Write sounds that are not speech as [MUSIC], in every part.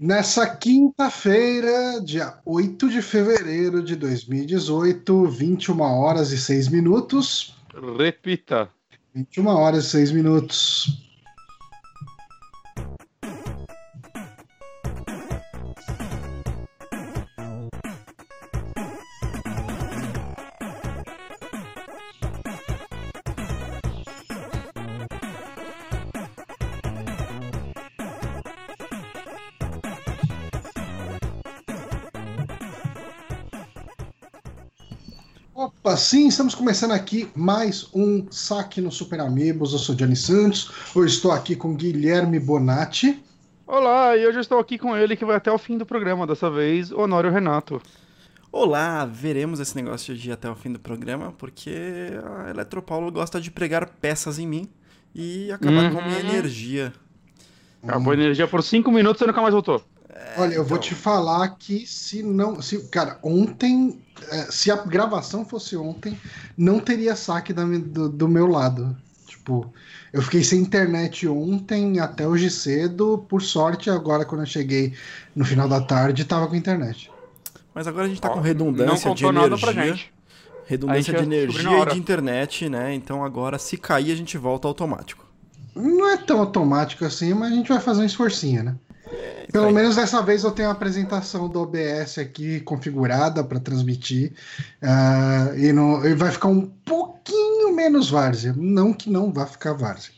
Nessa quinta-feira, dia 8 de fevereiro de 2018, 21 horas e 6 minutos. Repita. 21 horas e 6 minutos. Sim, estamos começando aqui mais um saque no Super Amigos. Eu sou Johnny Santos. Hoje estou aqui com Guilherme Bonatti. Olá, e hoje eu estou aqui com ele que vai até o fim do programa, dessa vez, Honório Renato. Olá, veremos esse negócio de ir até o fim do programa, porque a Eletropaulo gosta de pregar peças em mim e acabar Uhum. com a minha energia. Acabou a energia por 5 minutos e nunca mais voltou. Olha, eu vou então. te falar que se não. Se, cara, ontem, eh, se a gravação fosse ontem, não teria saque da do, do meu lado. Tipo, eu fiquei sem internet ontem até hoje cedo. Por sorte, agora quando eu cheguei no final da tarde, tava com internet. Mas agora a gente tá Ó, com Não redundância de contou nada pra energia. gente. Redundância de energia e de internet, né? Então agora, se cair, a gente volta automático. Não é tão automático assim, mas a gente vai fazer um esforcinho, né? Pelo menos dessa vez eu tenho a apresentação do OBS aqui configurada para transmitir. ah, e, não, e vai ficar um pouquinho menos várzea. Não que não vá ficar várzea.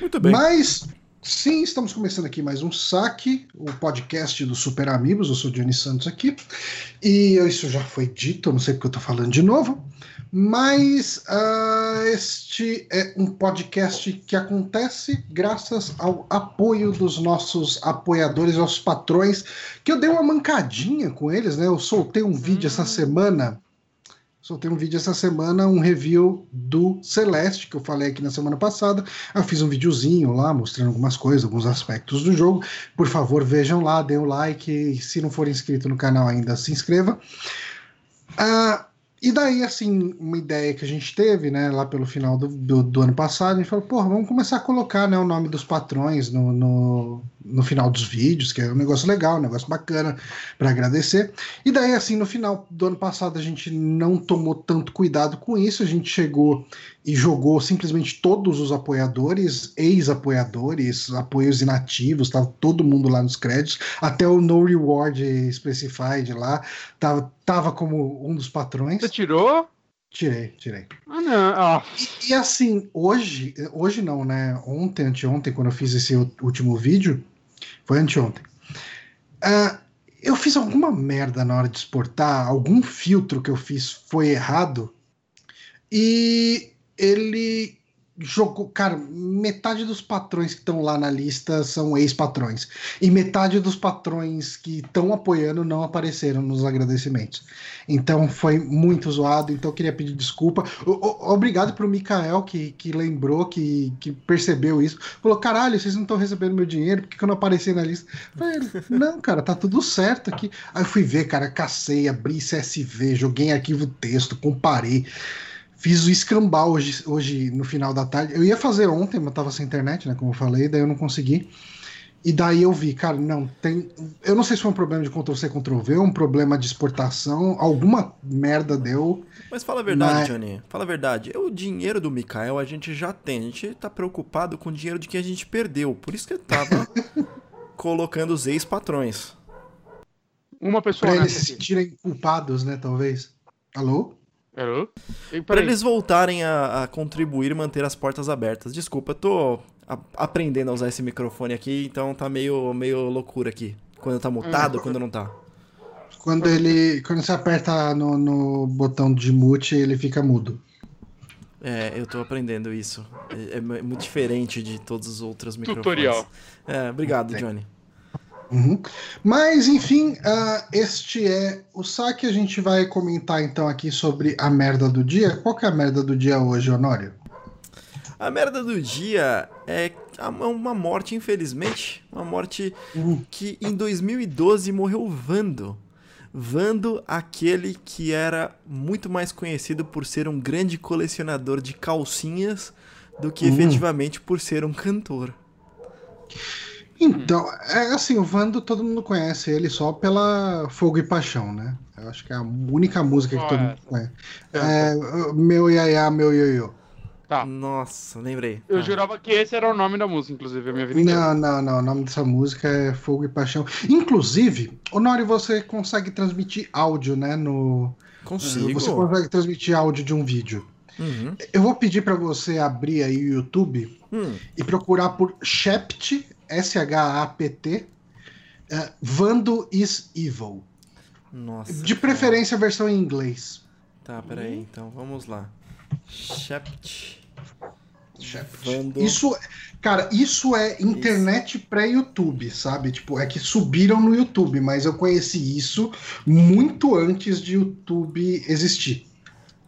Muito bem. Mas sim, estamos começando aqui mais um saque, o podcast do Super Amigos. Eu sou o Johnny Santos aqui. E isso já foi dito, eu não sei porque eu estou falando de novo. Mas ah, este é um podcast que acontece graças ao apoio dos nossos apoiadores, nossos patrões, que eu dei uma mancadinha com eles, né? Eu soltei um vídeo essa semana. Soltei um vídeo essa semana, um review do Celeste, que eu falei aqui na semana passada. Eu fiz um videozinho lá mostrando algumas coisas, alguns aspectos do jogo. Por favor, vejam lá, dê o like. E se não for inscrito no canal ainda, se inscreva. Ah, e daí, assim, uma ideia que a gente teve, né, lá pelo final do, do, do ano passado, a gente falou, porra, vamos começar a colocar né, o nome dos patrões no, no, no final dos vídeos, que é um negócio legal, um negócio bacana para agradecer. E daí, assim, no final do ano passado, a gente não tomou tanto cuidado com isso, a gente chegou e jogou simplesmente todos os apoiadores, ex-apoiadores, apoios inativos, estava todo mundo lá nos créditos, até o No Reward Specified lá, tava, tava como um dos patrões. Você tirou? Tirei, tirei. Ah, não. Ah, E, e assim, hoje, hoje não, né? Ontem, anteontem, quando eu fiz esse último vídeo, foi anteontem. ah, eu fiz alguma merda na hora de exportar, algum filtro que eu fiz foi errado, e ele jogou. Cara, metade dos patrões que estão lá na lista são ex-patrões, e metade dos patrões que estão apoiando não apareceram nos agradecimentos. Então foi muito zoado, então queria pedir desculpa. O- o- obrigado pro Mikael que, que lembrou, que, que percebeu isso. Falou: caralho, vocês não estão recebendo meu dinheiro, por que, que eu não apareci na lista? Falei, não, cara, tá tudo certo aqui. Aí eu fui ver, cara, cacei, abri CSV, joguei em arquivo texto, comparei. Fiz o escambau hoje, hoje no final da tarde. Eu ia fazer ontem, mas tava sem internet, né? Como eu falei, daí eu não consegui. E daí eu vi, cara, não, tem. Eu não sei se foi um problema de Ctrl-C, Ctrl-V, um problema de exportação, alguma merda deu. Mas fala a verdade, Mas- Johnny. Fala a verdade. O dinheiro do Mikael a gente já tem. A gente tá preocupado com o dinheiro de quem a gente perdeu. Por isso que ele tava [LAUGHS] colocando os ex-patrões. uma pessoa Pra eles se sentirem culpados, né, talvez. Alô? E, peraí. eles voltarem a, a contribuir e manter as portas abertas. Desculpa, eu tô a- aprendendo a usar esse microfone aqui, então tá meio, meio loucura aqui. Quando tá mutado, quando não tá. Quando ele. Quando você aperta no, no botão de mute, ele fica mudo. É, eu tô aprendendo isso. É, é mu- muito diferente de todos os outros microfones. Tutorial. É, obrigado. Johnny. Uhum. Mas, enfim, ah, este é o saque. A gente vai comentar então aqui sobre a merda do dia. Qual que é a merda do dia hoje, Honório? A merda do dia é uma morte, infelizmente. Uma morte Uhum. que em 2012 morreu Vando. Vando, aquele que era muito mais conhecido por ser um grande colecionador de calcinhas do que Uhum. efetivamente por ser um cantor. Então, é assim, o Vando todo mundo conhece ele só pela Fogo e Paixão, né? Eu acho que é a única música que Qual todo é mundo conhece. É. É, meu Iaiá, meu ioiô. Tá. Nossa, lembrei. Eu Ah. jurava que esse era o nome da música, inclusive, a minha vida. Não, não, não. O nome dessa música é Fogo e Paixão. Inclusive, Honório, você consegue transmitir áudio, né? No, Consigo. Você consegue transmitir áudio de um vídeo. Uhum. Eu vou pedir para você abrir aí o YouTube Hum, e procurar por Shept, S-H-A-P-T, eh, Vando is Evil. Nossa. De cara. preferência a versão em inglês. Tá, peraí, então vamos lá. Shept. Shept. Vando. Isso, cara, isso é internet pré-YouTube, sabe? Tipo, é que subiram no YouTube, mas eu conheci isso muito antes de YouTube existir.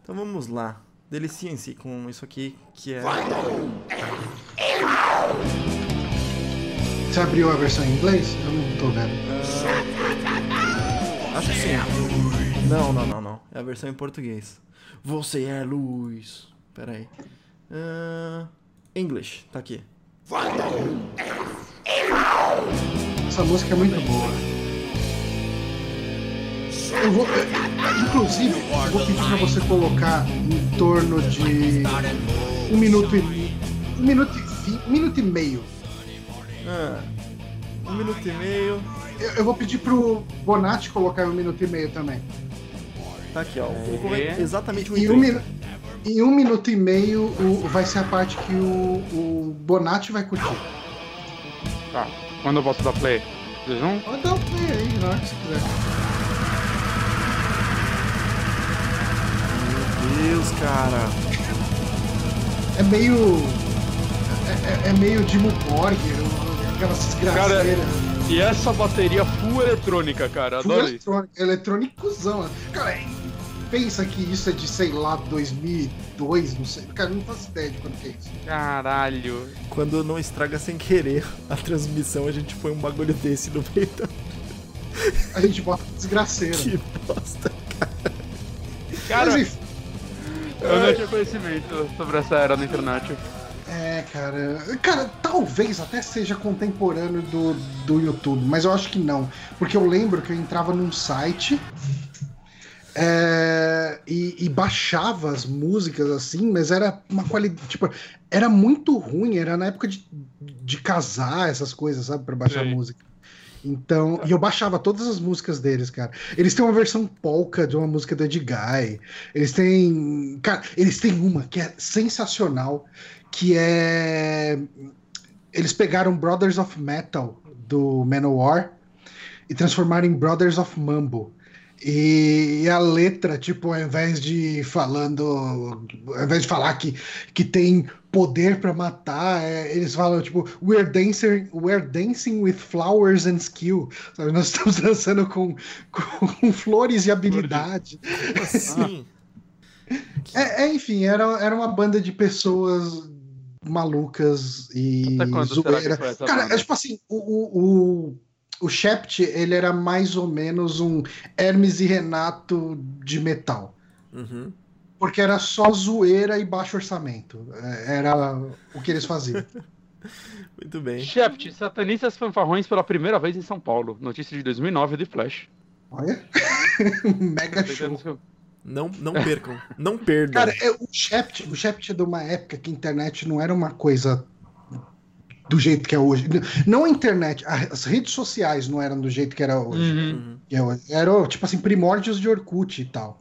Então vamos lá. Deliciem-se com isso aqui, que é. Você abriu a versão em inglês? Eu não tô vendo. Acho que sim. Não, não, não, não. É a versão em português. Você é luz. Peraí. Ah, English, tá aqui. Essa música é muito boa. Eu vou, inclusive, eu vou pedir pra você colocar em torno de um minuto e um minuto e, um minuto e meio. Ah, um minuto e meio. Eu, eu vou pedir pro Bonatti colocar em um minuto e meio também. Tá aqui, ó. É. exatamente um e um, trinta. minu- em um minuto e meio o- vai ser a parte que o, o Bonatti vai curtir. Tá. Quando eu posso dar play? Vocês vão? Pode dar um play aí, na hora que você quiser. Meu Deus, cara. É meio. É, é- é meio Dimo Borger, desgraceiras. E essa bateria full eletrônica, cara. Full eletrônicozão. Cara, pensa que isso é de, sei lá, 2002, não sei. Cara, eu não faço ideia de quando que é isso. Caralho. Quando não estraga sem querer a transmissão, a gente põe um bagulho desse no meio da. A gente bota desgraceira. Que bosta. Cara, Mas enfim, eu não tinha conhecimento sobre essa era na internet. É, cara. Cara, talvez até seja contemporâneo do, do YouTube, mas eu acho que não. Porque eu lembro que eu entrava num site. é, e, e baixava as músicas assim, mas era uma qualidade. Tipo, era muito ruim, era na época de, de casar, essas coisas, sabe? Pra baixar Sei. música. Então, e eu baixava todas as músicas deles, cara. Eles têm uma versão polka de uma música do Ed Guy. Eles têm. Cara, eles têm uma que é sensacional, que é. Eles pegaram Brothers of Metal do Manowar e transformaram em Brothers of Mambo. E a letra, tipo, ao invés de falando, ao invés de falar que, que tem poder pra matar, é, eles falam tipo, we're dancing, we're dancing with flowers and skill. Sabe? Nós estamos dançando com, com flores e habilidade. Assim? [LAUGHS] É, é, enfim, era, era uma banda de pessoas malucas e zoeira. Cara, banda? é tipo assim, o, o, o, o Shept, ele era mais ou menos um Hermes e Renato de metal. Uhum. Porque era só zoeira e baixo orçamento. É, Era o que eles faziam. [LAUGHS] Muito bem. Shept, satanistas fanfarrões pela primeira vez em São Paulo. Notícia de 2009 de Flash. Olha. [LAUGHS] Mega show. Não, não percam. Não perdam. Cara, é, o Shept, o Shept é de uma época que a internet não era uma coisa do jeito que é hoje. Não a internet, as redes sociais não eram do jeito que era hoje. Uhum. É. Era, tipo assim, primórdios de Orkut e tal.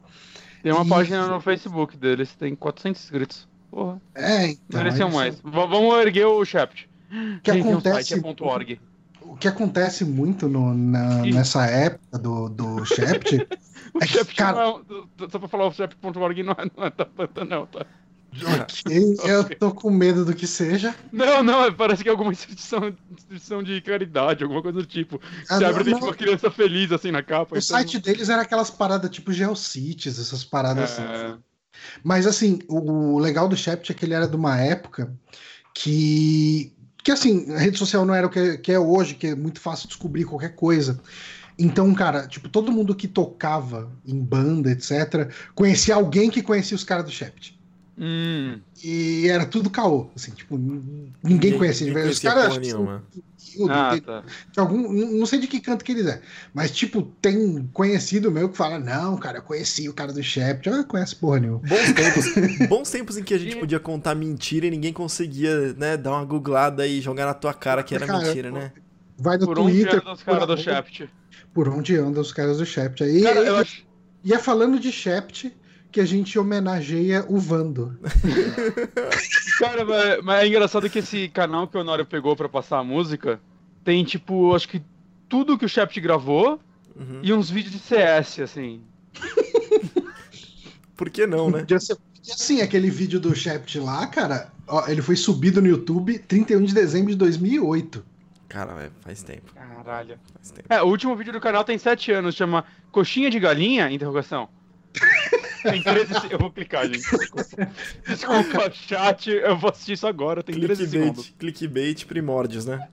Tem uma E- página no Facebook deles, tem 400 inscritos. Porra, É, então. isso- mais. V- vamos erguer o Shept. O que Tem- tem um acontece, site, é .org. o que acontece muito no- na- nessa época do, do Shept [LAUGHS] O É que, Shept cara- não é, só pra falar, o Shept.org não é, não é da banda, não, tá? Ok, eu tô com medo do que seja. Não, não, parece que é alguma instituição, instituição de caridade, alguma coisa do tipo. Ah, não, abre tem tipo uma criança feliz assim na capa. o então- site deles era aquelas paradas tipo Geocities, essas paradas assim. É, Mas assim, o, o legal do Shept é que ele era de uma época que. Que assim, a rede social não era o que, que é hoje, que é muito fácil descobrir qualquer coisa. Então, cara, tipo, todo mundo que tocava em banda, etc., conhecia alguém que conhecia os caras do Shept. Hum. E era tudo caô, assim, tipo, ninguém, Ninguém- conhecia. Os caras Ah, tem- tá. algum, não sei de que canto que eles é, mas tipo, tem conhecido meu que fala, não, cara, eu conheci o cara do Shept, eu não conheço porra nenhuma. Bons tempos, [LAUGHS] bons tempos em que a gente podia contar mentira e ninguém conseguia, né, dar uma googlada e jogar na tua cara que era Cara, mentira, né? Vai no Por onde Twitter. andam os caras do Shaft? Por onde andam os caras do Shept. Aí, Cara, eu e, acho. e é falando de Shept que a gente homenageia o Vando. [LAUGHS] Cara, mas, mas é engraçado que esse canal que o Honório pegou pra passar a música tem, tipo, acho que tudo que o Shaft gravou Uhum. e uns vídeos de CS, assim. [LAUGHS] Por que não, né? E assim, aquele vídeo do Shept lá, cara, ó, ele foi subido no YouTube 31 de dezembro de 2008. Cara, faz tempo, Caralho. É, o último vídeo do canal tem 7 anos, chama Coxinha de Galinha? Interrogação. [LAUGHS] Tem 13 se- Eu vou clicar, gente. Desculpa, chat, eu vou assistir isso agora, tem 13 segundos. Clickbait, clickbait primórdios, né?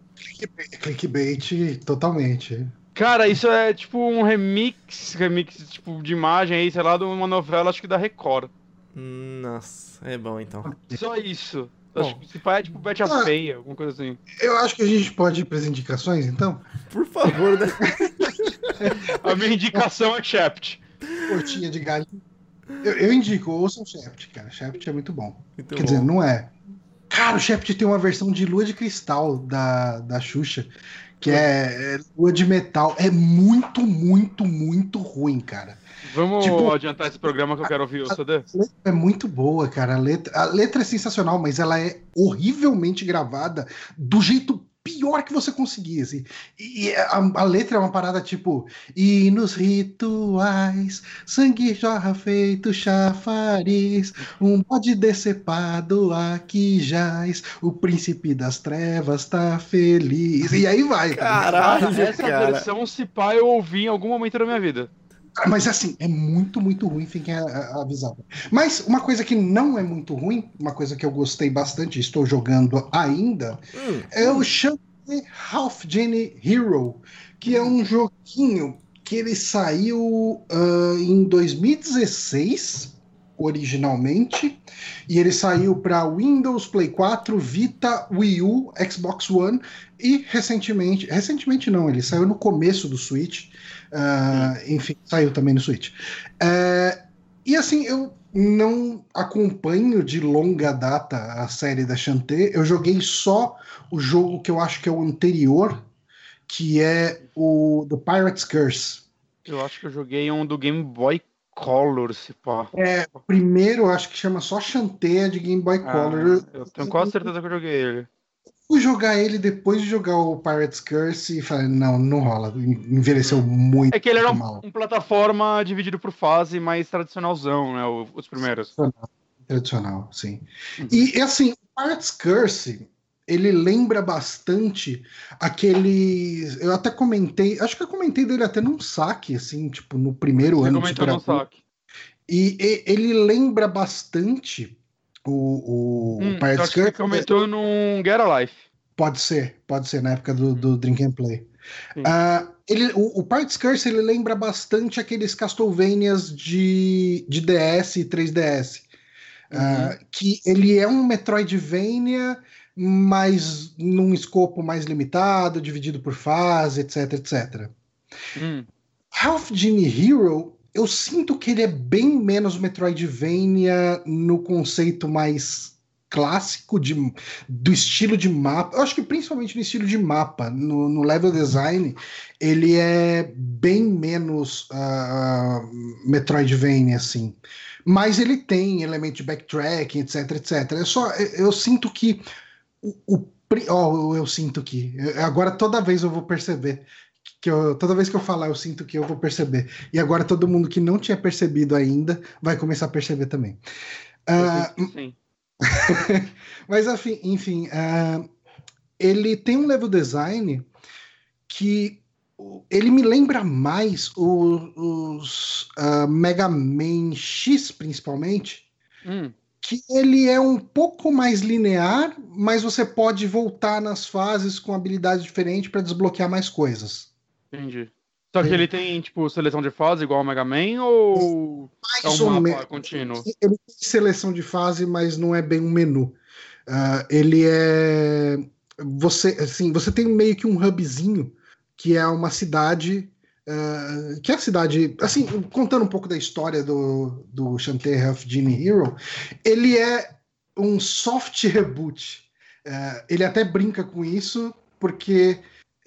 Clickbait totalmente. Cara, isso é tipo um remix, remix tipo de imagem aí, sei lá, de uma novela, acho que da Record. Hum, Nossa, é bom então. Só isso. Bom. Acho que se faz é tipo Betty a Ah. Feia, alguma coisa assim. Eu acho que a gente pode ir para as indicações, então. Por favor, né? [LAUGHS] A minha indicação é Shaft. Cortinha de galinha. Eu, eu indico, ouçam Shept, cara. Shept é muito bom. Muito Quer bom. dizer, não é. Cara, o Shept tem uma versão de lua de cristal da, da Xuxa, que é, é lua de metal. É muito, muito, muito ruim, cara. Vamos Tipo- adiantar esse programa que eu quero ouvir letra é muito boa, cara. A letra, a letra é sensacional, mas ela é horrivelmente gravada do jeito pior que você conseguir, assim. E a, a letra é uma parada tipo: E nos rituais, sangue jorra feito chafariz, um bode decepado aqui jaz, o príncipe das trevas tá feliz. E aí vai. cara. Caralho, essa cara. versão, se pá, eu ouvi em algum momento da minha vida. Mas assim, é muito, muito ruim, fiquem avisados. Mas uma coisa que não é muito ruim, uma coisa que eu gostei bastante, estou jogando ainda, Hum, é o Shantae Half Genie Hero, que é um joguinho que ele saiu ah, em 2016, originalmente, e ele saiu para Windows, Play 4, Vita, Wii U, Xbox One e recentemente, recentemente não, ele saiu no começo do Switch, ah, enfim, saiu também no Switch. É, e assim, eu não acompanho de longa data a série da Shantae, eu joguei só o jogo que eu acho que é o anterior, que é o The Pirate's Curse. Eu acho que eu joguei um do Game Boy Color, se pá. É, primeiro eu acho que chama só Shantae é de Game Boy Ah, Color. eu tenho quase certeza que eu joguei ele. Fui jogar ele depois de jogar o Pirate's Curse e falei, não, não rola. Envelheceu muito É que ele era mal. um, plataforma dividido por fase mais tradicionalzão, né? Os primeiros. Tradicional, sim. Uhum. E, e, assim, o Pirate's Curse, ele lembra bastante aquele. Eu até comentei, acho que eu comentei dele até num saque, assim, tipo, no primeiro Você ano comentou Amigos. saque. E, e- ele lembra bastante o, o, Hum, Pirate's Curse. comentou num Get a Life. Pode ser, pode ser, na época do, do Drink and Play. Ah, ele, o, o Pirate's Curse ele lembra bastante aqueles Castlevanias de, de DS e 3DS. Ah, que ele é um Metroidvania, mas num escopo mais limitado, dividido por fase, etc, etc. Hum. Half Genie Hero, eu sinto que ele é bem menos Metroidvania no conceito mais clássico de, do estilo de mapa. Eu acho que principalmente no estilo de mapa, no, no level design, ele é bem menos ah, Metroidvania, assim. Mas ele tem elemento de backtracking, etc, etc. É só, eu, eu sinto que o, o ó, eu sinto que agora toda vez eu vou perceber que eu, toda vez que eu falar eu sinto que eu vou perceber e agora todo mundo que não tinha percebido ainda vai começar a perceber também. Que sim. [LAUGHS] mas enfim, ah, ele tem um level design que ele me lembra mais o- os ah, Mega Man X, principalmente, Hum. que ele é um pouco mais linear, mas você pode voltar nas fases com habilidades diferentes para desbloquear mais coisas. Entendi. Só que ele tem, tipo, seleção de fase igual ao Mega Man ou é Mais um ou mapa menos. contínuo? Ele tem seleção de fase, mas não é bem um menu. Ah, ele é. Você, assim, você tem meio que um hubzinho que é uma cidade. ah, que é a cidade. Assim, contando um pouco da história do, do Shantae Health Genie Hero, ele é um soft reboot. Ah, ele até brinca com isso, porque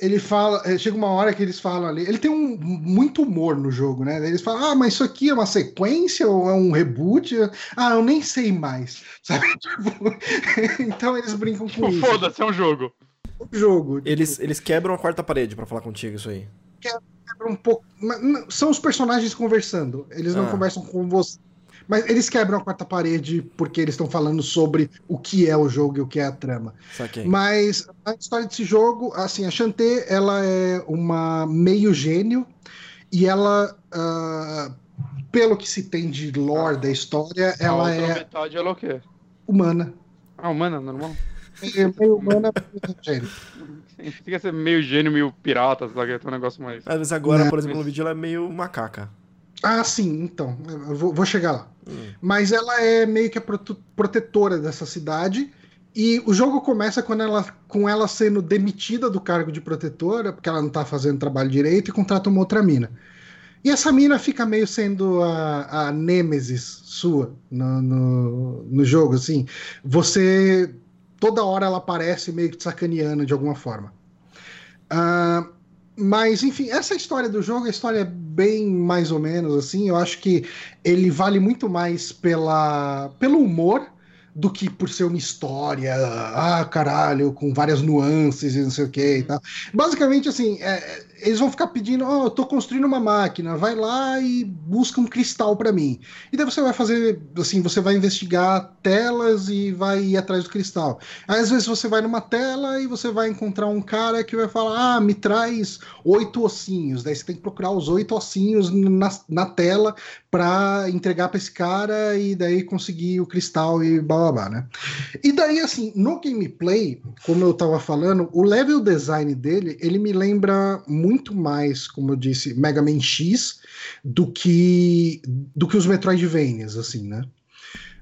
ele fala. eh, Chega uma hora que eles falam ali. Ele tem um muito humor no jogo, né? Eles falam, ah, mas isso aqui é uma sequência ou é um reboot? Ah, eu nem sei mais. [LAUGHS] Sabe? Tipo, [LAUGHS] então eles brincam com Tipo, isso. foda-se, é um jogo. O jogo. Eles, eles quebram a quarta parede pra falar contigo isso aí. quebra um pouco. São os personagens conversando. Eles não Ah. conversam com você. Mas eles quebram a quarta parede porque eles estão falando sobre o que é o jogo e o que é a trama. Saquei. Mas a história desse jogo, assim, a Shantae, ela é uma meio gênio e ela, ah, pelo que se tem de lore da história, a ela é metade ela é o quê? humana. Ah, humana, normal. É meio humana, meio gênio. Fica ser meio gênio, meio pirata, sabe? É um negócio mais. Às vezes agora, Não, por exemplo, mas- no vídeo ela é meio macaca. Ah, sim, então, vou, vou chegar lá. Hum. Mas ela é meio que a prote- protetora dessa cidade. E o jogo começa quando ela, com ela sendo demitida do cargo de protetora, porque ela não tá fazendo trabalho direito, e contrata uma outra mina. E essa mina fica meio sendo a, a nêmesis sua no, no, no jogo, assim. Você. Toda hora ela aparece meio que te sacaneando de alguma forma. Ah, mas, enfim, essa história do jogo, a história é bem mais ou menos assim. Eu acho que ele vale muito mais pela, pelo humor do que por ser uma história, ah, caralho, com várias nuances e não sei o que e tal. Basicamente, assim, é, eles vão ficar pedindo, ó, eu tô construindo uma máquina, vai lá e busca um cristal para mim. E daí você vai fazer, assim, você vai investigar telas e vai ir atrás do cristal. Aí, às vezes você vai numa tela e você vai encontrar um cara que vai falar, ah, me traz oito ossinhos. Daí você tem que procurar os oito ossinhos na, na tela para entregar para esse cara e daí conseguir o cristal e blá blá né? E daí, assim, no gameplay, como eu tava falando, o level design dele, ele me lembra muito mais, como eu disse, Mega Man X do que, do que os Metroidvanias, assim, né?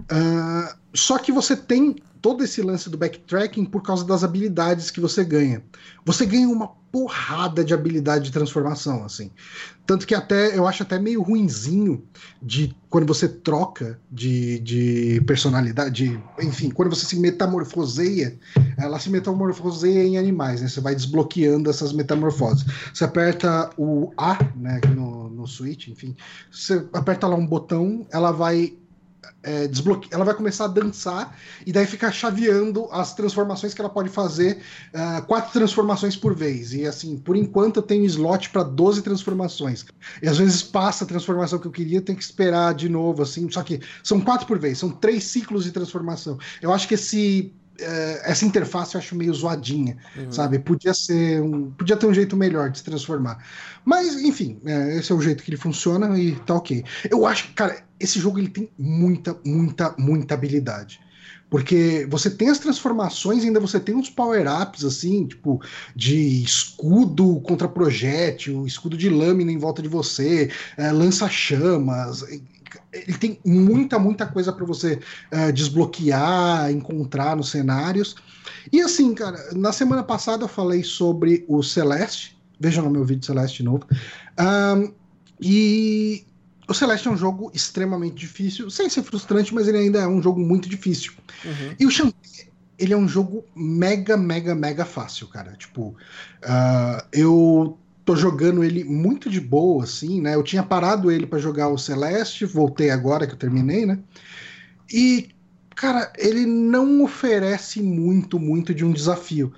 Ah, só que você tem todo esse lance do backtracking por causa das habilidades que você ganha. Você ganha uma porrada de habilidade de transformação, assim. Tanto que até eu acho até meio ruinzinho de quando você troca de, de personalidade, de- enfim, quando você se metamorfoseia, ela se metamorfoseia em animais, né? Você vai desbloqueando essas metamorfoses. Você aperta o A, né, no, no Switch, enfim, você aperta lá um botão, ela vai é, desbloque... ela vai começar a dançar e daí fica chaveando as transformações que ela pode fazer, ah, quatro transformações por vez. E assim, por enquanto eu tenho slot para 12 transformações. E às vezes passa a transformação que eu queria, tem que esperar de novo, assim. Só que são quatro por vez, são três ciclos de transformação. Eu acho que esse. Eh, essa interface eu acho meio zoadinha, Uhum. sabe? Podia ser um, podia ter um jeito melhor de se transformar. Mas, enfim, é, esse é o jeito que ele funciona e tá ok. Eu acho, cara, esse jogo ele tem muita, muita, muita habilidade. Porque você tem as transformações, ainda você tem uns power-ups, assim, tipo, de escudo contra projétil, escudo de lâmina em volta de você, é, lança-chamas. Ele tem muita, muita coisa para você é, desbloquear, encontrar nos cenários. E assim, cara, na semana passada eu falei sobre o Celeste. Vejam no meu vídeo Celeste de novo. Ahn, e o Celeste é um jogo extremamente difícil, sem ser frustrante, mas ele ainda é um jogo muito difícil. Uhum. E o Shantae, ele é um jogo mega, mega, mega fácil, cara. Tipo, ah, eu tô jogando ele muito de boa, assim, né? Eu tinha parado ele para jogar o Celeste, voltei agora que eu terminei, né? E, cara, ele não oferece muito, muito de um desafio.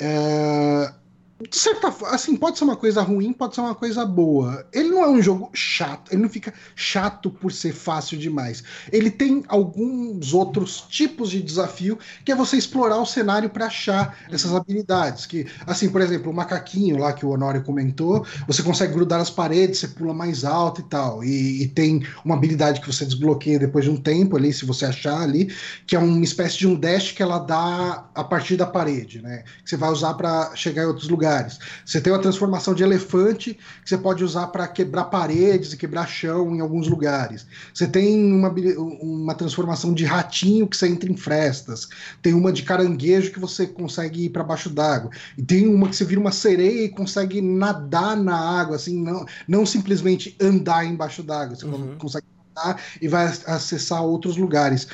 É, de certa forma, assim, pode ser uma coisa ruim, pode ser uma coisa boa. Ele não é um jogo chato, ele não fica chato por ser fácil demais. Ele tem alguns outros tipos de desafio, que é você explorar o cenário para achar essas habilidades. Que, assim, por exemplo, o macaquinho lá que o Honório comentou, você consegue grudar nas paredes, você pula mais alto e tal. E, e tem uma habilidade que você desbloqueia depois de um tempo ali, se você achar ali, que é uma espécie de um dash que ela dá a partir da parede, né? Que você vai usar para chegar em outros lugares lugares. Você tem uma transformação de elefante que você pode usar para quebrar paredes e quebrar chão em alguns lugares. Você tem uma, uma transformação de ratinho que você entra em frestas. Tem uma de caranguejo que você consegue ir para baixo d'água. E tem uma que você vira uma sereia e consegue nadar na água, assim, não, não simplesmente andar embaixo d'água. Você uhum. consegue nadar e vai acessar outros lugares.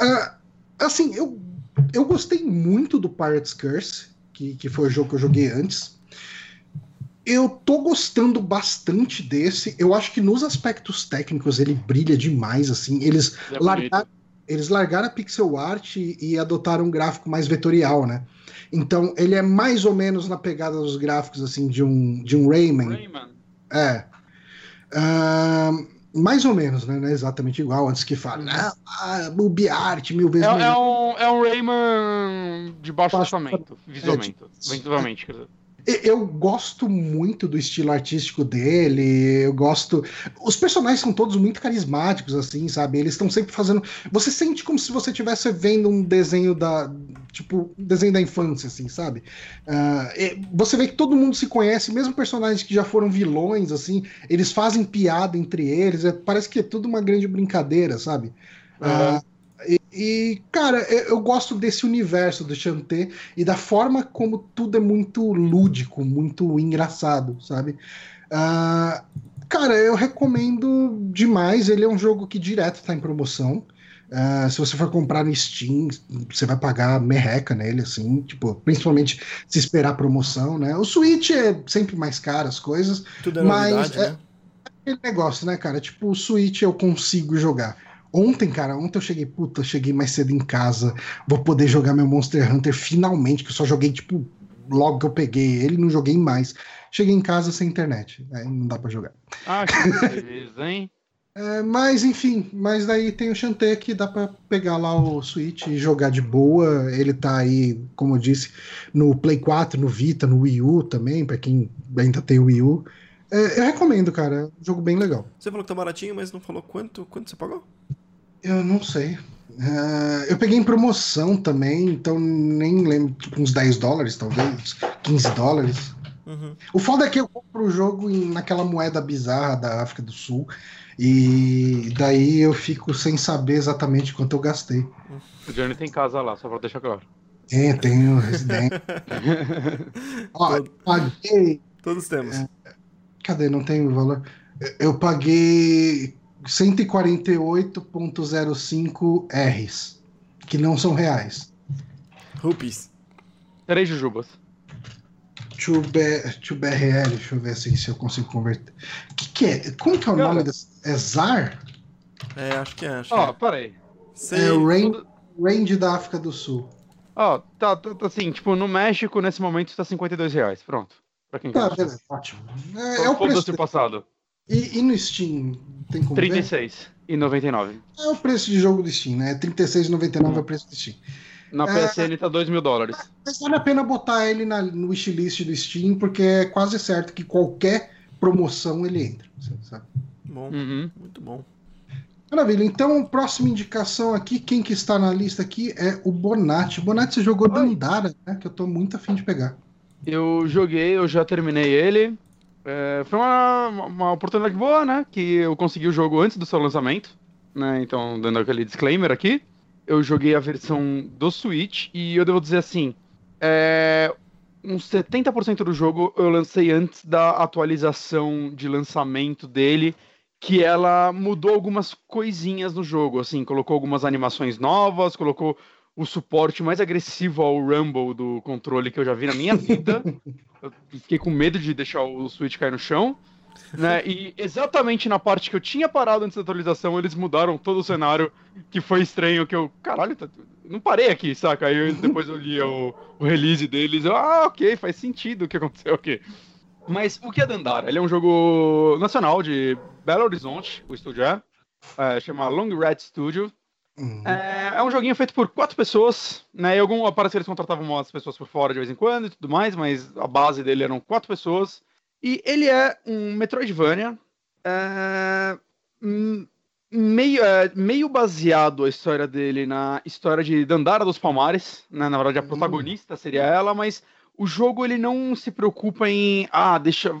Uh, assim, eu, eu gostei muito do Pirates Curse, que, que foi o jogo que eu joguei antes. Eu tô gostando bastante desse. Eu acho que nos aspectos técnicos ele brilha demais, assim. Eles é largaram, eles largaram a pixel art e, e, adotaram um gráfico mais vetorial, né? Então ele é mais ou menos na pegada dos gráficos assim de um de um Rayman. Rayman. É. Uh, mais ou menos, né? Não é exatamente igual. Antes que fala, não, ah, art mil vezes é, melhor. É um, é um Rayman de baixo orçamento, visualmente. É, visualmente, quer dizer. Eu gosto muito do estilo artístico dele. Eu gosto. Os personagens são todos muito carismáticos, assim, sabe? Eles estão sempre fazendo. Você sente como se você estivesse vendo um desenho da. Tipo, um desenho da infância, assim, sabe? Uh, você vê que todo mundo se conhece, mesmo personagens que já foram vilões, assim, eles fazem piada entre eles. É, parece que é tudo uma grande brincadeira, sabe? Uhum. Uh, e, cara, eu gosto desse universo do Chanté e da forma como tudo é muito lúdico, muito engraçado, sabe? Uh, cara, eu recomendo demais. Ele é um jogo que direto tá em promoção. Uh, se você for comprar no Steam, você vai pagar merreca nele, assim, tipo, principalmente se esperar promoção, né? O Switch é sempre mais caro as coisas, Tudo é mas novidade, é, né? é aquele negócio, né, cara? Tipo, o Switch eu consigo jogar. Ontem, cara, ontem eu cheguei, puta, cheguei mais cedo em casa, vou poder jogar meu Monster Hunter finalmente, que eu só joguei, tipo, logo que eu peguei ele, não joguei mais. Cheguei em casa sem internet, aí não dá para jogar. Ah, que beleza, hein? [LAUGHS] É, mas enfim, mas daí tem o Shantae que dá para pegar lá o Switch e jogar de boa. Ele tá aí, como eu disse, no Play 4, no Vita, no Wii U também, para quem ainda tem o Wii U. É, eu recomendo, cara. É um jogo bem legal. Você falou que tá baratinho, mas não falou quanto, quanto você pagou? Eu não sei. Uh, eu peguei em promoção também, então nem lembro, tipo uns 10 dólares, talvez, 15 dólares. Uhum. O foda é que eu compro o jogo em, naquela moeda bizarra da África do Sul, e daí eu fico sem saber exatamente quanto eu gastei. O Johnny tem casa lá, só pra deixar claro. Tem, tenho residência. [LAUGHS] Ó, paguei. Todos temos. É, cadê? Não tem o valor. Eu paguei 148.05 Rs, que não são reais. Rupees. Três jujubas. 2BRL, deixa eu ver assim, se eu consigo converter. O que, que é? Como que é o Cara, nome desse? É ZAR? É, acho que é. Acho Ó, oh, peraí. É o range, range da África do Sul. Ó, oh, tá, tá, tá, assim, tipo, no México, nesse momento, tá 52 reais. Pronto. Pra quem tá, beleza, ótimo. É, é o preço. passado. E, e, no Steam, tem como 36 e 99. É o preço de jogo do Steam, né? 36,99 hum. é o preço do Steam. Na PSN é, tá 2 mil dólares. Mas vale a pena botar ele na, no wishlist do Steam, porque é quase certo que qualquer promoção ele entra. Sabe? Bom, uhum. muito bom. Maravilha. Então, próxima indicação aqui, quem que está na lista aqui é o Bonatti. Bonatti, você jogou Dandara, né? Que eu tô muito afim de pegar. Eu joguei, eu já terminei ele. É, foi uma, uma oportunidade boa, né? Que eu consegui o jogo antes do seu lançamento, né? Então, dando aquele disclaimer aqui. Eu joguei a versão do Switch e eu devo dizer assim: é, uns 70% do jogo eu lancei antes da atualização de lançamento dele, que ela mudou algumas coisinhas no jogo, assim, colocou algumas animações novas, colocou o suporte mais agressivo ao Rumble do controle que eu já vi na minha vida. [LAUGHS] eu fiquei com medo de deixar o Switch cair no chão. Né? E exatamente na parte que eu tinha parado antes da atualização, eles mudaram todo o cenário, que foi estranho, que eu, caralho, tá... não parei aqui, saca? Aí eu, depois eu li o, o, release deles, eu, ah, ok, faz sentido o que aconteceu aqui. Mas o que é Dandara? Ele é um jogo nacional de Belo Horizonte, o estúdio é, é chama Long Red Studio, Uhum. É, é, um joguinho feito por quatro pessoas, né? E algum parece que eles contratavam umas pessoas por fora de vez em quando e tudo mais, mas a base dele eram quatro pessoas. E ele é um Metroidvania é, meio, é, meio baseado a história dele na história de Dandara dos Palmares, né? Na verdade, a uhum. protagonista seria ela, mas o jogo ele não se preocupa em, ah, deixa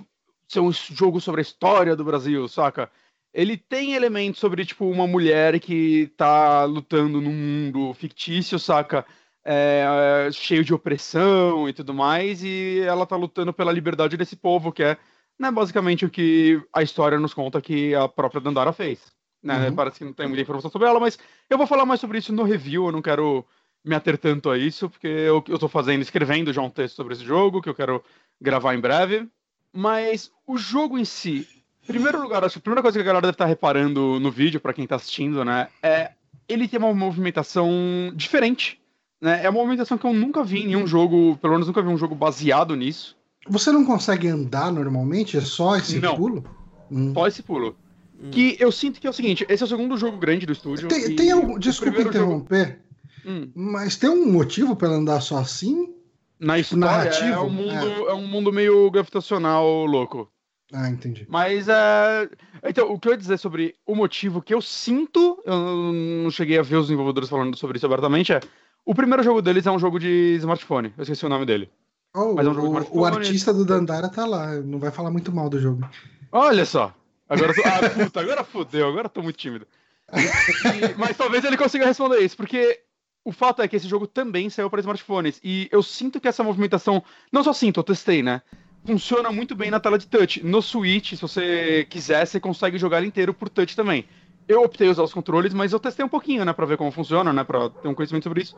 ser um jogo sobre a história do Brasil, saca? Ele tem elementos sobre, tipo, uma mulher que tá lutando num mundo fictício, saca? É, cheio de opressão e tudo mais, e ela tá lutando pela liberdade desse povo, que é né, basicamente o que a história nos conta que a própria Dandara fez. Né? Uhum. Parece que não tem muita informação sobre ela, mas eu vou falar mais sobre isso no review, eu não quero me ater tanto a isso, porque eu, eu tô fazendo, escrevendo já um texto sobre esse jogo, que eu quero gravar em breve. Mas o jogo em si, primeiro lugar, acho que a primeira coisa que a galera deve estar reparando no vídeo, para quem tá assistindo, né, é ele tem uma movimentação diferente. Né? É uma movimentação que eu nunca vi em nenhum jogo, pelo menos nunca vi um jogo baseado nisso. Você não consegue andar normalmente? É só esse não. pulo? Hum. Só esse pulo. Hum. Que eu sinto que é o seguinte: esse é o segundo jogo grande do estúdio. Tem, tem algum. Desculpa interromper. Jogo... Hum. Mas tem um motivo para andar só assim? Na história, Narrativo? É, um mundo, é. é um mundo meio gravitacional louco. Ah, entendi. Mas é. Então, o que eu ia dizer sobre o motivo que eu sinto, eu não cheguei a ver os desenvolvedores falando sobre isso abertamente, é. O primeiro jogo deles é um jogo de smartphone. Eu esqueci o nome dele. Oh, Mas é um jogo o, o artista do Dandara tá lá, não vai falar muito mal do jogo. Olha só. Agora tô... Ah, puta, agora fodeu, agora tô muito tímido. E... Mas talvez ele consiga responder isso, porque o fato é que esse jogo também saiu para smartphones. E eu sinto que essa movimentação. Não só sinto, eu testei, né? Funciona muito bem na tela de touch. No Switch, se você quiser, você consegue jogar ele inteiro por touch também. Eu optei usar os controles, mas eu testei um pouquinho, né, pra ver como funciona, né, pra ter um conhecimento sobre isso.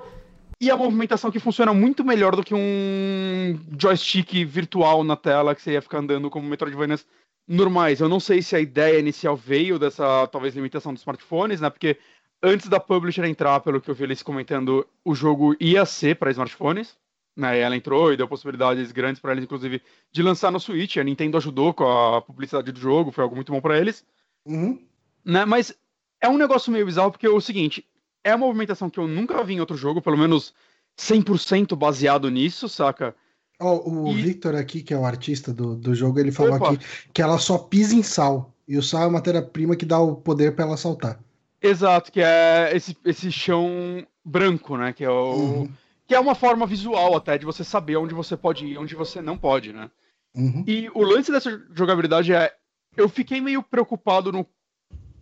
E a movimentação que funciona muito melhor do que um joystick virtual na tela que você ia ficar andando como Metroidvanias normais. Eu não sei se a ideia inicial veio dessa, talvez, limitação dos smartphones, né? Porque antes da publisher entrar, pelo que eu vi eles comentando, o jogo ia ser para smartphones. Né, ela entrou e deu possibilidades grandes para eles, inclusive, de lançar no Switch. A Nintendo ajudou com a publicidade do jogo, foi algo muito bom para eles. Uhum. Né, mas é um negócio meio bizarro, porque é o seguinte: é uma movimentação que eu nunca vi em outro jogo, pelo menos 100% baseado nisso, saca? Oh, o e... Victor aqui, que é o artista do, do jogo, ele falou Opa. aqui que ela só pisa em sal. E o sal é a matéria-prima que dá o poder para ela saltar. Exato, que é esse, esse chão branco, né? Que é, o, uhum. Que é uma forma visual até de você saber onde você pode ir e onde você não pode, né? Uhum. E o lance dessa jogabilidade é. Eu fiquei meio preocupado no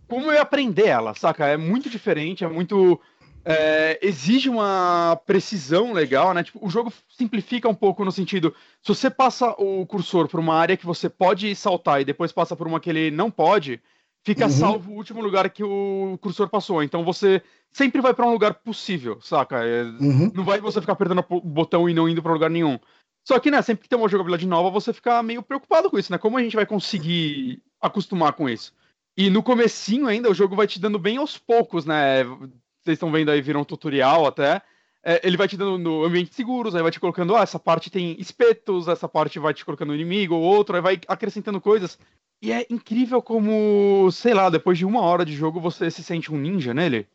como eu ia aprender ela, saca? É muito diferente, é muito. É, exige uma precisão legal, né? Tipo, o jogo simplifica um pouco no sentido: se você passa o cursor por uma área que você pode saltar e depois passa por uma que ele não pode, fica uhum. salvo o último lugar que o cursor passou. Então você sempre vai para um lugar possível, saca? É, uhum. Não vai você ficar apertando o botão e não indo para lugar nenhum. Só que, né, sempre que tem uma jogabilidade nova, você fica meio preocupado com isso, né? Como a gente vai conseguir acostumar com isso? E no comecinho ainda, o jogo vai te dando bem aos poucos, né? Vocês estão vendo aí, viram um tutorial até. É, ele vai te dando no ambientes seguros, aí vai te colocando, ah, essa parte tem espetos, essa parte vai te colocando inimigo ou outro, aí vai acrescentando coisas. E é incrível como, sei lá, depois de uma hora de jogo você se sente um ninja nele.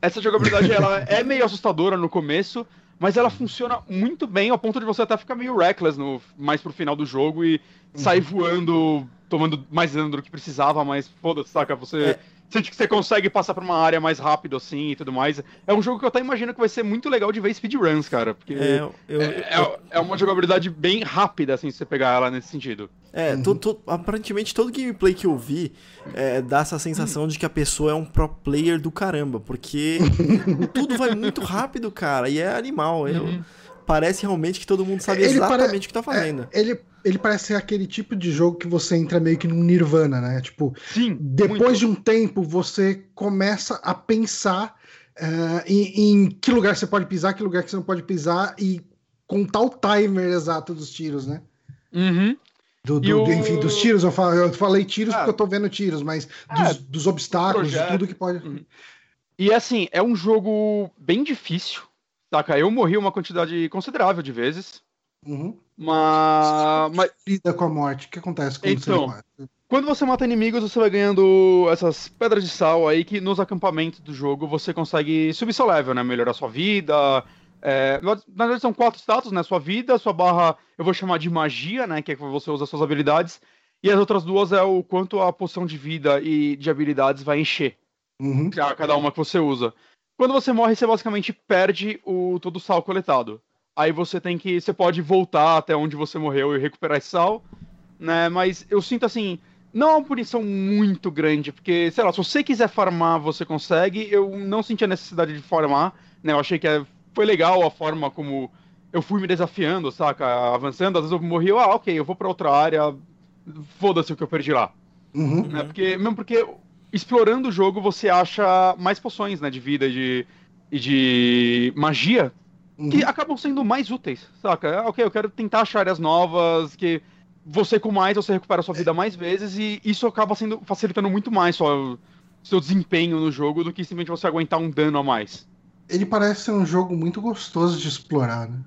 Essa jogabilidade ela é meio assustadora no começo, mas ela funciona muito bem ao ponto de você até ficar meio reckless no, mais pro final do jogo e sair uhum. voando tomando mais dano do que precisava, mas foda-se, saca? Você é. Sente que você consegue passar por uma área mais rápido assim e tudo mais. É um jogo que eu até imagino que vai ser muito legal de ver speedruns, cara. Porque é, eu, é, eu... é, uma jogabilidade bem rápida, assim, se você pegar ela nesse sentido. É, uhum. aparentemente todo gameplay que eu vi é, dá essa sensação de que a pessoa é um pro player do caramba, porque [LAUGHS] tudo vai muito rápido, cara, e é animal. Eu, uhum. Parece realmente que todo mundo sabe ele exatamente para... o que tá fazendo. É, ele ele parece ser aquele tipo de jogo que você entra meio que num nirvana, né? Tipo, Sim, depois muito. de um tempo você começa a pensar uh, em, em, que lugar você pode pisar, que lugar que você não pode pisar e contar o timer exato dos tiros, né? Uhum. Do, do, o... Enfim, dos tiros, eu, falo, eu falei tiros ah, porque eu tô vendo tiros, mas dos, é, dos obstáculos, de tudo que pode. Uhum. E assim, é um jogo bem difícil, saca? Eu morri uma quantidade considerável de vezes. Uhum. Mas, mas. Lida com a morte. O que acontece quando então, você mata? Quando você mata inimigos, você vai ganhando essas pedras de sal aí que nos acampamentos do jogo você consegue subir seu level, né? Melhorar sua vida. É, na verdade, são quatro status, né? Sua vida, sua barra, eu vou chamar de magia, né? Que é que você usa suas habilidades. E as outras duas é o quanto a poção de vida e de habilidades vai encher. Uhum. Cada uma que você usa. Quando você morre, você basicamente perde o todo o sal coletado. Aí você tem que. Você pode voltar até onde você morreu e recuperar esse sal, né? Mas eu sinto assim. Não é uma punição muito grande, porque, sei lá, se você quiser farmar, você consegue. Eu não senti a necessidade de farmar, né? Eu achei que é, foi legal a forma como eu fui me desafiando, saca? Avançando, às vezes eu morri, ah, ok, eu vou pra outra área, foda-se o que eu perdi lá. Uhum. Né? Porque, mesmo porque explorando o jogo você acha mais poções, né, de vida e de, e de magia que Uhum. acabam sendo mais úteis, saca? Ah, ok, eu quero tentar achar áreas novas, que você com mais, você recupera sua vida mais vezes, e isso acaba sendo facilitando muito mais sua, seu desempenho no jogo do que simplesmente você aguentar um dano a mais. Ele parece ser um jogo muito gostoso de explorar, né?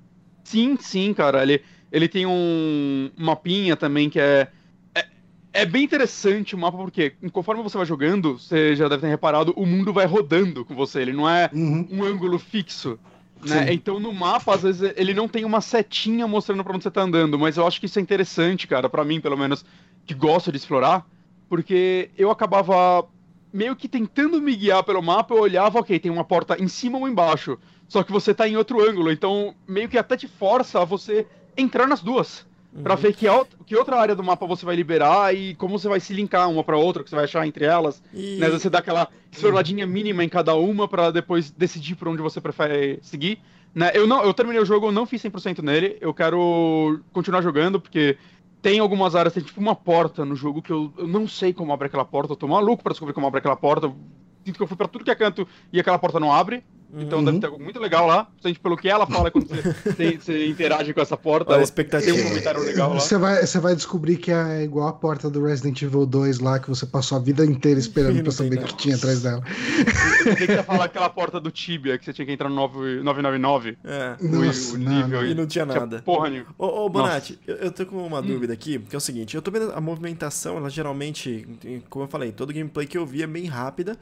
Sim, sim, cara. Ele, ele tem um mapinha também que é, é. É bem interessante o mapa, porque conforme você vai jogando, você já deve ter reparado, o mundo vai rodando com você. Ele não é Uhum. um ângulo fixo. Né? Então no mapa, às vezes, ele não tem uma setinha mostrando pra onde você tá andando, mas eu acho que isso é interessante, cara, pra mim, pelo menos, que gosto de explorar, porque eu acabava meio que tentando me guiar pelo mapa, eu olhava, ok, tem uma porta em cima ou embaixo, só que você tá em outro ângulo, então meio que até te força a você entrar nas duas. Pra ver que, que outra área do mapa você vai liberar e como você vai se linkar uma pra outra, o que você vai achar entre elas. E... Né? Você dá aquela exploradinha mínima em cada uma pra depois decidir por onde você prefere seguir. Né? Eu, não, eu terminei o jogo, eu não fiz 100% nele. Eu quero continuar jogando, porque tem algumas áreas, tem tipo uma porta no jogo que eu, eu não sei como abre aquela porta. Eu tô maluco pra descobrir como abre aquela porta. Eu sinto que eu fui pra tudo que é canto e aquela porta não abre. Então Uhum. deve ter algo muito legal lá. Principalmente pelo que ela fala quando você, [LAUGHS] tem- você interage com essa porta. Olha a Ela expectativa. Tem um comentário legal lá. Você vai, você vai descobrir que é igual a porta do Resident Evil 2 lá, que você passou a vida inteira esperando pra tem saber o que tinha atrás dela. Eu pensei que você ia falar aquela porta do Tibia, que você tinha que entrar no 9 999. É. Nossa, o não, nível não. E não tinha Tinha nada. Porra nenhuma. Ô, ô Bonatti, eu, eu tô com uma dúvida aqui, que é o seguinte, eu tô vendo a movimentação, ela geralmente, como eu falei, todo gameplay que eu vi é bem rápida,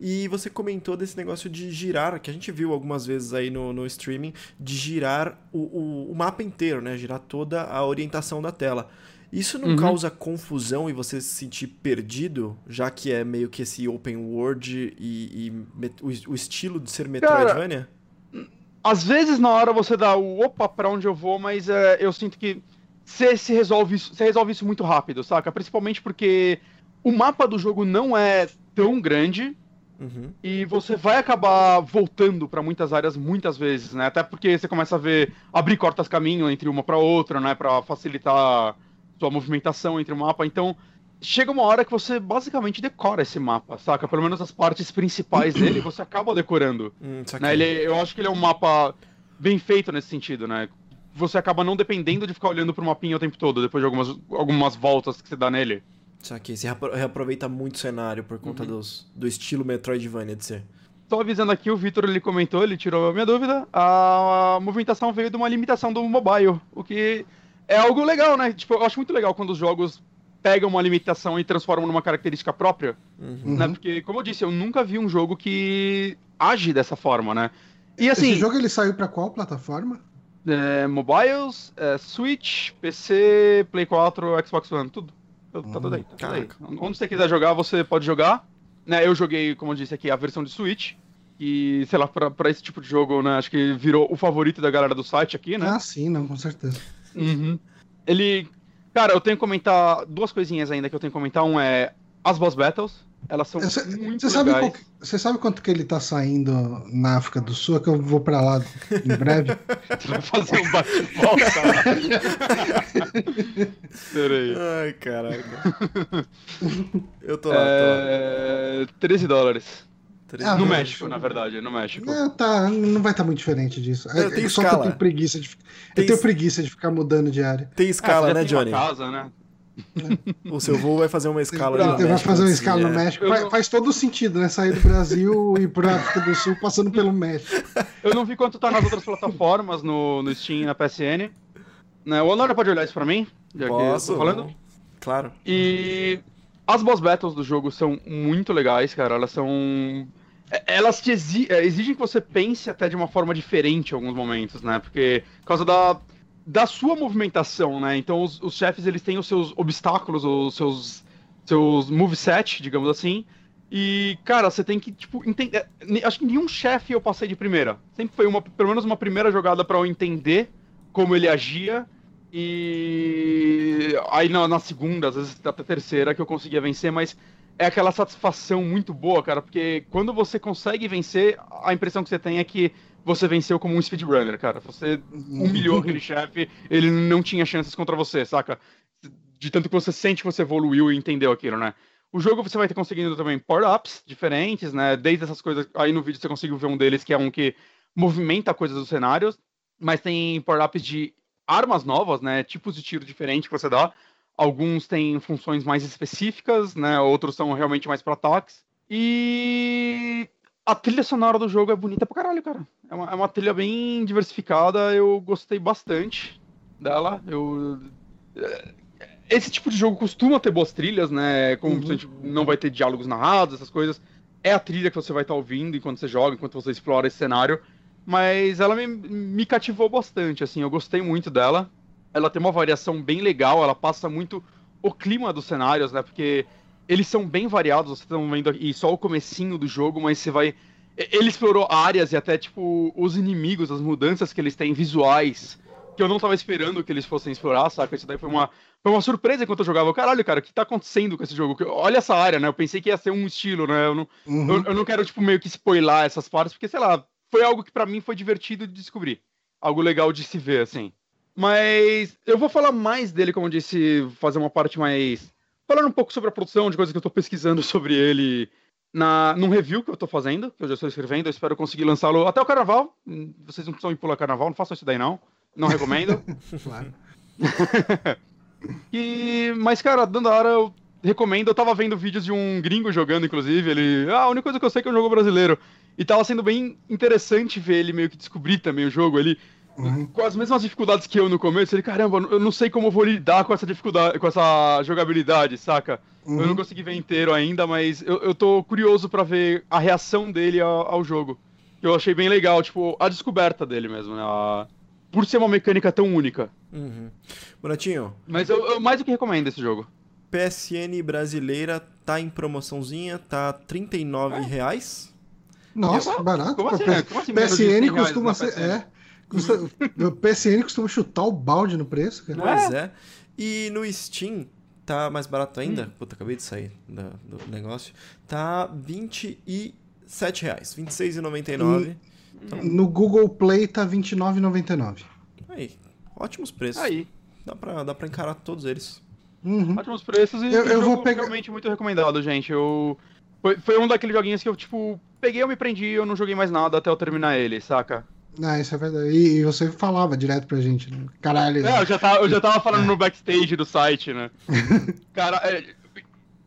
e você comentou desse negócio de girar, que a gente viu algumas vezes aí no, no streaming, de girar o, o, o mapa inteiro, né, girar toda a orientação da tela. Isso não Uhum. causa confusão e você se sentir perdido, já que é meio que esse open world e, e o, o estilo de ser Metroidvania? Às vezes na hora você dá o opa pra onde eu vou, mas é, eu sinto que você se resolve isso, você resolve isso muito rápido, saca? Principalmente porque o mapa do jogo não é tão grande Uhum. e você vai acabar voltando pra muitas áreas muitas vezes, né? Até porque você começa a ver abrir cortas caminho entre uma pra outra, né, Pra facilitar sua movimentação entre o mapa. Então, chega uma hora que você basicamente decora esse mapa, saca? Pelo menos as partes principais dele [CLEARS THROAT] você acaba decorando. Hum. Né, ele, eu acho que ele é um mapa bem feito nesse sentido, né? Você acaba não dependendo de ficar olhando pro mapinha o tempo todo, depois de algumas, algumas voltas que você dá nele. Saquei, você reapro- reaproveita muito o cenário por conta dos, do estilo Metroidvania de ser. Só avisando aqui, o Vitor ele comentou, ele tirou a minha dúvida. A movimentação veio de uma limitação do mobile, o que é algo legal, né? Tipo, eu acho muito legal quando os jogos pegam uma limitação e transformam numa característica própria, Uhum. né? Uhum. Porque, como eu disse, eu nunca vi um jogo que age dessa forma, né? E assim, Esse jogo ele saiu pra qual plataforma? É, mobiles, é, Switch, PC, Play 4, Xbox One, tudo. Tá tá tudo aí, tá tudo aí. Onde você quiser jogar, você pode jogar. Né, eu joguei, como eu disse aqui, a versão de Switch. E, sei lá, pra, pra esse tipo de jogo, né, acho que virou o favorito da galera do site aqui, né? Ah, sim, não, com certeza. Uhum. Ele. Cara, eu tenho que comentar duas coisinhas ainda que eu tenho que comentar. Um é as boss battles. Elas são Você muito você sabe, legais. que- você sabe quanto que ele tá saindo na África do Sul? É que eu vou pra lá em breve. [LAUGHS] Você vai fazer um bate-volta. Peraí. Ai, caraca. [LAUGHS] Eu tô lá, tô lá. É... 13 dólares. Ah, no mas- México, na verdade, no México. Não, tá, não vai estar muito diferente disso. É, tem é só que escala. eu tenho preguiça de, Tem eu tenho preguiça de ficar mudando de área. Tem Ah, escala, já né, Johnny? Casa, né? [LAUGHS] O seu voo vai fazer uma escala no Você vai México, fazer uma assim, escala é. no México. Eu Faz, não- faz todo sentido, né? Sair do Brasil e ir pra África do Sul passando pelo México. [LAUGHS] Eu não vi quanto tá nas outras plataformas, no, no Steam e na PSN. Né, o Honora pode olhar isso pra mim? Já que eu Posso? tô falando. Claro. E as boss battles do jogo são muito legais, cara. Elas são. é- Elas te exi- é, exigem que você pense até de uma forma diferente em alguns momentos, né? Porque por causa da, da sua movimentação, né? Então os, os chefes eles têm os seus obstáculos, os seus, seus moveset, digamos assim. E, cara, você tem que, tipo, entender. Acho que nenhum chefe eu passei de primeira. Sempre foi uma, pelo menos uma primeira jogada para eu entender como ele agia. E aí na, na, segunda, às vezes até terceira, que eu conseguia vencer, mas é aquela satisfação muito boa, cara, porque quando você consegue vencer, a impressão que você tem é que você venceu como um speedrunner, cara. Você humilhou [LAUGHS] aquele chefe, ele não tinha chances contra você, saca? De tanto que você sente que você evoluiu e entendeu aquilo, né? O jogo você vai ter conseguindo também power-ups diferentes, né? Desde essas coisas. Aí no vídeo você conseguiu ver um deles que é um que movimenta coisas dos cenários, mas tem power-ups de armas novas, né? Tipos de tiro diferentes que você dá. Alguns têm funções mais específicas, né? Outros são realmente mais para ataques. E a trilha sonora do jogo é bonita pra caralho, cara. É uma, é uma trilha bem diversificada, eu gostei bastante dela. Eu esse tipo de jogo costuma ter boas trilhas, né? Como uhum. não vai ter diálogos narrados, essas coisas. É a trilha que você vai estar tá ouvindo enquanto você joga, enquanto você explora esse cenário. Mas ela me, me cativou bastante, assim, eu gostei muito dela. Ela tem uma variação bem legal, ela passa muito o clima dos cenários, né? Porque eles são bem variados, vocês estão vendo aqui só o comecinho do jogo, mas você vai. Ele explorou áreas e até, tipo, os inimigos, as mudanças que eles têm visuais que eu não tava esperando que eles fossem explorar, saca? Isso daí foi uma, foi uma surpresa enquanto eu jogava. Caralho, cara, o que tá acontecendo com esse jogo? Olha essa área, né? Eu pensei que ia ser um estilo, né? Eu não, uhum. eu, eu, não quero, tipo, meio que spoiler essas partes, porque, sei lá, foi algo que para mim foi divertido de descobrir. Algo legal de se ver, assim. Mas eu vou falar mais dele, como eu disse, fazer uma parte mais. Falando um pouco sobre a produção, de coisas que eu tô pesquisando sobre ele na, num review que eu tô fazendo, que eu já estou escrevendo, eu espero conseguir lançá-lo até o carnaval. Vocês não precisam ir pular carnaval, não façam isso daí não. Não recomendo. [LAUGHS] claro. [LAUGHS] e, mas, cara, Dandara eu recomendo. Eu tava vendo vídeos de um gringo jogando, inclusive. Ele. Ah, a única coisa que eu sei é que é um jogo brasileiro. E tava sendo bem interessante ver ele meio que descobrir também o jogo ali. Uhum. Com as mesmas dificuldades que eu no começo, ele, caramba, eu não sei como eu vou lidar com essa dificuldade, com essa jogabilidade, saca? Uhum. Eu não uhum. consegui ver inteiro ainda, mas eu, eu tô curioso para ver a reação dele ao, ao, jogo. Eu achei bem legal, tipo, a descoberta dele mesmo, né? A, por ser uma mecânica tão única. Uhum. Bonatinho. Mas eu, eu, mais do que recomendo esse jogo. PSN brasileira tá em promoçãozinha, tá R$39 é. reais. Nossa, que barato. Como assim, Como assim PSN costuma ser. PSN? É. Custa, [LAUGHS] o PSN costuma chutar o balde no preço, cara. Pois é. é. E no Steam tá mais barato ainda. Hum. Puta, acabei de sair do, do negócio. Tá 27,00 reais. R$26,99. Então... No Google Play tá R$29,99. Aí, ótimos preços. Aí. Dá pra, dá pra encarar todos eles. Uhum. Ótimos preços e eu, eu vou pegar... realmente muito recomendado, gente. Eu... Foi, foi um daqueles joguinhos que eu, tipo, peguei, eu me prendi eu não joguei mais nada até eu terminar ele, saca? Ah, isso é verdade. E, você falava direto pra gente, né? Caralho. É, eu já tava, eu já tava falando é. no backstage do site, né? [LAUGHS] Cara, é,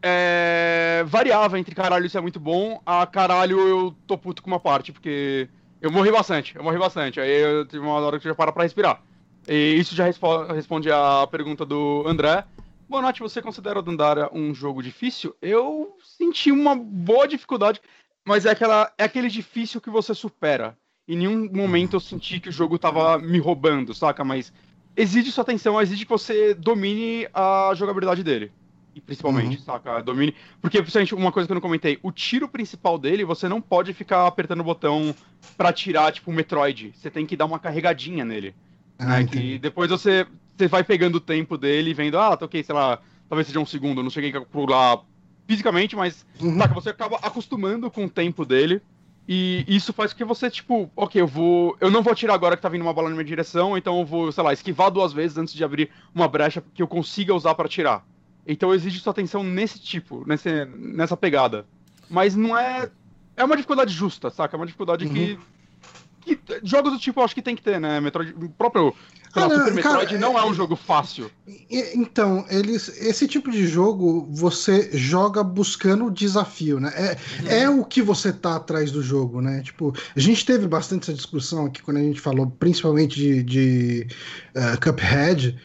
é, variava entre caralho, isso é muito bom, a caralho eu tô puto com uma parte, porque eu morri bastante, eu morri bastante. Aí eu tive uma hora que já para pra respirar. E isso já respo responde a pergunta do André. Boa noite, você considera o Dandara um jogo difícil? Eu senti uma boa dificuldade, mas é, aquela, é aquele difícil que você supera. Em nenhum momento eu senti que o jogo tava me roubando, saca? Mas exige sua atenção, exige que você domine a jogabilidade dele. E principalmente, uhum. saca? Domine. Porque, principalmente, uma coisa que eu não comentei: o tiro principal dele, você não pode ficar apertando o botão pra tirar, tipo, o Metroid. Você tem que dar uma carregadinha nele. Ah, né? Que depois você, você vai pegando o tempo dele e vendo, ah, tá ok, sei lá, talvez seja um segundo, eu não cheguei a pular fisicamente, mas uhum. saca, você acaba acostumando com o tempo dele. E isso faz com que você, tipo, ok, eu vou. Eu não vou atirar agora que tá vindo uma bala na minha direção, então eu vou, sei lá, esquivar duas vezes antes de abrir uma brecha que eu consiga usar para atirar. Então exige sua atenção nesse tipo, nesse, nessa pegada. Mas não é. É uma dificuldade justa, saca? É uma dificuldade uhum. que, que. Jogos do tipo eu acho que tem que ter, né? Metroid. O próprio. Cara, Super Metroid cara, não é, é um jogo fácil. Então, eles, esse tipo de jogo você joga buscando o desafio, né? É, uhum. é o que você tá atrás do jogo, né? Tipo, a gente teve bastante essa discussão aqui quando a gente falou, principalmente de, de uh, Cuphead,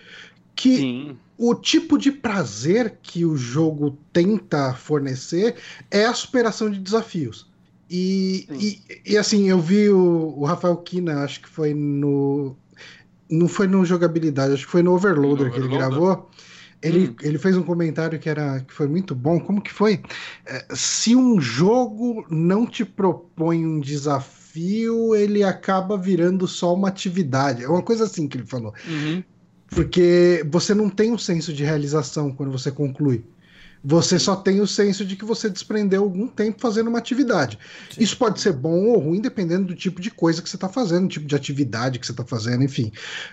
que Sim o tipo de prazer que o jogo tenta fornecer é a superação de desafios. E, e, e, assim, eu vi o, o, Rafael Kina, acho que foi no. Não foi no jogabilidade, acho que foi no Overloader no que Overloader? ele gravou. Ele, Hum. ele fez um comentário que, era, que foi muito bom. Como que foi? É, se um jogo não te propõe um desafio, ele acaba virando só uma atividade. É uma coisa assim que ele falou. Uhum. Porque você não tem um senso de realização quando você conclui. Você só tem o senso de que você desprendeu algum tempo fazendo uma atividade. Sim. Isso pode ser bom ou ruim, dependendo do tipo de coisa que você está fazendo, do tipo de atividade que você está fazendo, enfim.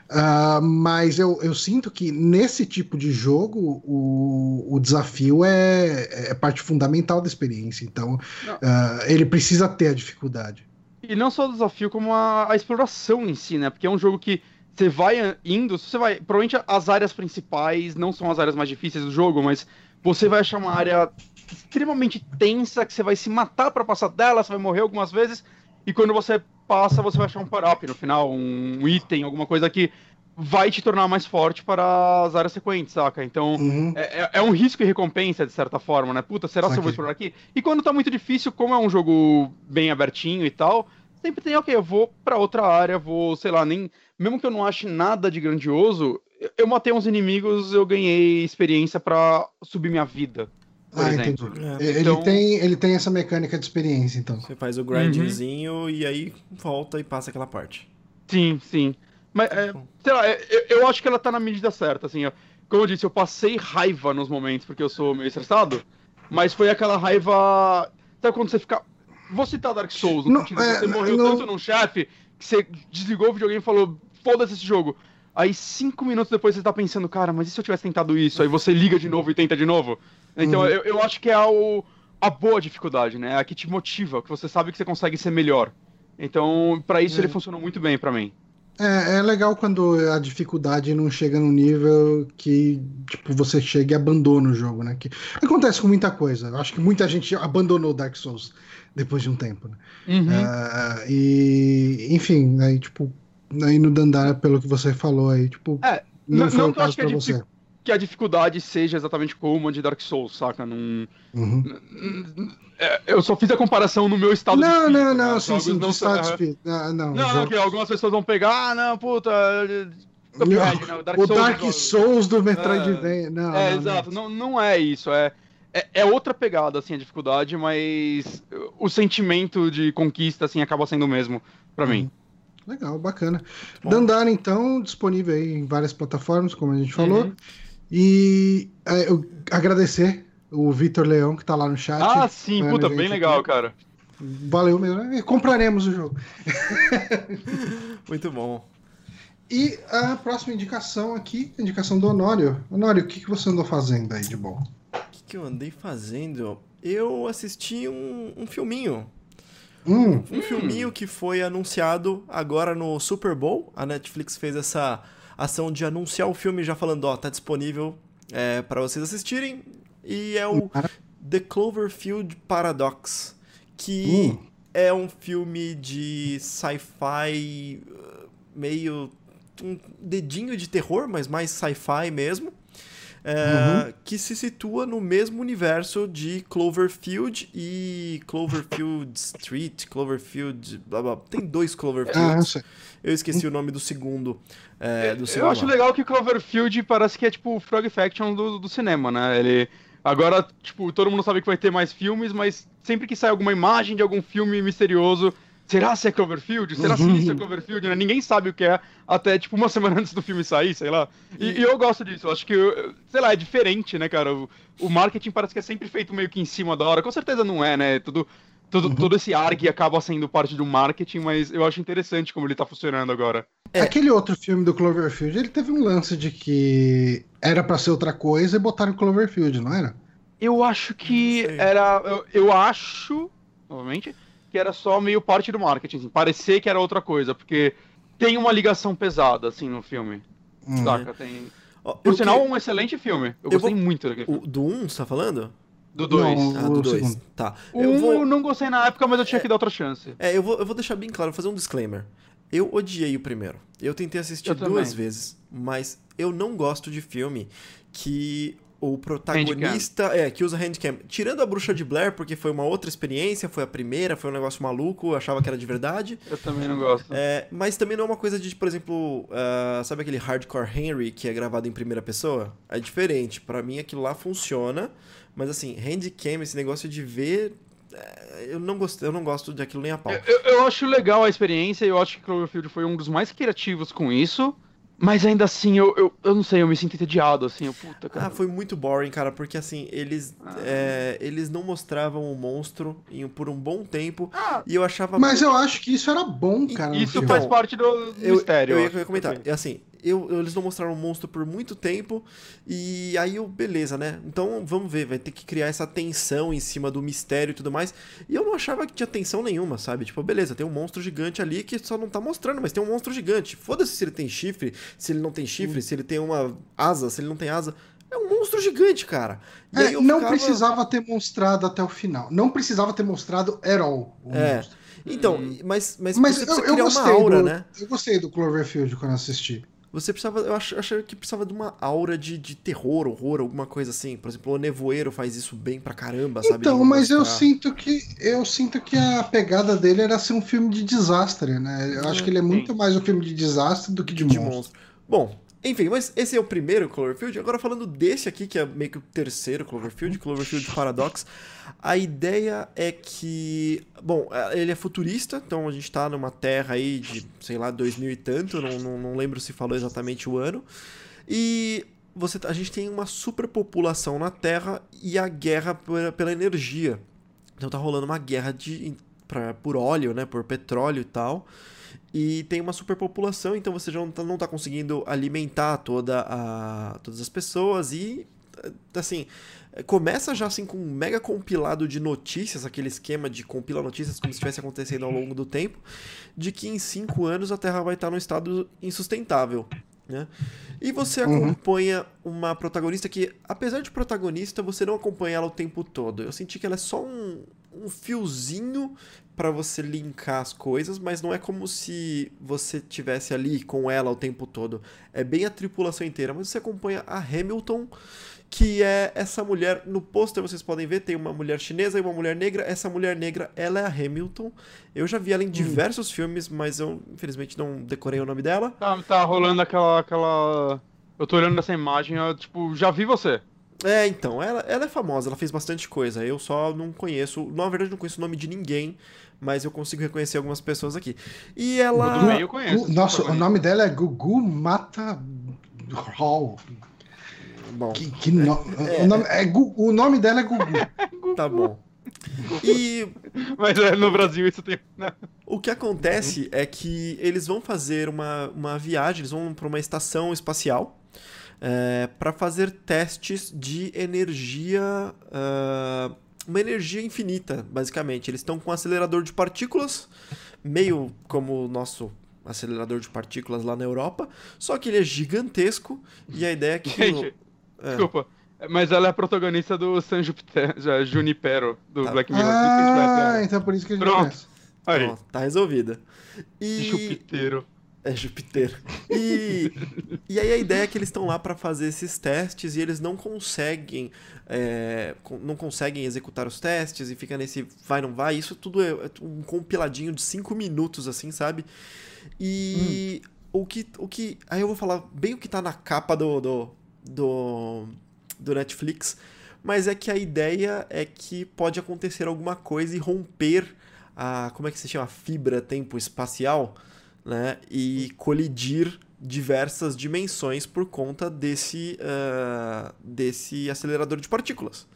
Ah, mas eu, eu sinto que nesse tipo de jogo o, o desafio é, é parte fundamental da experiência. Então ah, ele precisa ter a dificuldade. E não só o desafio, como a, a exploração em si, né? Porque é um jogo que você vai indo, você vai. Provavelmente as áreas principais não são as áreas mais difíceis do jogo, mas você vai achar uma área extremamente tensa que você vai se matar pra passar dela, você vai morrer algumas vezes, e quando você passa, você vai achar um power-up no final, um item, alguma coisa que vai te tornar mais forte para as áreas sequentes, saca? Então. Uhum. É, é- é um risco e recompensa, de certa forma, né? Puta, será que eu vou explorar aqui? E quando tá muito difícil, como é um jogo bem abertinho e tal, sempre tem, ok, eu vou pra outra área, vou, sei lá, nem. Mesmo que eu não ache nada de grandioso, eu, matei uns inimigos, eu ganhei experiência pra subir minha vida. Por Ah, exemplo. entendi. É, Ele, Então- tem, ele tem essa mecânica de experiência, então. Você faz o grindzinho e aí volta e passa aquela parte. Sim, sim. Mas, é, sei lá, eu, eu acho que ela tá na medida certa, assim, ó. Como eu disse, eu passei raiva nos momentos, porque eu sou meio estressado, mas foi aquela raiva. Sabe quando você fica. Vou citar Dark Souls, no Não, sentido, é, você morreu não- tanto num chefe que você desligou o videogame e falou, foda-se esse jogo. Aí cinco minutos depois você tá pensando, cara, mas e se eu tivesse tentado isso? Aí você liga de novo e tenta de novo. Então Uhum. eu, eu acho que é a, o- a boa dificuldade, né? A que te motiva, que você sabe que você consegue ser melhor. Então, pra isso É. ele funcionou muito bem pra mim. É, é legal quando a dificuldade não chega num nível que tipo, você chega e abandona o jogo, né? Que acontece com muita coisa. Eu acho que muita gente abandonou Dark Souls depois de um tempo, né? Uhum. Ah, e, enfim, aí, tipo, aí no Dandara, pelo que você falou aí, tipo, É, não, não- foi não o caso acho que pra é você. que a dificuldade seja exatamente como a de Dark Souls, saca? Não, Uhum. é, eu só fiz a comparação no meu estado de Não, espírito, não, né? não, Os sim, sim, não de estado de espírito. Não, Não, não, jogo- que algumas pessoas vão pegar, ah, não, puta. Cuphead, né? o Dark joga- Souls do Metroidvania. Não, É, não, exato, não. não, não é isso, é, é, é outra pegada, assim, a dificuldade, mas o sentimento de conquista, assim, acaba sendo o mesmo pra mim. Legal, bacana. Bom. Dandara, então, disponível aí em várias plataformas, como a gente falou. Uhum. E é, eu agradecer o Vitor Leão, que tá lá no chat. Ah, sim, né, puta, bem legal, aqui. cara. Valeu mesmo. né? Compraremos o jogo. [LAUGHS] Muito bom. E a próxima indicação aqui, a indicação do Honório. Honório, o que, que você andou fazendo aí de bom? O que, que eu andei fazendo? Eu assisti um, um filminho. Hum, Um filminho que foi anunciado agora no Super Bowl. A Netflix fez essa ação de anunciar o filme já falando, ó, tá disponível é, para vocês assistirem. E é o The Cloverfield Paradox, que Hum. é um filme de sci-fi meio um dedinho de terror, mas mais sci-fi mesmo. É, Que se situa no mesmo universo de Cloverfield e Cloverfield [LAUGHS] Street, Cloverfield. Blá, blá. Tem dois ah, Cloverfields. sei. Eu esqueci o nome do segundo. é, do segundo Eu acho legal que Cloverfield parece que é tipo o Frog Faction do, do cinema, né? Ele. Agora, tipo, todo mundo sabe que vai ter mais filmes, mas sempre que sai alguma imagem de algum filme misterioso, será se é Cloverfield? Será se Uhum. isso é Cloverfield? Né? Ninguém sabe o que é até, tipo, uma [LAUGHS] semana antes do filme sair, sei lá. E, e eu gosto disso, eu acho que, sei lá, é diferente, né, cara? O, o marketing parece que é sempre feito meio que em cima da hora. Com certeza não é, né? Tudo, todo, todo esse arg acaba sendo parte do marketing, mas eu acho interessante como ele tá funcionando agora. Aquele outro filme do Cloverfield, ele teve um lance de que era pra ser outra coisa e botaram Cloverfield, não era? Eu acho que era. Eu, eu acho, novamente, que era só meio parte do marketing, assim, parecer que era outra coisa, porque tem uma ligação pesada, assim, no filme. Hum. Saca? Tem. Por eu sinal, que- um excelente filme. Eu, Eu gostei vou- muito daquele o, filme. do 1, um, você tá falando? Do 2. Não, Ah, O do 2. segundo. Tá. O Eu um vou. eu não gostei na época, mas eu tinha que dar outra chance. É, eu vou, eu vou deixar bem claro, vou fazer um disclaimer. Eu odiei o primeiro. Eu tentei assistir Eu duas também. vezes, mas eu não gosto de filme que o protagonista handcam. é que usa handcam. Tirando a bruxa de Blair, porque foi uma outra experiência, foi a primeira, foi um negócio maluco, eu achava que era de verdade. Eu também não gosto. É, mas também não é uma coisa de, por exemplo, uh, sabe aquele Hardcore Henry que é gravado em primeira pessoa? É diferente. para mim aquilo lá funciona, mas assim, handcam, esse negócio de ver é, eu não gosto, eu não gosto de aquilo nem a pau. Eu, eu acho legal a experiência, eu acho que Cloverfield foi um dos mais criativos com isso. Mas ainda assim, eu, eu, eu não sei, eu me sinto entediado, assim, eu, puta, cara. Ah, foi muito boring, cara, porque assim, eles, ah. é, eles não mostravam o monstro em, por um bom tempo, ah, e eu achava... Mas eu acho que isso era bom, cara. Isso faz parte do, do eu, mistério. Eu eu ia comentar, é assim, eu, eu, eles não mostraram o monstro por muito tempo. E aí eu, beleza, né? Então vamos ver, vai ter que criar essa tensão em cima do mistério e tudo mais. E eu não achava que tinha tensão nenhuma, sabe? Tipo, beleza, tem um monstro gigante ali que só não tá mostrando, mas tem um monstro gigante. Foda-se se ele tem chifre, se ele não tem chifre, hum. se ele tem uma asa, se ele não tem asa. É um monstro gigante, cara. É, não ficava... precisava ter mostrado até o final. Não precisava ter mostrado at all o é. monstro. Então, mas, mas, mas eu, eu uma aura, do, né? Eu gostei do Cloverfield quando assisti. Você precisava. Eu acho, achei que precisava de uma aura de, de terror, horror, alguma coisa assim. Por exemplo, o Nevoeiro faz isso bem pra caramba, sabe? Então, mas eu sinto que. Eu sinto que a pegada dele era ser um filme de desastre, né? Eu acho que ele é muito mais um filme de desastre do que de, de monstro. monstro. Bom, enfim, mas esse é o primeiro Cloverfield. Agora falando desse aqui, que é meio que o terceiro Cloverfield, Cloverfield Paradox. A ideia é que, bom, é, ele é futurista, então a gente tá numa terra aí de, sei lá, 2000 e tanto, não, não, não lembro se falou exatamente o ano. E você, a gente tem uma superpopulação na Terra e a guerra por, pela energia. Então tá rolando uma guerra de, pra, por óleo, né, por petróleo e tal e tem uma superpopulação, então você já não está não tá conseguindo alimentar toda a, todas as pessoas e assim, começa já assim com um mega compilado de notícias, aquele esquema de compila notícias como se estivesse acontecendo ao longo do tempo, de que em cinco anos a Terra vai estar num estado insustentável. Né? E você uhum. acompanha uma protagonista que, apesar de protagonista, você não acompanha ela o tempo todo. Eu senti que ela é só um, um fiozinho para você linkar as coisas, mas não é como se você tivesse ali com ela o tempo todo. É bem a tripulação inteira, mas você acompanha a Hamilton, que é essa mulher, no pôster vocês podem ver, tem uma mulher chinesa e uma mulher negra. Essa mulher negra, ela é a Hamilton. Eu já vi ela em hum. diversos hum. filmes, mas eu infelizmente não decorei o nome dela. Tá, tá rolando aquela aquela eu tô olhando essa imagem, eu, tipo, já vi você. É, então, ela, ela é famosa, ela fez bastante coisa. Eu só não conheço, na verdade, não conheço o nome de ninguém, mas eu consigo reconhecer algumas pessoas aqui. E ela. Do meio eu conheço. Nossa, o nome dela é Gugu Mata Hall. Bom. Que, que no... é, o, nome, é, o nome dela é Gugu. [LAUGHS] tá bom. E. [LAUGHS] Mas é, no Brasil isso tem. O que acontece é que eles vão fazer uma, uma viagem, eles vão para uma estação espacial é, para fazer testes de energia. Uh, uma energia infinita, basicamente. Eles estão com um acelerador de partículas, meio como o nosso acelerador de partículas lá na Europa, só que ele é gigantesco e a ideia é que. Gente, é. desculpa. Mas ela é a protagonista do San Junipero, do tá. Black Mirror. Ah, então por isso que a gente Pronto. Aí. Pronto, tá resolvida. E... Jupitero. É Júpiter. E, e aí a ideia é que eles estão lá para fazer esses testes e eles não conseguem é, não conseguem executar os testes e fica nesse vai não vai. Isso tudo é, é um compiladinho de cinco minutos assim, sabe? E hum. o que o que aí eu vou falar bem o que tá na capa do do, do, do Netflix, mas é que a ideia é que pode acontecer alguma coisa e romper a como é que se chama a fibra tempo espacial né, e colidir diversas dimensões por conta desse, uh, desse acelerador de partículas.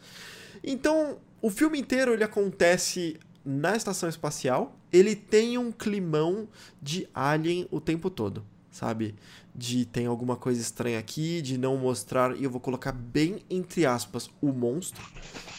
Então, o filme inteiro ele acontece na estação espacial, ele tem um climão de alien o tempo todo, sabe? De tem alguma coisa estranha aqui, de não mostrar, e eu vou colocar bem entre aspas, o monstro,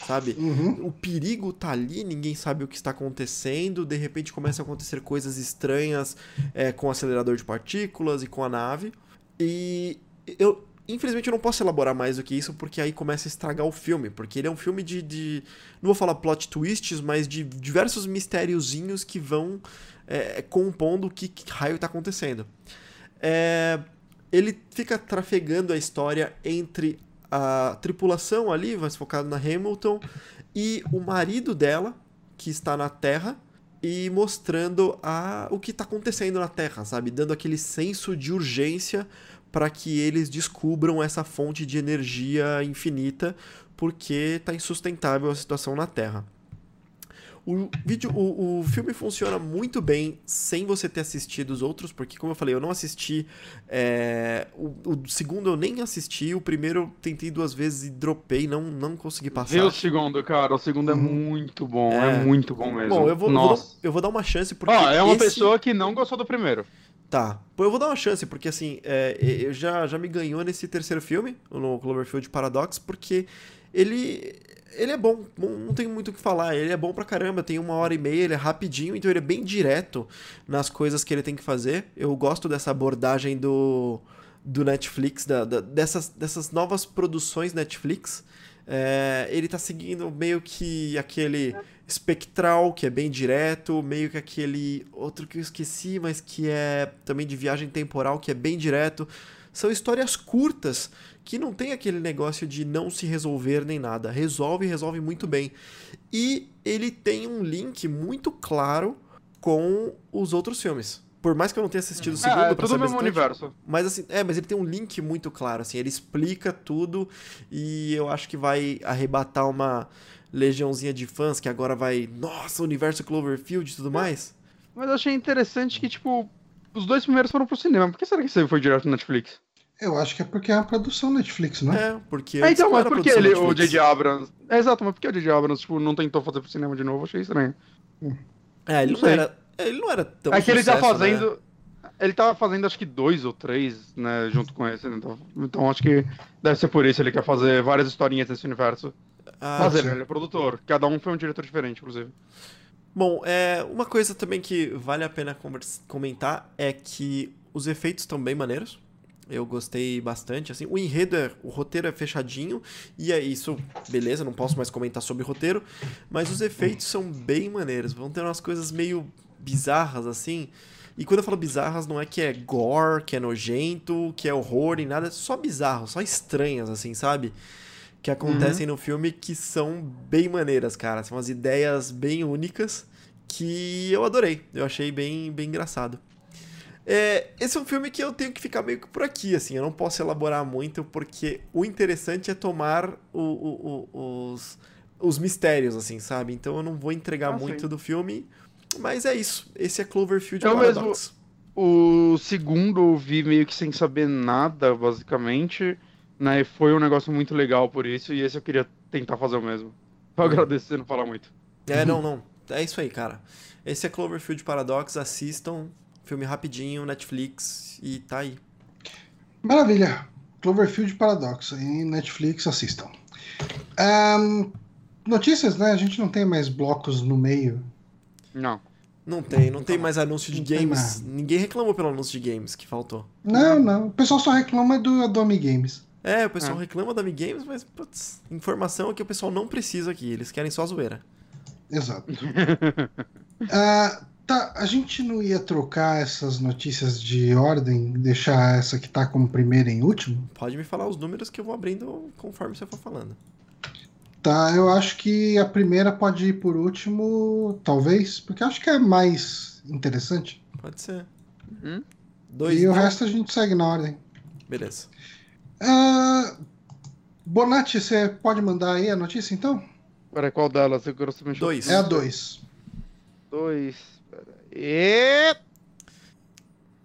sabe? Uhum. O perigo tá ali, ninguém sabe o que está acontecendo, de repente começam a acontecer coisas estranhas é, com o acelerador de partículas e com a nave. E eu, infelizmente, eu não posso elaborar mais do que isso, porque aí começa a estragar o filme, porque ele é um filme de. de não vou falar plot twists, mas de diversos mistériozinhos que vão é, compondo o que, que raio está acontecendo. É, ele fica trafegando a história entre a tripulação ali, mais focado na Hamilton, e o marido dela, que está na Terra, e mostrando a, o que está acontecendo na Terra, sabe? Dando aquele senso de urgência para que eles descubram essa fonte de energia infinita, porque está insustentável a situação na Terra. O, vídeo, o, o filme funciona muito bem sem você ter assistido os outros, porque, como eu falei, eu não assisti. É, o, o, segundo eu nem assisti, o primeiro eu tentei duas vezes e dropei, não, não consegui passar. Vê o segundo, cara. O segundo é uhum. muito bom, é... é... muito bom mesmo. Bom, eu vou, Nossa. eu vou dar uma chance porque. Ó, é uma esse... pessoa que não gostou do primeiro. Tá. Pô, eu vou dar uma chance, porque assim, é, eu já, já me ganhou nesse terceiro filme, no Cloverfield Paradox, porque ele ele é bom, não tem muito o que falar. Ele é bom pra caramba, tem uma hora e meia, ele é rapidinho, então ele é bem direto nas coisas que ele tem que fazer. Eu gosto dessa abordagem do, do Netflix, da, da dessas, dessas novas produções Netflix. É, ele tá seguindo meio que aquele espectral, que é bem direto, meio que aquele outro que eu esqueci, mas que é também de viagem temporal, que é bem direto. São histórias curtas que não tem aquele negócio de não se resolver nem nada. Resolve, resolve muito bem. E ele tem um link muito claro com os outros filmes. Por mais que eu não tenha assistido o segundo, é, é tudo o mesmo universo. Mas assim, é, mas ele tem um link muito claro, assim, ele explica tudo e eu acho que vai arrebatar uma legiãozinha de fãs que agora vai, nossa, universo Cloverfield e tudo mais. Mas eu achei interessante que, tipo, os dois primeiros foram pro cinema. Por que será que esse foi direto no Netflix? Eu acho que é porque é uma produção Netflix, né? É, porque. É, então, mas por que ele, o J.J. Abrams. É, exato, mas por que o J.J. Abrams tipo, não tentou fazer pro cinema de novo? Achei estranho. É, ele não, não era. Ele não era tão. É que ele tá fazendo. Né? Ele tava fazendo acho que dois ou três, né, junto com esse. Então, então acho que deve ser por isso ele quer fazer várias historinhas nesse universo. Ah, fazer, ele é produtor. Cada um foi um diretor diferente, inclusive. Bom, é, uma coisa também que vale a pena comentar é que os efeitos estão bem maneiros. Eu gostei bastante, assim. O enredo é, o roteiro é fechadinho e é isso, beleza, não posso mais comentar sobre roteiro, mas os efeitos são bem maneiros. Vão ter umas coisas meio bizarras assim. E quando eu falo bizarras, não é que é gore, que é nojento, que é horror e nada, é só bizarro, só estranhas assim, sabe? Que acontecem uhum. no filme que são bem maneiras, cara. São umas ideias bem únicas que eu adorei. Eu achei bem, bem engraçado. É, esse é um filme que eu tenho que ficar meio que por aqui, assim, eu não posso elaborar muito, porque o interessante é tomar o, o, o, os, os mistérios, assim, sabe? Então eu não vou entregar ah, muito sim. do filme, mas é isso. Esse é Cloverfield eu Paradox. Mesmo, o segundo eu vi meio que sem saber nada, basicamente, né? E foi um negócio muito legal por isso, e esse eu queria tentar fazer o mesmo. Eu uhum. agradeço você não falar muito. É, não, [LAUGHS] não. É isso aí, cara. Esse é Cloverfield Paradox, assistam. Filme rapidinho, Netflix e tá aí. Maravilha. Cloverfield Paradox em Netflix, assistam. Um, notícias, né? A gente não tem mais blocos no meio. Não. Não tem, não tem mais anúncio de games. Ninguém reclamou pelo anúncio de games que faltou. Não, não. O pessoal só reclama do Adobe Games. É, o pessoal é. reclama da Mi Games, mas putz, informação é que o pessoal não precisa aqui, eles querem só zoeira. Exato. uh, [LAUGHS] Tá, a gente não ia trocar essas notícias de ordem, deixar essa que tá como primeira em último? Pode me falar os números que eu vou abrindo conforme você for falando. Tá, eu acho que a primeira pode ir por último, talvez, porque acho que é mais interessante. Pode ser. Uhum. Dois, e o resto a gente segue na ordem. Beleza. Uh, Bonatti, você pode mandar aí a notícia então? Para qual delas? Eu Dois. É a dois. Dois. E.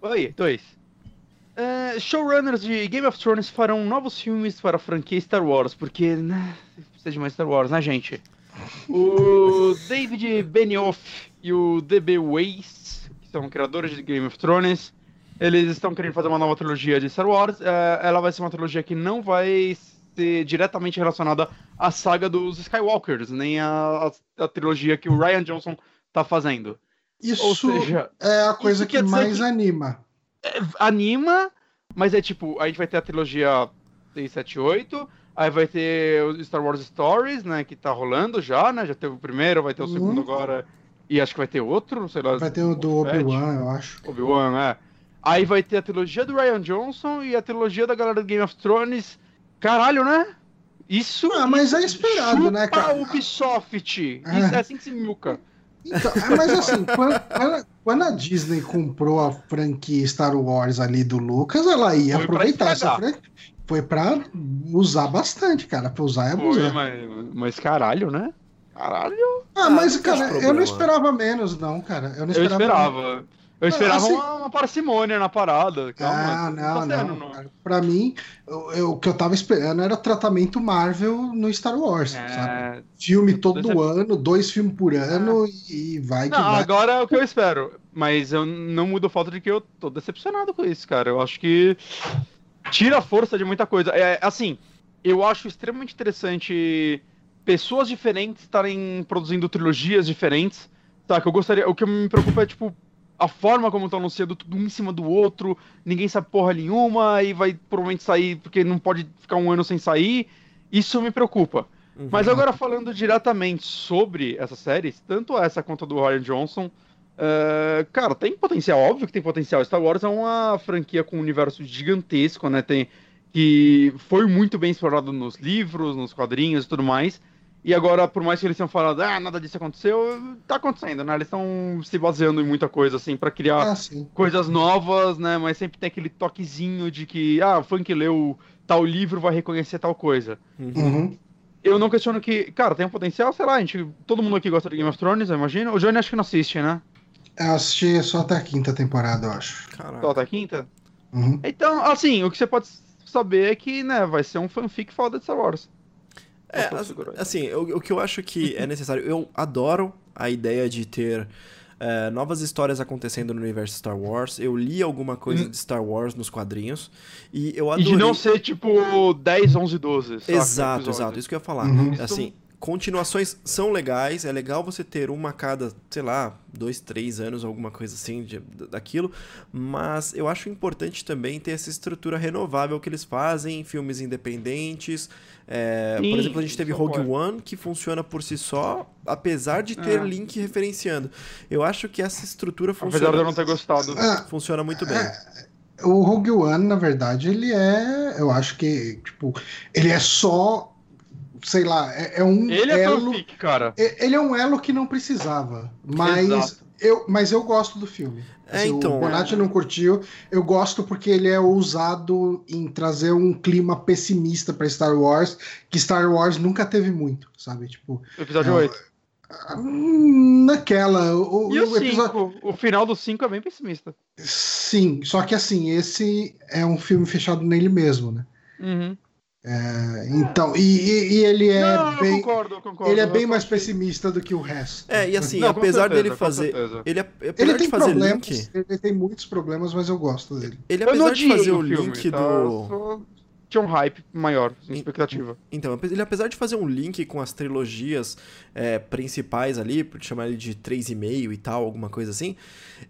Oi, dois. Uh, showrunners de Game of Thrones farão novos filmes para a franquia Star Wars, porque né, precisa de mais Star Wars, né, gente? O [LAUGHS] David Benioff e o D.B. Weiss, que são criadores de Game of Thrones, eles estão querendo fazer uma nova trilogia de Star Wars. Uh, ela vai ser uma trilogia que não vai ser diretamente relacionada à saga dos Skywalkers, nem a, a, a trilogia que o Ryan Johnson está fazendo. Isso seja, é a coisa que mais que anima. É, anima, mas é tipo, a gente vai ter a trilogia 678, aí vai ter o Star Wars Stories, né, que tá rolando já, né? Já teve o primeiro, vai ter o segundo uhum. agora. E acho que vai ter outro, sei lá. Vai ter o do Obi-Wan, eu acho. Obi-Wan, é. Aí vai ter a trilogia do Ryan Johnson e a trilogia da galera do Game of Thrones. Caralho, né? Isso. Ah, mas é esperado, né, cara? Ubisoft. Isso É. assim que se milka. [LAUGHS] Então, é, mas assim, quando, quando- a Disney comprou a franquia Star Wars ali do Lucas, ela ia Foi aproveitar essa franquia. Foi pra usar bastante, cara. Pra usar e Foi, abusar. mas, mas caralho, né? Caralho. Ah, mas, cara, eu não esperava menos, não, cara. Eu não Eu esperava. Eu esperava assim- uma, uma parcimônia na parada. Calma, Ah, não, tá não. tendo, cara. Pra mim, eu- eu- o que eu tava esperando era tratamento Marvel no Star Wars, sabe? É... Filme todo Decep- ano, dois filmes por ano e vai que Não, vai. agora é o que eu espero. Mas eu não mudo o fato de que eu tô decepcionado com isso, cara. Eu acho que tira a força de muita coisa. É, assim, eu acho extremamente interessante pessoas diferentes estarem produzindo trilogias diferentes. Tá, que eu gostaria. O que me preocupa é, tipo, a forma como estão anunciando tudo um em cima do outro, ninguém sabe porra nenhuma, e vai provavelmente sair porque não pode ficar um ano sem sair. Isso me preocupa. Uhum. Mas agora falando diretamente sobre essas séries, tanto essa quanto a do Ryan Johnson, é, cara, tem potencial, óbvio que tem potencial. Star Wars é uma franquia com um universo gigantesco, né? Tem, que foi muito bem explorado nos livros, nos quadrinhos e tudo mais. E agora, por mais que eles tenham falado, ah, nada disso aconteceu, tá acontecendo, né? Eles estão se baseando em muita coisa, assim, pra criar Ah, coisas novas, né? Mas sempre tem aquele toquezinho de que, ah, o fã que leu tal livro vai reconhecer tal coisa. Uhum. Uhum. Eu não questiono que, cara, tem um potencial, sei lá, a gente, todo mundo aqui gosta de Game of Thrones, eu imagino. O Johnny acho que não assiste, né? Eu assisti só até a quinta temporada, eu acho. Caraca. Só até a quinta. Uhum. Então, assim, o que você pode saber é que, né, vai ser um fanfic foda de Star Wars. É, aí. assim, o, o que eu acho que é [LAUGHS] necessário, eu adoro a ideia de ter é, novas histórias acontecendo no universo Star Wars. Eu li alguma coisa de Star Wars nos quadrinhos e eu E adorei. de não ser, tipo, 10, 11, 12. saca, Exato, exato, isso que eu ia falar. Uhum. Assim, continuações são legais, é legal você ter uma a cada, sei lá, dois, três anos, alguma coisa assim de- daquilo, mas eu acho importante também ter essa estrutura renovável que eles fazem, filmes independentes. é, Sim, por exemplo, a gente teve Rogue concordo. One, que funciona por si só, apesar de ter É. link referenciando. Eu acho que essa estrutura funciona, Apesar de eu não ter gostado. Ah, funciona muito bem. o Rogue One, na verdade, ele é. Eu acho que, tipo, ele é só. Sei lá, é, é um Ele é elo. fanfic, cara. é- Ele é um elo que não precisava. Mas Exato. eu, mas eu gosto do filme. É, Se então. O Bonatti não curtiu. Eu gosto porque ele é ousado em trazer um clima pessimista pra Star Wars, que Star Wars nunca teve muito, sabe? Tipo, Episódio Não, 8. hum, naquela. O, E o o episódio. 5? O final do 5 é bem pessimista. Sim, só que assim, esse é um filme fechado nele mesmo, né? Uhum. É, então, e, e- e ele é não, eu bem. concordo, eu concordo. Ele é bem mais pessimista do que o resto. É, e assim, Não, apesar certeza, dele fazer. Ele, apesar Ele de tem fazer problemas, link. ele tem muitos problemas, mas eu gosto dele. Ele, apesar de fazer o filme, link tá? do. Tinha um hype maior, Em- expectativa. Então, ele apesar de fazer um link com as trilogias é, principais ali, por chamar ele de 3,5 e tal, alguma coisa assim,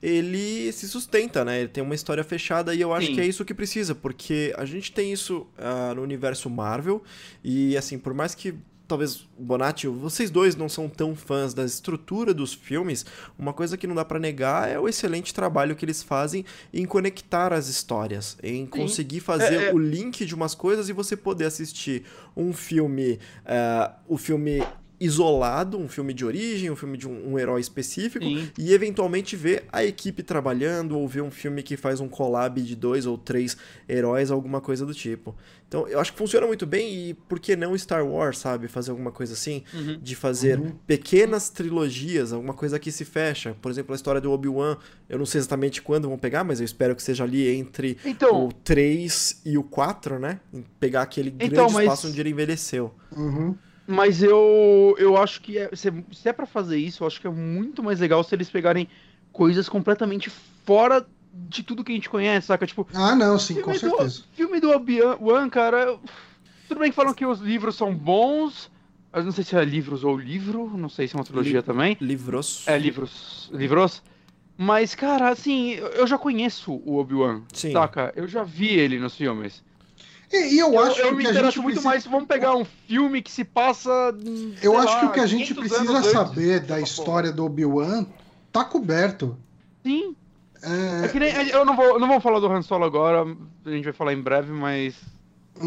ele se sustenta, né? Ele tem uma história fechada e eu acho Sim. que é isso que precisa, porque a gente tem isso ah, no universo Marvel e, assim, por mais que talvez Bonatti, vocês dois não são tão fãs da estrutura dos filmes, uma coisa que não dá pra negar é o excelente trabalho que eles fazem em conectar as histórias, em conseguir fazer É, é- o link de umas coisas e você poder assistir um filme, eh, o filme isolado, um filme de origem, um filme de um, um herói específico, Sim. e eventualmente ver a equipe trabalhando ou ver um filme que faz um collab de dois ou três heróis, alguma coisa do tipo. Então, eu acho que funciona muito bem e por que não Star Wars, sabe? Fazer alguma coisa assim, Uhum. de fazer pequenas trilogias, alguma coisa que se fecha. Por exemplo, a história do Obi-Wan, eu não sei exatamente quando vão pegar, mas eu espero que seja ali entre Então, o 3 e o 4, né? Pegar aquele grande Então, mas- espaço onde ele envelheceu. Uhum. Mas eu, eu acho que é, se, se é pra fazer isso, eu acho que é muito mais legal se eles pegarem coisas completamente fora de tudo que a gente conhece, saca? Tipo, Ah, não, sim, com filme do, certeza. filme do Obi-Wan, cara, eu- tudo bem que falam que os livros são bons, eu não sei se é livros ou livro, não sei se é uma trilogia Li- também. Livros. É, livros. Livros. Mas, cara, assim, eu eu já conheço o Obi-Wan, Sim. saca? Eu já vi ele nos filmes. E, e eu, Eu, acho eu que me a interesso gente muito precisa... mais. Vamos pegar um filme que se passa. Eu sei acho lá, que o que a gente 500 precisa anos antes saber da dessa história do Obi-Wan tá coberto. Sim. É É, que nem, eu não vou, não vou falar do Han Solo agora, a gente vai falar em breve, mas.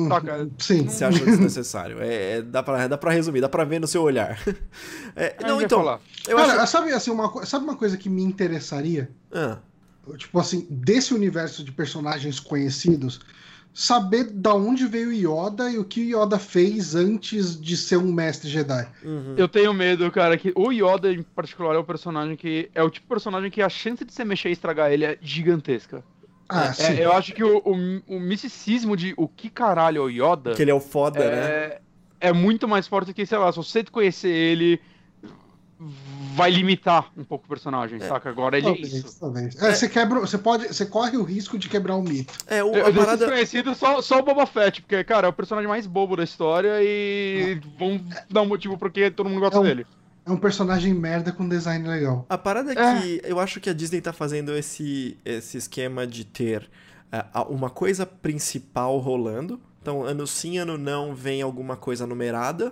Saca? Sim. Você achou desnecessário. É, é, dá, pra, dá pra resumir, dá pra ver no seu olhar. [LAUGHS] É, não, então. falar. Eu Cara, acho. sabe, assim, uma, sabe uma coisa que me interessaria? Ah, Tipo assim, desse universo de personagens conhecidos, saber da onde veio Yoda e o que Yoda fez antes de ser um mestre Jedi. uhum. Eu tenho medo, cara, que o Yoda em particular é o personagem que. É o tipo de personagem que a chance de você mexer e estragar ele é gigantesca. Ah, É, sim. eu acho que o, o, o misticismo de o que caralho é o Yoda Que ele é o foda, né? é, é muito mais forte que, sei lá, se você conhecer ele, vai limitar um pouco o personagem, saca? Agora ele é isso. talvez. É, Você quebra, você pode, você corre o risco de quebrar o mito. É, o, Eu, a parada. conhecidos, só, só o Boba Fett, porque, cara, é o personagem mais bobo da história e vão dar um motivo porque todo mundo gosta É um- dele. É um personagem merda com design legal. A parada é É. que eu acho que a Disney tá fazendo esse, esse esquema de ter é, a- uma coisa principal rolando. Então, ano sim, ano não, vem alguma coisa numerada.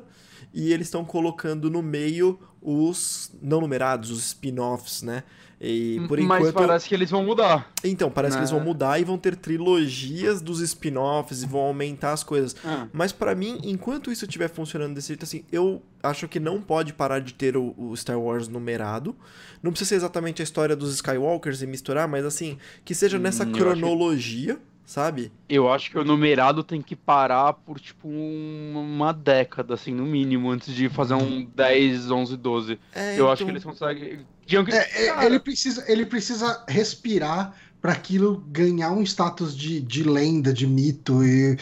E eles estão colocando no meio os não numerados, os spin-offs, né? E por Mas enquanto. parece que eles vão mudar. Então, parece que eles né? vão mudar e vão ter trilogias dos spin-offs e vão aumentar as coisas. Ah. Mas pra mim, enquanto isso estiver funcionando desse jeito, assim, eu acho que não pode parar de ter o, o Star Wars numerado. Não precisa ser exatamente a história dos Skywalkers e misturar, mas assim, que seja nessa Hum, cronologia, sabe? Eu acho que o numerado tem que parar por, tipo, um- uma década, assim, no mínimo, antes de fazer um 10, 11, 12. É, Eu acho então- que eles conseguem... Que- É, é, ele, precisa, ele precisa respirar para aquilo ganhar um status de, de lenda, de mito. E...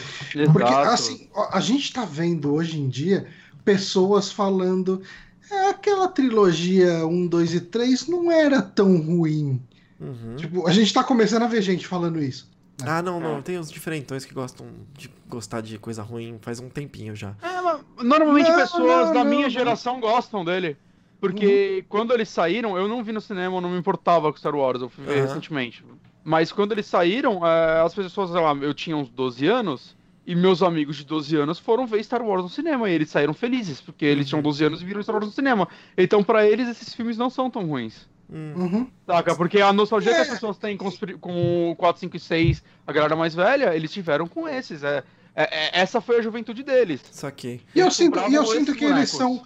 Porque, exato. assim, a gente tá vendo hoje em dia pessoas falando. "É, aquela trilogia 1, 2 e 3 não era tão ruim. Uhum. Tipo, a gente tá começando a ver gente falando isso. Ah, não, não. Tem os diferentões que gostam de gostar de coisa ruim faz um tempinho já. É, mas normalmente Não, pessoas não, da não, minha não. geração gostam dele. Porque quando eles saíram, eu não vi no cinema, eu não me importava com Star Wars, eu fui ver Aham. recentemente. Mas quando eles saíram, é, as pessoas, sei lá, eu tinha uns 12 anos, e meus amigos de 12 anos foram ver Star Wars no cinema, e eles saíram felizes, porque eles tinham 12 anos e viram Star Wars no cinema. Então, pra eles, esses filmes não são tão ruins. Hum. Uhum. Saca? Porque a nostalgia que as É. pessoas têm com, os com o 4, 5 e 6, a galera mais velha, eles tiveram com esses. É, é- é- essa foi a juventude deles. Saquei. E eu Eles sinto, e eu sinto que eles bonecos. são.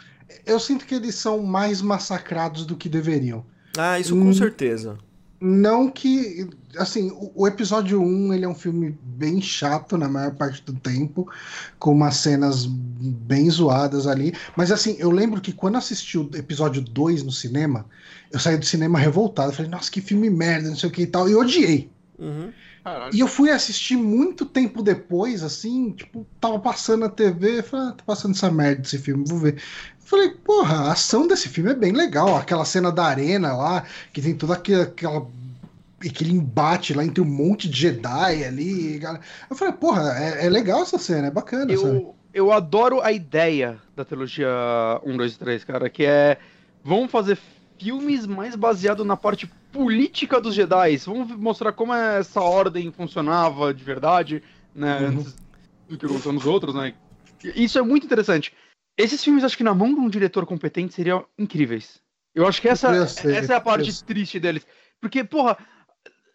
Eu sinto que eles são mais massacrados do que deveriam. Ah, isso Hum. com certeza. Não que. Assim, o, o episódio 1 ele é um filme bem chato na maior parte do tempo, com umas cenas bem zoadas ali. Mas assim, eu lembro que quando assisti o episódio 2 no cinema, eu saí do cinema revoltado. Falei, nossa, que filme merda, não sei o que e tal. E odiei. Uhum. E eu fui assistir muito tempo depois, assim, tipo, tava passando na TV, falei, ah, tá passando essa merda desse filme, vou ver. Falei, porra, a ação desse filme é bem legal, aquela cena da arena lá, que tem toda aquela, aquele embate lá entre um monte de Jedi ali. Eu falei, porra, é, é legal essa cena, é bacana, sabe? Eu, eu adoro a ideia da trilogia 1, 2 e 3, cara, que é. Vamos fazer filmes mais baseados na parte política dos Jedi. Vamos mostrar como essa ordem funcionava de verdade, né? Uhum. Antes do que aconteceu nos outros, né? Isso é muito interessante. Esses filmes, acho que na mão de um diretor competente seriam incríveis. Eu acho que essa, essa é a parte triste deles. Porque, porra,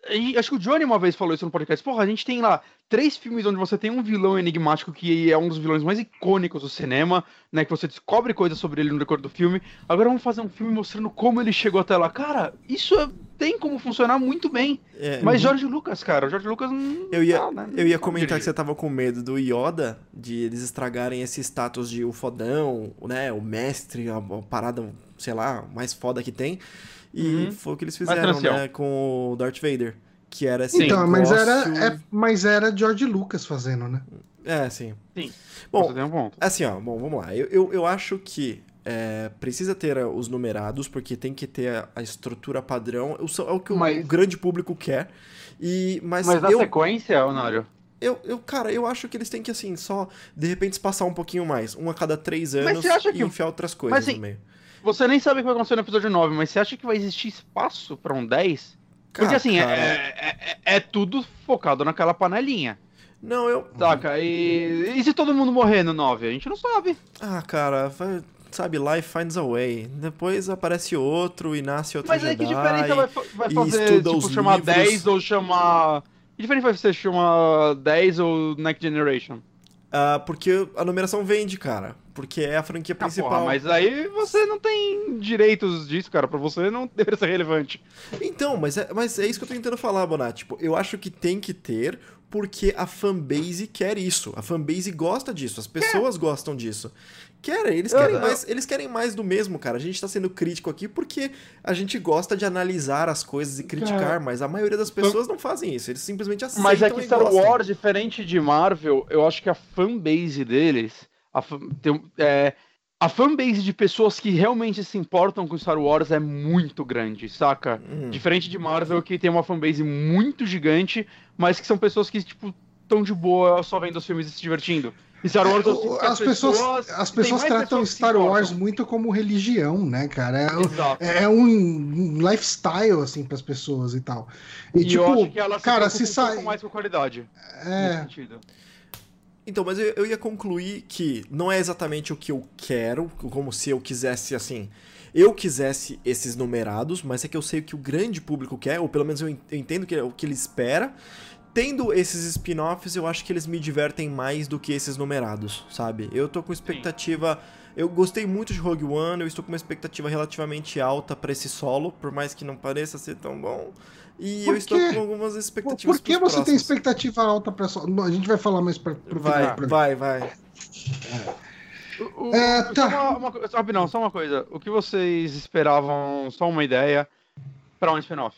e acho que o Johnny uma vez falou isso no podcast. Porra, a gente tem lá três filmes onde você tem um vilão enigmático que é um dos vilões mais icônicos do cinema, né? Que você descobre coisas sobre ele no decorrer do filme. Agora vamos fazer um filme mostrando como ele chegou até lá. Cara, isso é- tem como funcionar muito bem. É, Mas George Lucas, cara, o George Lucas não. Eu ia, não, né, eu ia comentar que você tava com medo do Yoda, de eles estragarem esse status de o fodão, né? O mestre, a parada, sei lá, mais foda que tem. E Uhum. foi o que eles fizeram, né? Com o Darth Vader. Que era esse Então, mas era, é- mas era George Lucas fazendo, né? É, sim. Sim. Bom, um ponto. Assim, ó, bom, vamos lá. Eu, eu, eu acho que é, precisa ter uh, os numerados, porque tem que ter a, a estrutura padrão. Eu sou- É o que o- Mas- o grande público quer. E, mas Mas na eu, sequência, Honório. eu, eu, cara, eu acho que eles têm que, assim, só, de repente, espaçar um pouquinho mais. Um a cada três Mas anos você acha e que- enfiar outras coisas Mas, assim, no meio. Você nem sabe o que vai acontecer no episódio 9, mas você acha que vai existir espaço pra um 10? Porque Ah, assim, é, é, é- é tudo focado naquela panelinha, Não, eu... saca? E, e se todo mundo morrer no 9? A gente não sabe. Ah, cara, vai- sabe, life finds a way. Depois aparece outro e nasce outro Mas aí que Jedi. diferença vai, vai e fazer, tipo, chamar livros. 10 ou chamar... Que diferença vai ser chamar 10 ou Next Generation? Uh, porque a numeração vende, cara. Porque é a franquia Ah, principal. porra, mas aí você não tem direitos disso, cara. Pra você não [LAUGHS] deveria ser relevante. Então, mas é, mas é isso que eu tô tentando falar, Bonatti. Tipo, eu acho que tem que ter, porque a fanbase quer isso. A fanbase gosta disso, as pessoas gostam disso. Querem, eles querem, Eu- mais, eles querem mais do mesmo, cara. A gente tá sendo crítico aqui porque a gente gosta de analisar as coisas e criticar, Cara, mas a maioria das pessoas não fazem isso. Eles simplesmente aceitam Mas é que Star gostam. Wars, diferente de Marvel, eu acho que a fanbase deles. A, tem- é, a fanbase de pessoas que realmente se importam com Star Wars é muito grande, saca? Hum. Diferente de Marvel, que tem uma fanbase muito gigante, mas que são pessoas que, tipo, estão de boa só vendo os filmes e se divertindo. E Star Wars, É, as pessoas, as tem pessoas tratam pessoas Star Wars muito como religião, né, cara? É, é um, um lifestyle, assim, pras pessoas e tal. E, E tipo, eu acho que ela cara, se sai. mais com qualidade. É. Então, mas eu, eu ia concluir que não é exatamente o que eu quero, como se eu quisesse, assim, eu quisesse esses numerados, mas é que eu sei o que o grande público quer, ou pelo menos eu en- eu entendo que é o que ele espera. Tendo esses spin-offs, eu acho que eles me divertem mais do que esses numerados, sabe? Eu tô com expectativa. Eu gostei muito de Rogue One, eu estou com uma expectativa relativamente alta pra esse solo, por mais que não pareça ser tão bom. E Por eu estou com algumas expectativas por que você tem próximos. expectativa alta pra só. A gente vai falar mais pra, pro final do Vai, vai, vai. O- É, tá. Só uma, uma, co- só, uma coisa. O que vocês esperavam, só uma ideia, pra um spin-off?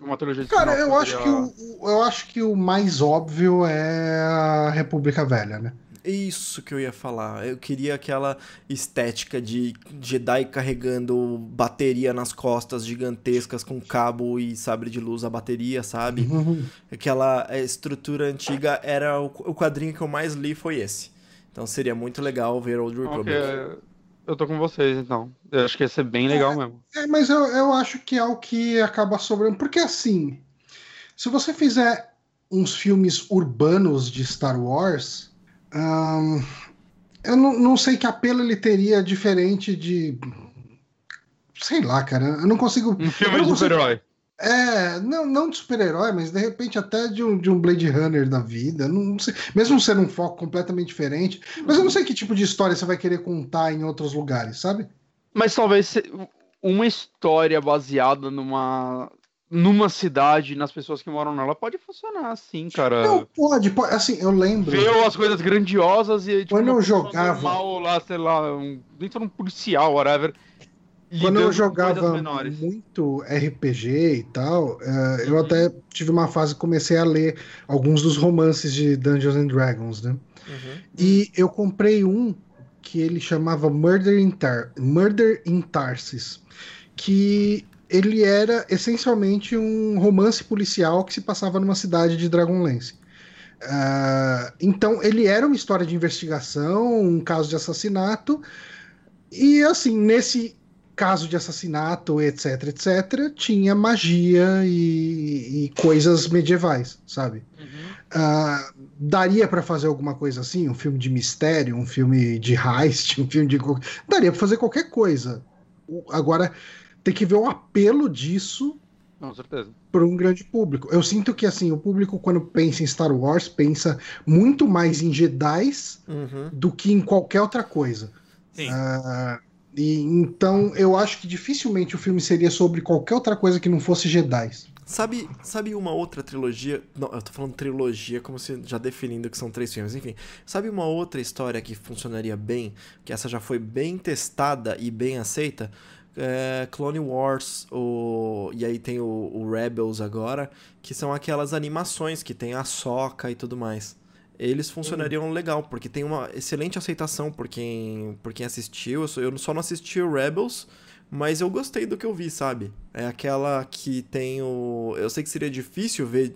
Uma trilogia de Cara, eu acho, que seria- o- eu acho que o mais óbvio é a República Velha, né? Isso que eu ia falar. Eu queria aquela estética de Jedi carregando bateria nas costas gigantescas com cabo e sabre de luz a bateria, sabe? Uhum. Aquela eh, estrutura antiga era o, o quadrinho que eu mais li foi esse. Então seria muito legal ver Old Ok, Republic. eu tô com vocês, então. Eu acho que ia ser bem legal mesmo. É, mas eu, eu acho que é o que acaba sobrando. Porque assim, se você fizer uns filmes urbanos de Star Wars, eu não, não sei que apelo ele teria diferente de. Sei lá, cara. Eu não consigo. Um filme de super-herói. É, não, não de super-herói, mas de repente até de um, de um Blade Runner da vida. Não, não sei, mesmo sendo um foco completamente diferente. Mas eu não sei que tipo de história você vai querer contar em outros lugares, sabe? Mas talvez uma história baseada numa numa cidade, nas pessoas que moram nela, pode funcionar assim, cara. Não, pode, pode. Assim, eu lembro. Ver as coisas grandiosas e tipo, Quando eu jogava- normal lá, sei lá, um, dentro de um policial, whatever. Quando eu jogava muito RPG e tal, eh, eu até tive uma fase que comecei a ler alguns dos romances de Dungeons and Dragons, né? Uhum. E eu comprei um que ele chamava Murder in, Tar Murder in Tarsis, que ele era essencialmente um romance policial que se passava numa cidade de Dragonlance. Ah, então ele era uma história de investigação, um caso de assassinato, e assim, nesse caso de assassinato, etc, etc, tinha magia e, e coisas medievais, sabe? Uhum. Ah, daria pra fazer alguma coisa assim? Um filme de mistério, um filme de heist, [LAUGHS] um filme de. Daria pra fazer qualquer coisa. Agora, tem que ver o apelo disso para um grande público. Eu sinto que assim, o público, quando pensa em Star Wars, pensa muito mais em Jedis Uhum. do que em qualquer outra coisa. Sim. Ah, e, então, eu acho que dificilmente o filme seria sobre qualquer outra coisa que não fosse Jedis. Sabe, sabe uma outra trilogia? Não, eu tô falando trilogia como se já definindo que são três filmes, enfim. Sabe uma outra história que funcionaria bem, que essa já foi bem testada e bem aceita? É Clone Wars, o... e aí tem o, o Rebels agora, que são aquelas animações que tem a soca e tudo mais. Eles funcionariam legal, porque tem uma excelente aceitação por quem, por quem assistiu. Eu só- Eu só não assisti o Rebels, mas eu gostei do que eu vi, sabe? É aquela que tem o. Eu sei que seria difícil ver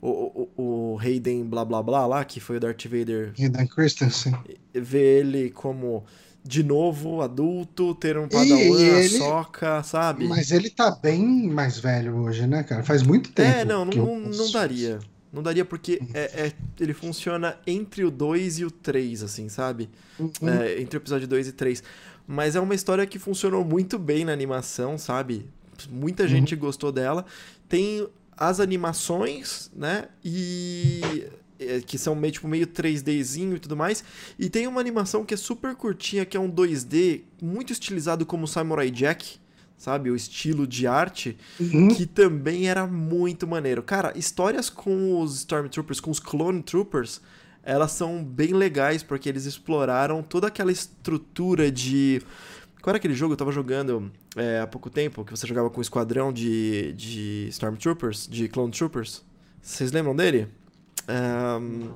o, o, o Hayden blá blá blá lá, que foi o Darth Vader, Hayden Christensen. ver ele como de novo adulto, ter um padawan, ele- soca, sabe? Mas ele tá bem mais velho hoje, né, cara? Faz muito tempo. É, não, não, eu- não, daria. Não daria porque é, é- ele funciona entre o 2 e o 3, assim, sabe? Uhum. É, entre o episódio 2 e 3. Mas é uma história que funcionou muito bem na animação, sabe? Muita gente gostou dela. Tem as animações, né? E é, que são meio, tipo, meio 3Dzinho e tudo mais. E tem uma animação que é super curtinha, que é um 2D muito estilizado como Samurai Jack, sabe? O estilo de arte, Uhum. que também era muito maneiro. Cara, histórias com os Stormtroopers, com os Clone Troopers, elas são bem legais, porque eles exploraram toda aquela estrutura de. Qual era aquele jogo que eu tava jogando é, há pouco tempo, que você jogava com um esquadrão de, de Stormtroopers, de Clone Troopers? Vocês lembram dele? Ahn,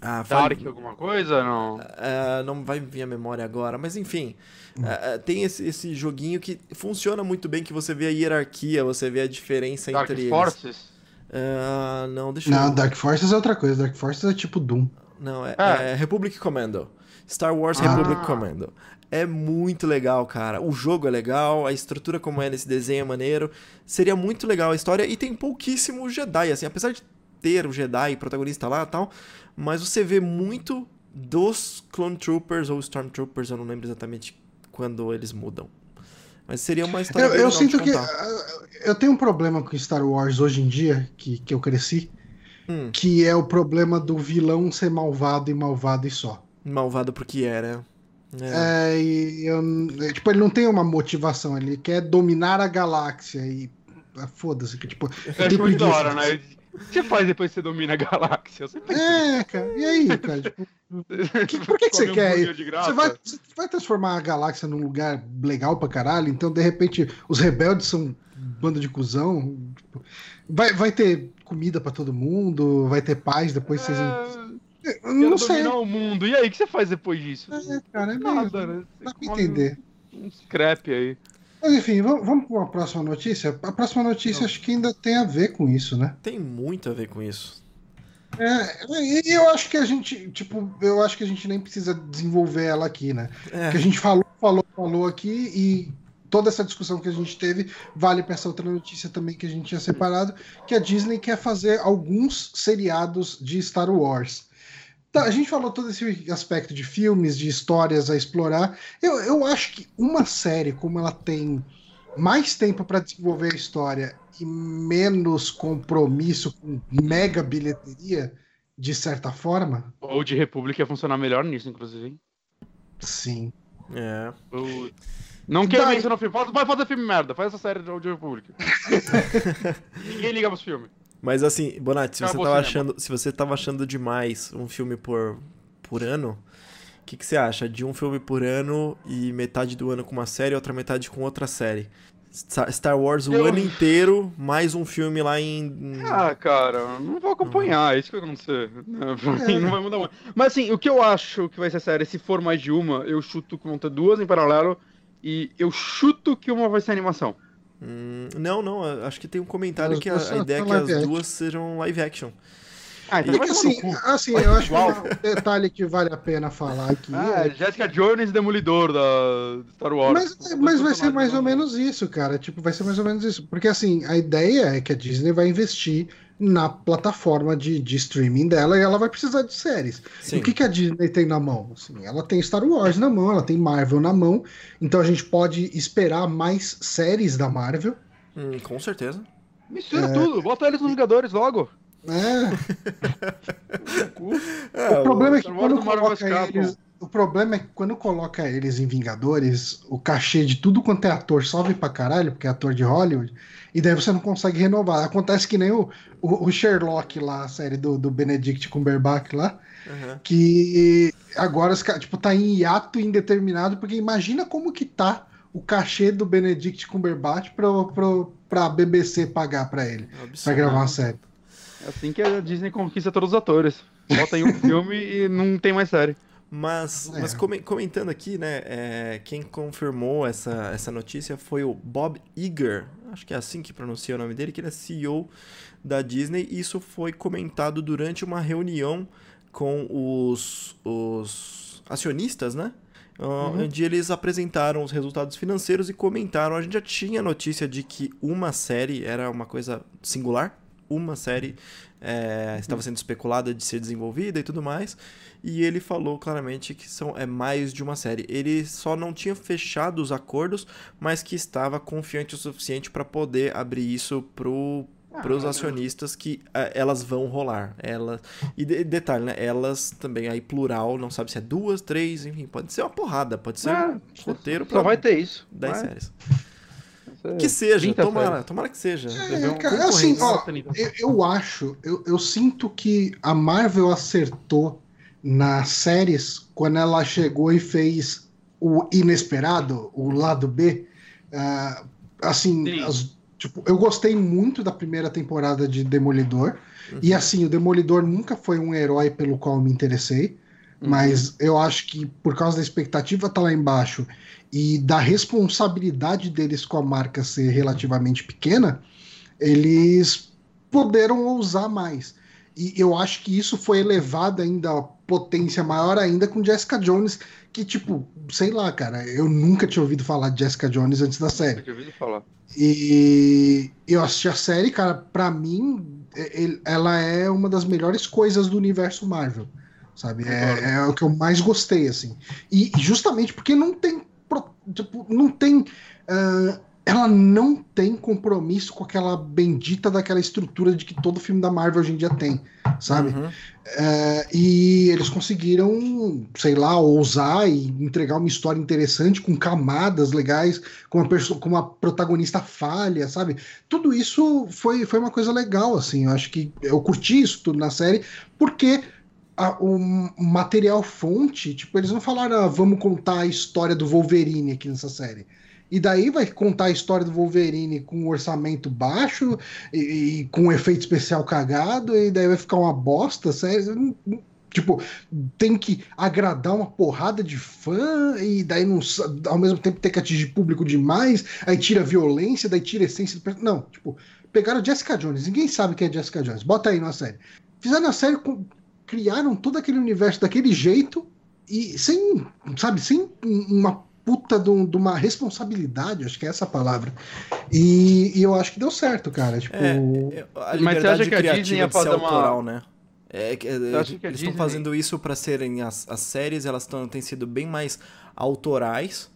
ah, Dark alguma coisa? Não. ah, não vai vir a memória agora, mas enfim. ah, tem esse, esse joguinho que funciona muito bem, que você vê a hierarquia, você vê a diferença Dark entre eles. Forces? Ah, não, deixa Não, eu... Dark Forces é outra coisa. Dark Forces é tipo Doom. Não, é, É. é Republic Commando. Star Wars Ah. Republic Commando. É muito legal, cara. O jogo é legal, a estrutura como é nesse desenho é maneiro. Seria muito legal a história e tem pouquíssimo Jedi, assim, apesar de ter o Jedi protagonista lá e tal, mas você vê muito dos Clone Troopers ou Stormtroopers, eu não lembro exatamente quando eles mudam. Mas seria uma história Eu, eu sinto que. contar. ah, Eu tenho um problema com Star Wars hoje em dia, que, que eu cresci, Hum, que é o problema do vilão ser malvado e malvado e só. malvado porque era. É. É, e eu, é, tipo, ele não tem uma motivação, ele quer dominar a galáxia e. ah, Foda-se, que tipo. É tipo muito da hora, né? O que você faz depois que você domina a galáxia? É, cara, e aí, cara? Tipo, [LAUGHS] que- por que, que você um quer? Você vai, você vai transformar a galáxia num lugar legal pra caralho, então de repente os rebeldes são banda de cuzão. tipo, vai, vai ter comida pra todo mundo, vai ter paz depois vocês. É, Eu não quero sei. dominar o mundo. E aí, o que você faz depois disso? É, cara, é Nada, né? dá pra entender. Um scrap aí. Mas enfim, vamos, vamos para a próxima notícia? A próxima notícia acho que ainda tem a ver com isso, né? Tem muito a ver com isso. É, e eu acho que a gente, tipo, eu acho que a gente nem precisa desenvolver ela aqui, né? É. Que a gente falou, falou, falou aqui e toda essa discussão que a gente teve vale para essa outra notícia também que a gente tinha separado, que a Disney quer fazer alguns seriados de Star Wars. Tá, a gente falou todo esse aspecto de filmes, de histórias a explorar. Eu, eu acho que uma série, como ela tem mais tempo para desenvolver a história e menos compromisso com mega bilheteria, de certa forma, Ou de República ia funcionar melhor nisso, inclusive. sim. É. Eu... Não quero Daí- mencionar filme. Faz, vai fazer filme merda. Faz essa série de Old República. [LAUGHS] Ninguém liga pros filmes. Mas assim, Bonatti, se você, tava cinema. achando, se você tava achando demais um filme por, por ano, o que, que você acha de um filme por ano e metade do ano com uma série e outra metade com outra série? Star Wars o Eu- ano inteiro, mais um filme lá em. Ah, cara, não vou acompanhar, é isso que vai acontecer. Não, mim [LAUGHS] não vai mudar muito. Mas assim, o que eu acho que vai ser série, se for mais de uma, eu chuto que vão ter duas em paralelo. E eu chuto que uma vai ser animação. Hum, não, não, acho que tem um comentário As que a, a ideia é são que as action. duas sejam live action. Ah, então E tomar assim, assim, eu acho que um detalhe que vale a pena falar aqui. Ah, é- Jessica Jones Demolidor da Star Wars. mas, mas vai ser mais ou menos isso, cara. Tipo, vai ser mais ou menos isso. Porque assim, a ideia é que a Disney vai investir na plataforma de, de streaming dela e ela vai precisar de séries. Sim. O que, que a Disney tem na mão? Assim, ela tem Star Wars na mão, ela tem Marvel na mão, então a gente pode esperar mais séries da Marvel. Hum, com certeza. Mistura tudo, bota eles nos Vingadores logo. É, [LAUGHS] É, o problema é que Star Wars quando coloca eles, o problema é que quando coloca eles em Vingadores, o cachê de tudo quanto é ator sobe pra caralho, porque é ator de Hollywood, e daí você não consegue renovar. Acontece que nem o, o, o Sherlock lá, a série do, do Benedict Cumberbatch lá, Aham. que agora os caras, tipo, tá em hiato indeterminado, porque imagina como que tá o cachê do Benedict Cumberbatch pro, pro, pra BBC pagar pra ele, É pra gravar uma série. É assim que a Disney conquista todos os atores. Bota em um [LAUGHS] filme e não tem mais série. Mas, É. mas come- comentando aqui, né, é, quem confirmou essa, essa notícia foi o Bob Iger, acho que é assim que pronuncia o nome dele, que ele é CEO da Disney, isso foi comentado durante uma reunião com os, os acionistas, né? Ah, Onde eles apresentaram os resultados financeiros e comentaram. A gente já tinha notícia de que uma série era uma coisa singular, uma série é, estava sendo especulada de ser desenvolvida e tudo mais. E ele falou claramente que são, é mais de uma série. Ele só não tinha fechado os acordos, mas que estava confiante o suficiente para poder abrir isso pro para os acionistas que uh, elas vão rolar. Ela e de, detalhe, né? Elas também aí plural, não sabe se é duas, três, enfim, pode ser uma porrada, pode ser É, um roteiro Só vai ter isso. 10 Vai. séries. Que seja, 30 tomara, tomara que seja. É, um cara, assim, ó, eu, eu acho, eu, eu sinto que a Marvel acertou nas séries quando ela chegou e fez o inesperado, o lado B. Ah, assim, Sim. as- tipo, eu gostei muito da primeira temporada de Demolidor. E assim, o Demolidor nunca foi um herói pelo qual eu me interessei. Uhum. Mas eu acho que por causa da expectativa tá lá embaixo e da responsabilidade deles com a marca ser relativamente pequena, eles puderam ousar mais. E eu acho que isso foi elevado ainda a potência maior ainda com Jessica Jones, que tipo, sei lá, cara, eu nunca tinha ouvido falar de Jessica Jones antes da série. Eu tinha ouvido falar. E eu assisti a série, cara, pra mim, ela é uma das melhores coisas do universo Marvel, sabe? É, é o que eu mais gostei, assim. E justamente porque não tem, tipo, não tem, ah, ela não tem compromisso com aquela bendita daquela estrutura de que todo filme da Marvel hoje em dia tem, sabe? Uhum. É, e eles conseguiram, sei lá, ousar e entregar uma história interessante, com camadas legais, com uma, com uma protagonista falha, sabe? Tudo isso foi, foi uma coisa legal, assim. Eu acho que eu curti isso tudo na série, porque a- o material fonte, tipo, eles não falaram, ah, vamos contar a história do Wolverine aqui nessa série. E daí vai contar a história do Wolverine com um orçamento baixo e, e com um efeito especial cagado, e daí vai ficar uma bosta, sério. Tipo, tem que agradar uma porrada de fã, e daí não, ao mesmo tempo tem que atingir público demais, aí tira a violência, daí tira a essência do Não, tipo, pegaram Jessica Jones, ninguém sabe quem é Jessica Jones, bota aí na série. Fizeram a série, com- criaram todo aquele universo daquele jeito, e sem, sabe, sem uma puta de, um- de uma responsabilidade, acho que é essa a palavra. E, e eu acho que deu certo, cara. Tipo, É, é, a Mas você acha que a Disney ia fazer uma- autoral, né? É, que, é, acha que a eles estão Disney- fazendo isso para serem as, as séries, elas tão, têm sido bem mais autorais,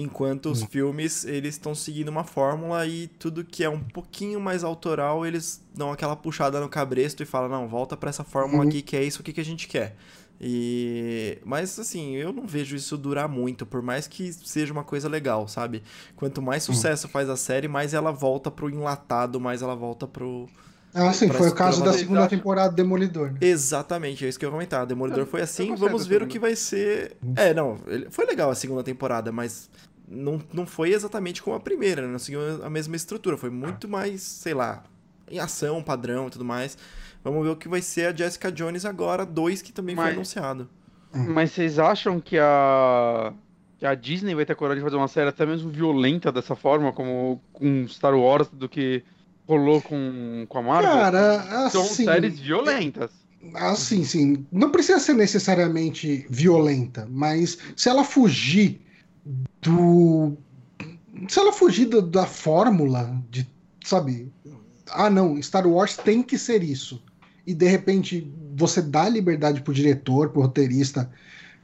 enquanto os filmes eles estão seguindo uma fórmula e tudo que é um pouquinho mais autoral eles dão aquela puxada no cabresto e falam não volta para essa fórmula Uhum. aqui que é isso aqui que a gente quer. E mas assim eu não vejo isso durar muito, por mais que seja uma coisa legal, sabe? Quanto mais sucesso faz a série, mais ela volta pro enlatado, mais ela volta pro ah, sim, pra- foi o caso da segunda temporada do Demolidor. Né? Exatamente, é isso que eu ia comentar. Demolidor Eu- foi assim, vamos ver o que vai ser. É, não, foi legal a segunda temporada, mas não, não foi exatamente como a primeira, né? não seguiu a mesma estrutura, foi muito mais, sei lá, em ação, padrão e tudo mais. Vamos ver o que vai ser a Jessica Jones agora, dois que também foi Mas- anunciado. Mas vocês acham que a que a Disney vai ter coragem de fazer uma série até mesmo violenta dessa forma, como com Star Wars, do que rolou com, com a Marvel? Cara, São assim. séries violentas. Ah, sim, sim. Não precisa ser necessariamente violenta, mas se ela fugir do. Se ela fugir do- da fórmula de. Sabe? Ah, não, Star Wars tem que ser isso. E de repente você dá liberdade pro diretor, pro roteirista.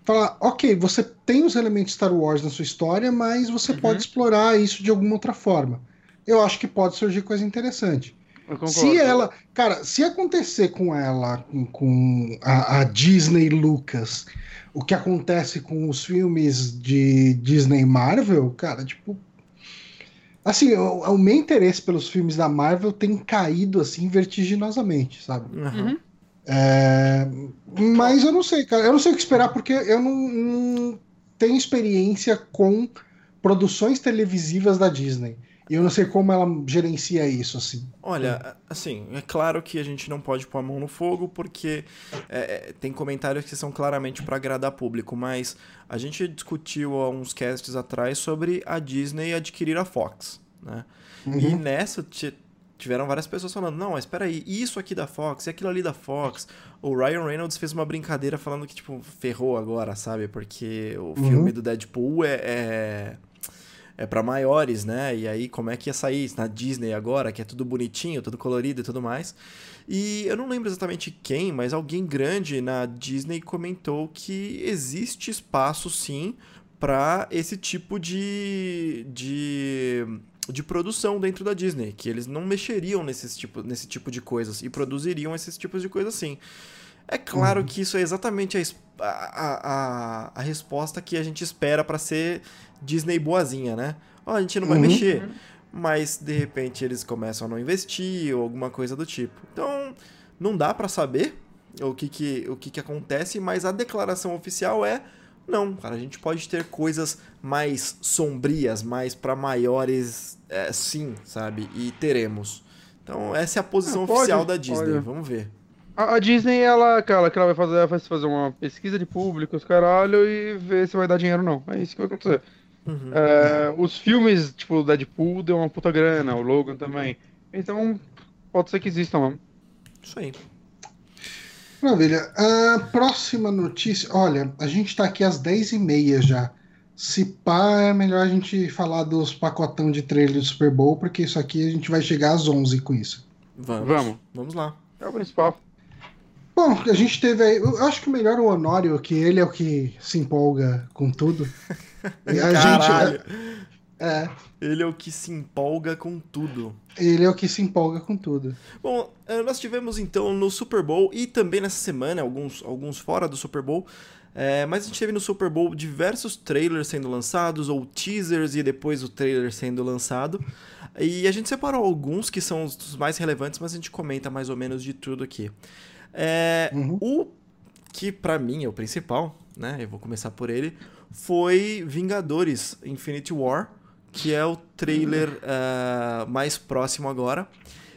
Falar, ok, você tem os elementos Star Wars na sua história, mas você Uhum. pode explorar isso de alguma outra forma. Eu acho que pode surgir coisa interessante. Se ela, cara, se acontecer com ela, com, com a, a Disney Lucas, o que acontece com os filmes de Disney Marvel, cara, tipo. Assim, o, o meu interesse pelos filmes da Marvel tem caído assim vertiginosamente, sabe? Uhum. É, mas eu não sei, cara. Eu não sei o que esperar porque eu não, não tenho experiência com produções televisivas da Disney. E eu não sei como ela gerencia isso, assim. Olha, assim, é claro que a gente não pode pôr a mão no fogo porque é, é, tem comentários que são claramente para agradar público, mas a gente discutiu há uns casts atrás sobre a Disney adquirir a Fox, né? E Uhum. nessa ti- tiveram várias pessoas falando, não, mas espera aí, isso aqui da Fox e aquilo ali da Fox. O Ryan Reynolds fez uma brincadeira falando que, tipo, ferrou agora, sabe? Porque o Uhum. filme do Deadpool é... é é para maiores, né? E aí como é que ia sair na Disney agora, que é tudo bonitinho, tudo colorido e tudo mais. E eu não lembro exatamente quem, mas alguém grande na Disney comentou que existe espaço sim para esse tipo de, de de produção dentro da Disney, que eles não mexeriam nesse tipo, nesse tipo de coisas e produziriam esses tipos de coisas sim. É claro uhum. que isso é exatamente a, a, a, a resposta que a gente espera para ser Disney boazinha, né? Oh, a gente não vai uhum. mexer, mas de repente eles começam a não investir ou alguma coisa do tipo. Então, não dá para saber o que que, o que que acontece, mas a declaração oficial é não, cara, a gente pode ter coisas mais sombrias, mais para maiores, é, sim, sabe? E teremos. Então, essa é a posição ah, pode, oficial da Disney, pode. vamos ver. A, a, Disney, ela, cara, que ela vai fazer, vai fazer uma pesquisa de público, os caralho, e ver se vai dar dinheiro ou não. É isso que vai acontecer. Uhum. É, os filmes, tipo, o Deadpool deu uma puta grana, o Logan também. Então, pode ser que existam mesmo. Isso aí. Maravilha. A próxima notícia. Olha, a gente tá aqui às 10h30 já. Se pá, é melhor a gente falar dos pacotão de trailer do Super Bowl, porque isso aqui a gente vai chegar às 11 com isso. Vamos. Vamos. Vamos lá. É o principal. Bom, a gente teve aí. Eu acho que o melhor é o Honório, que ele é o que se empolga com tudo. [LAUGHS] E a Caralho. gente. É. Ele é o que se empolga com tudo. Ele é o que se empolga com tudo. Bom, eh, nós tivemos então no Super Bowl e também nessa semana, alguns, alguns fora do Super Bowl, é, mas a gente teve no Super Bowl diversos trailers sendo lançados, ou teasers e depois o trailer sendo lançado. E a gente separou alguns que são os mais relevantes, mas a gente comenta mais ou menos de tudo aqui. É, uhum. O que para mim é o principal, né? Eu vou começar por ele. Foi Vingadores Infinity War, que é o trailer uh, mais próximo agora.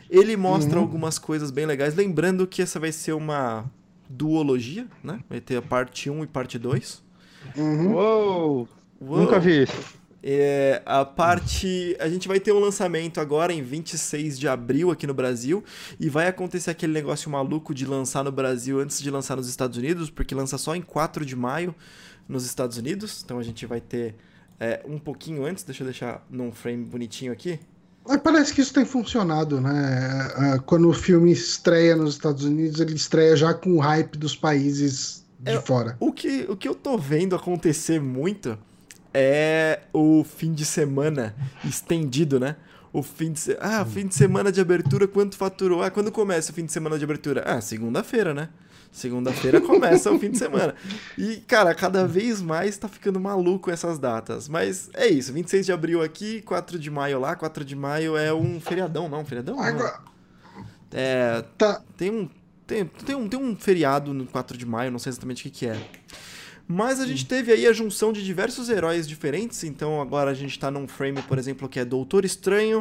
Ele mostra uhum. algumas coisas bem legais. Lembrando que essa vai ser uma duologia, né? Vai ter a parte 1 e parte 2. Uhum. Uou! Uou! Nunca vi isso. É, a parte. A gente vai ter um lançamento agora em 26 de abril aqui no Brasil. E vai acontecer aquele negócio maluco de lançar no Brasil antes de lançar nos Estados Unidos, porque lança só em 4 de maio nos Estados Unidos. Então a gente vai ter é, um pouquinho antes. Deixa eu deixar num frame bonitinho aqui. Parece que isso tem funcionado, né? É, quando o filme estreia nos Estados Unidos, ele estreia já com o hype dos países de é, fora. O que, o que eu tô vendo acontecer muito é o fim de semana estendido, né? O fim de se... Ah, fim de semana de abertura, quanto faturou? Ah, quando começa o fim de semana de abertura? Ah, segunda-feira, né? Segunda-feira começa o fim de semana. E, cara, cada vez mais tá ficando maluco essas datas. Mas é isso, 26 de abril aqui, 4 de maio lá. 4 de maio é um feriadão, não? Feriadão? Agora... É. Tá. Tem um. Tem, tem, um, tem um feriado no 4 de maio, não sei exatamente o que, que é. Mas a gente teve aí a junção de diversos heróis diferentes. Então agora a gente tá num frame, por exemplo, que é Doutor Estranho,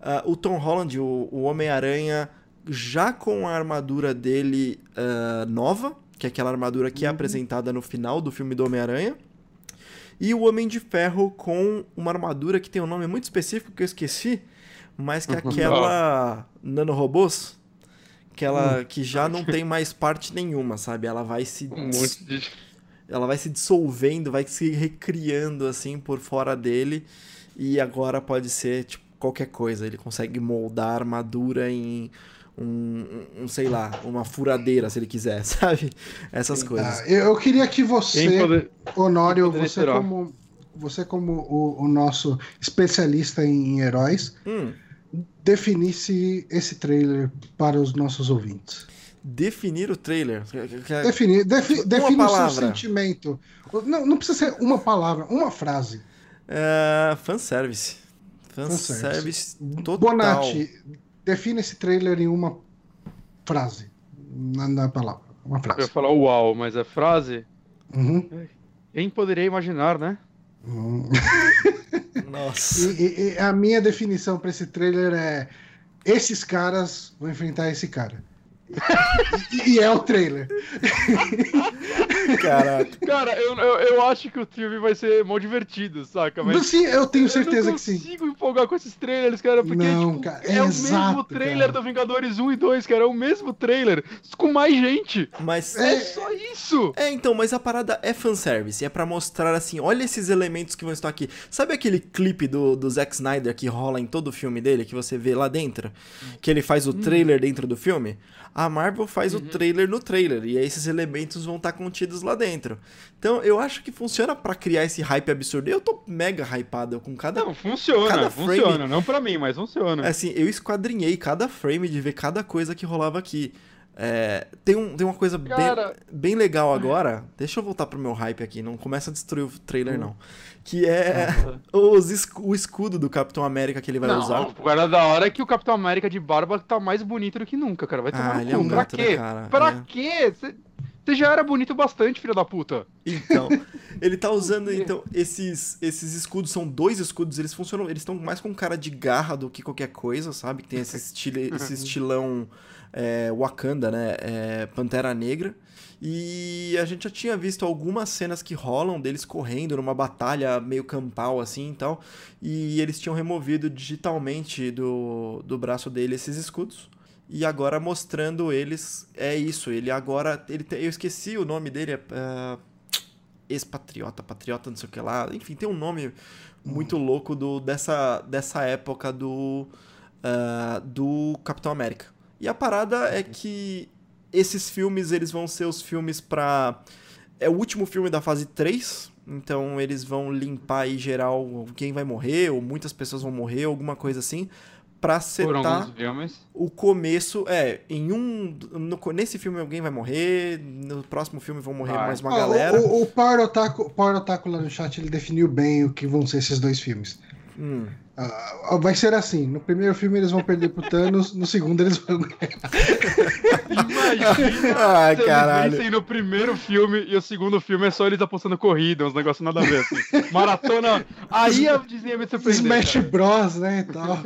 uh, o Tom Holland, o, o Homem-Aranha já com a armadura dele uh, nova, que é aquela armadura que é uhum. apresentada no final do filme do Homem-Aranha. E o Homem de Ferro com uma armadura que tem um nome muito específico que eu esqueci, mas que é [LAUGHS] aquela nanorobôs, aquela hum. que já não tem mais parte nenhuma, sabe? Ela vai se um de... ela vai se dissolvendo, vai se recriando assim por fora dele e agora pode ser tipo qualquer coisa, ele consegue moldar a armadura em um, um, sei lá, uma furadeira, se ele quiser, [LAUGHS] sabe? Essas coisas. Ah, eu queria que você, poder... Honório, você como, você como o, o, nosso especialista em heróis, hum. definisse esse trailer para os nossos ouvintes. Definir o trailer? Definir, defi, define o seu sentimento. Não, não precisa ser uma palavra, uma frase. Uh, fanservice. Fanservice, fanservice total. Bonatti, Defina esse trailer em uma frase. Na, na palavra. Uma frase. Eu ia falar uau, mas é frase? Uhum. Quem poderia imaginar, né? Hum. [LAUGHS] Nossa. E, e, e, a minha definição para esse trailer é: esses caras vão enfrentar esse cara e é o trailer. Caraca. Cara, eu, eu, eu, acho que o filme vai ser mó divertido, saca? Mas sim, eu tenho certeza eu que sim. Eu consigo empolgar com esses trailers, cara, porque não, tipo, cara, é, é exato, o mesmo trailer cara. do Vingadores 1 e 2, cara. É o mesmo trailer, com mais gente. Mas é, é só isso. É, então, mas a parada é fanservice. É para mostrar assim: olha esses elementos que vão estar aqui. Sabe aquele clipe do, do Zack Snyder que rola em todo o filme dele, que você vê lá dentro? Que ele faz o hum. trailer hum. dentro do filme? A Marvel faz uhum. o trailer no trailer, e aí esses elementos vão estar contidos absurdos lá dentro. Então eu acho que funciona para criar esse hype absurdo. Eu tô mega hypado com cada. Não, funciona, cada funciona. frame. Não pra mim, mas funciona. Assim, eu esquadrinhei cada frame de ver cada coisa que rolava aqui. É, tem, um, tem uma coisa Cara- bem, bem legal agora. Deixa eu voltar pro meu hype aqui, não começa a destruir o trailer, não. Que é [LAUGHS] os, escu- o escudo do Capitão América que ele vai não, usar. o cara da hora é que o Capitão América de barba tá mais bonito do que nunca, cara. Vai tomar Ah, ele cu. é um pra gato, né, quê? cara? Pra É. quê? Você já era bonito bastante, filho da puta. Então, [LAUGHS] ele tá usando então esses esses escudos são dois escudos, eles funcionam, eles estão mais com cara de garra do que qualquer coisa, sabe? Que tem esse, [LAUGHS] estile, esse estilão é, Wakanda, né? É, Pantera Negra. E a gente já tinha visto algumas cenas que rolam deles correndo numa batalha meio campal assim e tal. E eles tinham removido digitalmente do, do braço dele esses escudos. E agora mostrando eles, é isso. Ele agora. Ele eu esqueci o nome dele. É, é, ex-patriota, patriota, não sei o que lá. Enfim, tem um nome muito louco do, dessa, dessa época do, ah, do Capitão América. E a parada é que esses filmes eles vão ser os filmes pra. É o último filme da fase 3. Então eles vão limpar aí geral quem vai morrer, ou muitas pessoas vão morrer, alguma coisa assim. Pra setar o começo. É, em um. no- nesse filme alguém vai morrer, no próximo filme vão morrer Vai. mais uma Ó, galera. O, o, o Power Otaku, Power Otaku lá no chat ele definiu bem o que vão ser esses dois filmes. Hum. Ah, vai ser assim: no primeiro filme eles vão perder pro Thanos, no segundo eles vão ganhar. [LAUGHS] Imagina [LAUGHS] Ai, caralho. eles no primeiro filme e o segundo filme é só eles apostando corrida, uns negócios nada a ver, assim. [LAUGHS] Maratona. Aí a Disney ia me surpreender. Smash cara. Bros, né? E tal.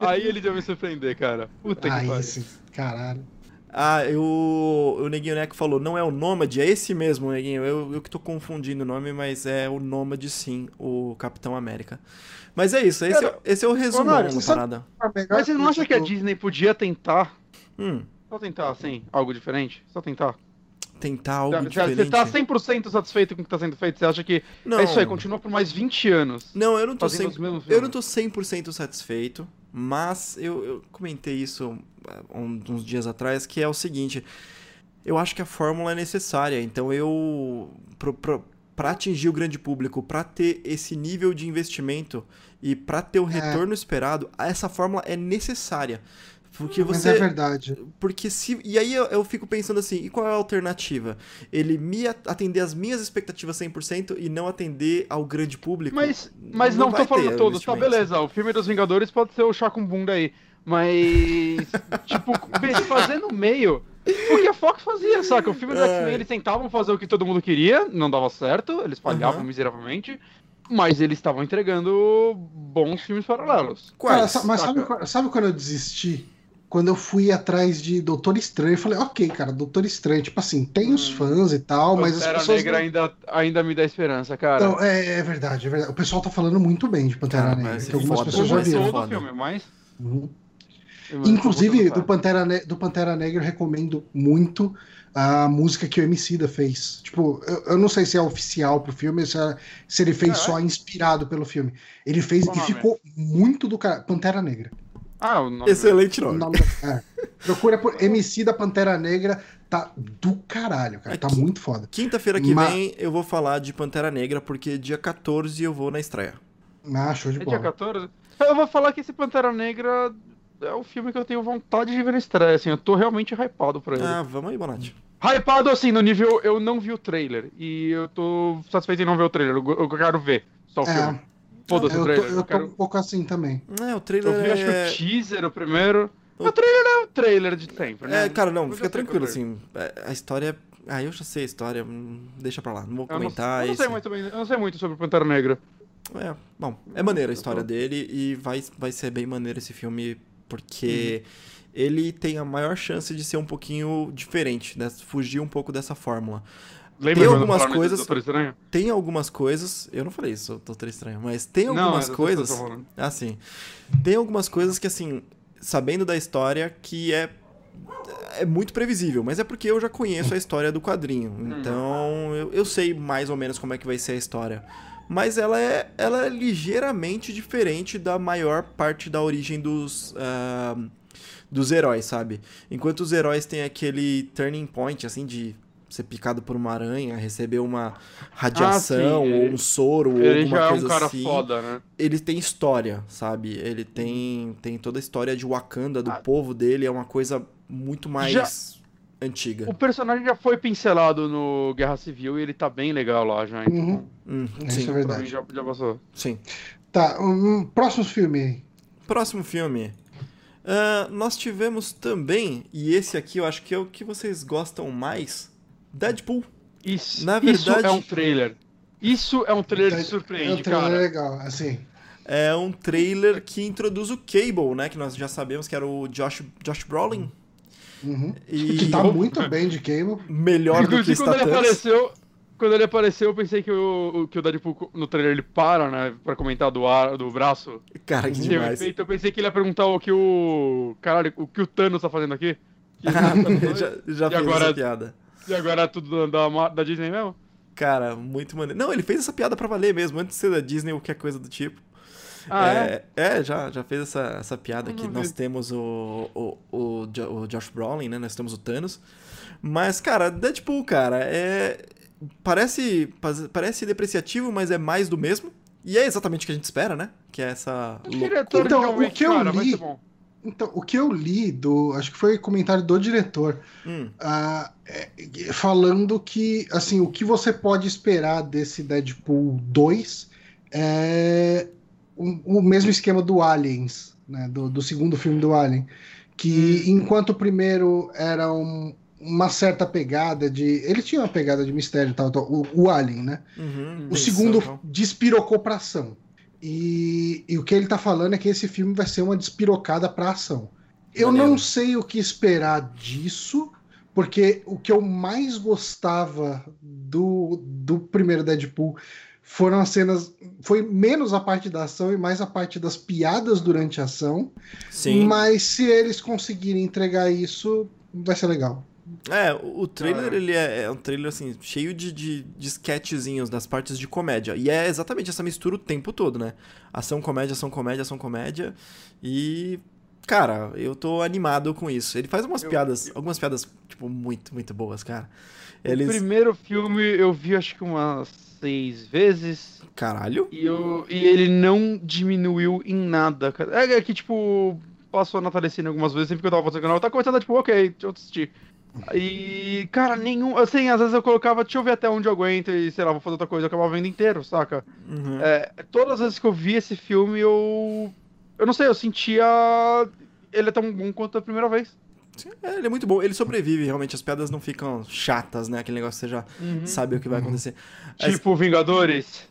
[LAUGHS] Aí eles iam me surpreender, cara. Puta que Aí pariu. caralho. Ah, eu, o Neguinho Neco falou, não é o Nômade, é esse mesmo, Neguinho. Eu, eu que tô confundindo o nome, mas é o Nômade sim, o Capitão América. Mas é isso, esse, Cara, é, esse é o resumão Mário, da parada. Mas você não acha que a Disney podia tentar? Hum, Só tentar, assim, algo diferente? Só tentar. tentar algo Você- diferente. Você tá 100% satisfeito com o que tá sendo feito? Você acha que Não. é isso aí, continua por mais 20 anos? Não, eu não tô, Fazendo 100, os mesmos eu não tô 100% satisfeito, mas eu, eu comentei isso um- uns dias atrás, que é o seguinte, eu acho que a fórmula é necessária, então eu, pro, pro, pra atingir o grande público, pra ter esse nível de investimento e pra ter o retorno esperado, essa fórmula é necessária. Porque Mas você. é verdade. Porque se. E aí eu, eu fico pensando assim, e qual é a alternativa? Ele me at- atender as minhas expectativas 100% e não atender ao grande público? Mas, mas não, vai tô falando todos, tá beleza. O filme dos Vingadores pode ser o chá com bunda aí. Mas, [LAUGHS] tipo, fazer no meio. Porque a Fox fazia, saca? O filme do É. X-Men eles tentavam fazer o que todo mundo queria, não dava certo, eles falhavam Aham. miseravelmente. Mas eles estavam entregando bons filmes paralelos. Quais? Cara, mas sabe, sabe quando eu desisti? Quando eu fui atrás de Doutor Estranho, eu falei, ok, cara, Doutor Estranho, tipo assim, tem os Hum. fãs e tal, mas as Pantera pessoas. Negra não- ainda, ainda me dá esperança, cara. Não, é, é verdade, é verdade. O pessoal tá falando muito bem de Pantera Cara, Negra, que é algumas foda, pessoas já ser viram. todo o foda. filme, mas... Uhum. Inclusive, do Pantera, Ne- do Pantera Negra, eu recomendo muito a música que o Emicida fez. Tipo, eu, eu não sei se é oficial pro filme, se, é- se ele fez Caralho. só inspirado pelo filme. Ele fez Qual e nome? ficou muito do cara. Pantera Negra. Ah, o nome... Excelente nome. nome da- [LAUGHS] é. Procura por Emicida Pantera Negra, tá do caralho, cara. Tá Aqui- muito foda. Quinta-feira que Ma- vem eu vou falar de Pantera Negra, porque dia 14 eu vou na estreia. Ah, show de É dia bola. 14? Eu vou falar que esse Pantera Negra é o filme que eu tenho vontade de ver na estreia, assim, eu tô realmente hypado pra ele. Ah, vamos aí, Bonatti. Hypado, assim, no nível eu não vi o trailer, e eu tô satisfeito em não ver o trailer, eu, eu quero ver só o É. filme. Foda-se Eu o tô, trailer, eu eu, tô um quero... pouco assim também. É, o trailer Eu vi, acho que é... o teaser, o primeiro... O- O trailer é o trailer de sempre, né? É, cara, não, fica tranquilo, é. assim. é, A história... Ah, eu já sei a história, hum, deixa pra lá, não vou Eu não, comentar. eu não sei muito bem, eu não sei muito sobre o Pantera Negra. É, bom, é maneira a história dele e vai, vai ser bem maneiro esse filme porque Uhum. ele tem a maior chance de ser um pouquinho diferente, né? fugir um pouco dessa fórmula. Lembra Tem algumas coisas- do Doutor Estranho? Tem algumas coisas, eu não falei isso, Doutor Estranho, mas tem Não, algumas do coisas, falando. assim, tem algumas coisas que assim, sabendo da história que é é muito previsível, mas é porque eu já conheço a história do quadrinho. Uhum. Então, eu, eu sei mais ou menos como é que vai ser a história. Mas ela é, ela é ligeiramente diferente da maior parte da origem dos, ah, dos heróis, sabe? Enquanto os heróis têm aquele turning point, assim, de ser picado por uma aranha, receber uma radiação Ah, sim, ou um soro ou Ele alguma já é um coisa cara assim. foda, né? Ele tem história, sabe? Ele tem, tem toda a história de Wakanda, do Ah. povo dele, é uma coisa muito mais Já- antiga. O personagem já foi pincelado no Guerra Civil e ele tá bem legal lá já. Então, Uhum. Hum, Isso sim, é pra mim verdade. já, já passou. sim. Tá, um, próximo filme. Próximo filme. Ah, nós tivemos também, e esse aqui eu acho que é o que vocês gostam mais, Deadpool. Isso, Na isso verdade- é um trailer. Isso é um trailer que É surpreende, um trailer cara. legal, assim. É um trailer que introduz o Cable, né? Que nós já sabemos que era o Josh, Josh Brolin. Uhum. E Que tá muito bem de Cable. melhor do que quando ele apareceu, quando ele apareceu, eu pensei que o, que o Deadpool no trailer ele para, né, pra comentar do ar, do braço. Cara, que demais. efeito, eu pensei que ele ia perguntar o que o caralho, o que o Thanos tá fazendo aqui. [LAUGHS] Que- já já E fez agora- essa piada. E agora é tudo da, da, da Disney mesmo? Cara, muito maneiro. Não, ele fez essa piada pra valer mesmo, antes de ser da Disney ou qualquer coisa do tipo. Ah, é? é, é, já, já fez essa, essa piada que nós vi. temos o, o, o, o Josh Brolin, né? Nós temos o Thanos. Mas, cara, Deadpool, cara, é. Parece, parece depreciativo, mas é mais do mesmo. E é exatamente o que a gente espera, né? Que é essa. O lou- diretor Então, de John o que eu cara, vai li- ser bom. Então, o que eu li do. Acho que foi comentário do diretor. Hum, ah, é, falando que assim o que você pode esperar desse Deadpool 2 é o, o mesmo esquema do Aliens, né, do, do segundo filme do Alien, que enquanto o primeiro era um- uma certa pegada de ele tinha uma pegada de mistério e tal, tal, o, o Alien, né? uhum, O segundo tal. despirocou pra ação. E, e o que ele tá falando é que esse filme vai ser uma despirocada pra ação. Eu Maneiro. não sei o que esperar disso, porque o que eu mais gostava do, do primeiro Deadpool foram as cenas. Foi menos a parte da ação e mais a parte das piadas durante a ação. Sim. Mas se eles conseguirem entregar isso, vai ser legal. É, o o trailer, Ah. ele é, é um trailer, assim, cheio de, de, de sketchzinhos das partes de comédia. E é exatamente essa mistura o tempo todo, né? Ação, comédia, ação, comédia, ação, comédia. E, cara, eu tô animado com isso. Ele faz umas Eu- piadas, algumas piadas, tipo, muito, muito boas, cara. O Eles... primeiro filme eu vi acho que umas seis vezes Caralho. e, eu, e ele não diminuiu em nada. cara. É que, tipo, passou na telecine algumas vezes, sempre que eu tava fazendo canal, tá começando, tipo, ok, deixa eu assistir. E, cara, nenhum. Assim, às vezes eu colocava, deixa eu ver até onde eu aguento e, sei lá, vou fazer outra coisa, eu acabava vendo inteiro, saca? Uhum. É, todas as vezes que eu vi esse filme, eu. Eu não sei, eu sentia. Ele é tão bom quanto a primeira vez. Sim, é, ele é muito bom. Ele sobrevive, realmente. As piadas não ficam chatas, né? Aquele negócio que você já sabe o que vai acontecer. Mas- Tipo, Vingadores.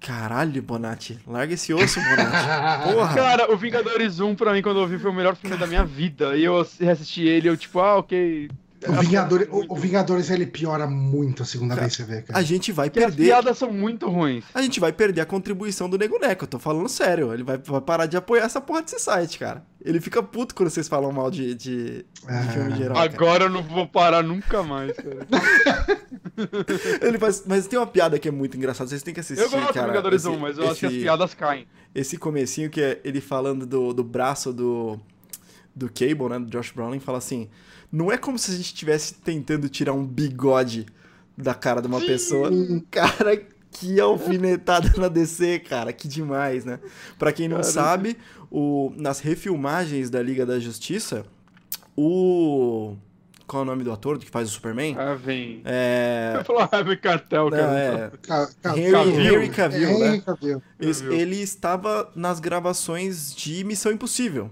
Caralho, Bonatti. Larga esse osso, Bonatti. [LAUGHS] Porra. Cara, o Vingadores 1 pra mim, quando eu vi, foi o melhor filme da minha vida. E eu reassisti ele, eu, tipo, ah, ok. O Vingadores, o, o Vingadores ele piora muito a segunda Cara, vez que você vê, A cara. gente vai Porque as perder piadas são muito ruins. a gente vai perder a contribuição do Nego Neco. Eu tô falando sério. Ele vai, vai parar de apoiar essa porra desse site, cara. Ele fica puto quando vocês falam mal de, de, de Ah. filme de herói. cara. Agora eu não vou parar nunca mais, cara. [LAUGHS] Ele faz, mas tem uma piada que é muito engraçada. Vocês têm que assistir, Eu gosto cara. do Vingadores esse, 1, mas eu acho que as esse- piadas caem. Esse comecinho que é ele falando do, do braço do, do Cable, né? Do Josh Brolin, fala assim: Não é como se a gente estivesse tentando tirar um bigode da cara de uma pessoa. Cara, que alfinetada na DC, cara. Que demais, né? Pra quem não Caramba. sabe, o, nas refilmagens da Liga da Justiça, o. Qual é o nome do ator que faz o Superman? Ah, vem. É. Eu falo Harvey Cartel, Não, cara. é. Ca- ca- Henry, Cavill. Henry Cavill, É, né? Henry Cavill. Cavill. ele estava nas gravações de Missão Impossível.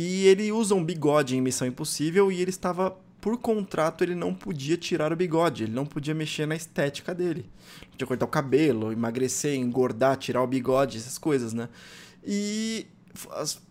E ele usa um bigode em Missão Impossível e ele estava, por contrato, ele não podia tirar o bigode, ele não podia mexer na estética dele. Podia cortar o cabelo, emagrecer, engordar, tirar o bigode, essas coisas, né? E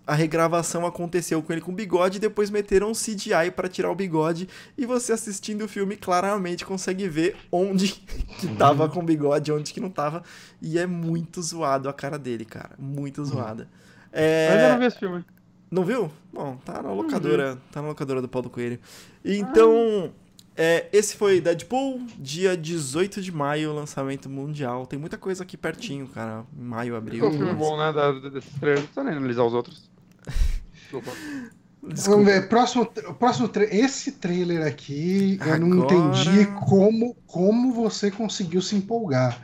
a regravação aconteceu com ele com bigode e depois meteram um CGI para tirar o bigode e você assistindo o filme claramente consegue ver onde [LAUGHS] que tava com bigode, onde que não tava e é muito zoado a cara dele, cara, muito zoada. É... Mas eu não vi esse filme. Não viu? Bom, tá na locadora, tá na locadora do Paulo Coelho. Então, é, esse foi Deadpool, dia 18 de maio, lançamento mundial. Tem muita coisa aqui pertinho, cara. Maio, abril. Ficou um filme bom, né? Da, desses trailers. Não precisa nem analisar os outros. Desculpa. Vamos ver, próximo, próximo tra esse trailer aqui, eu não Agora- entendi como, como você conseguiu se empolgar.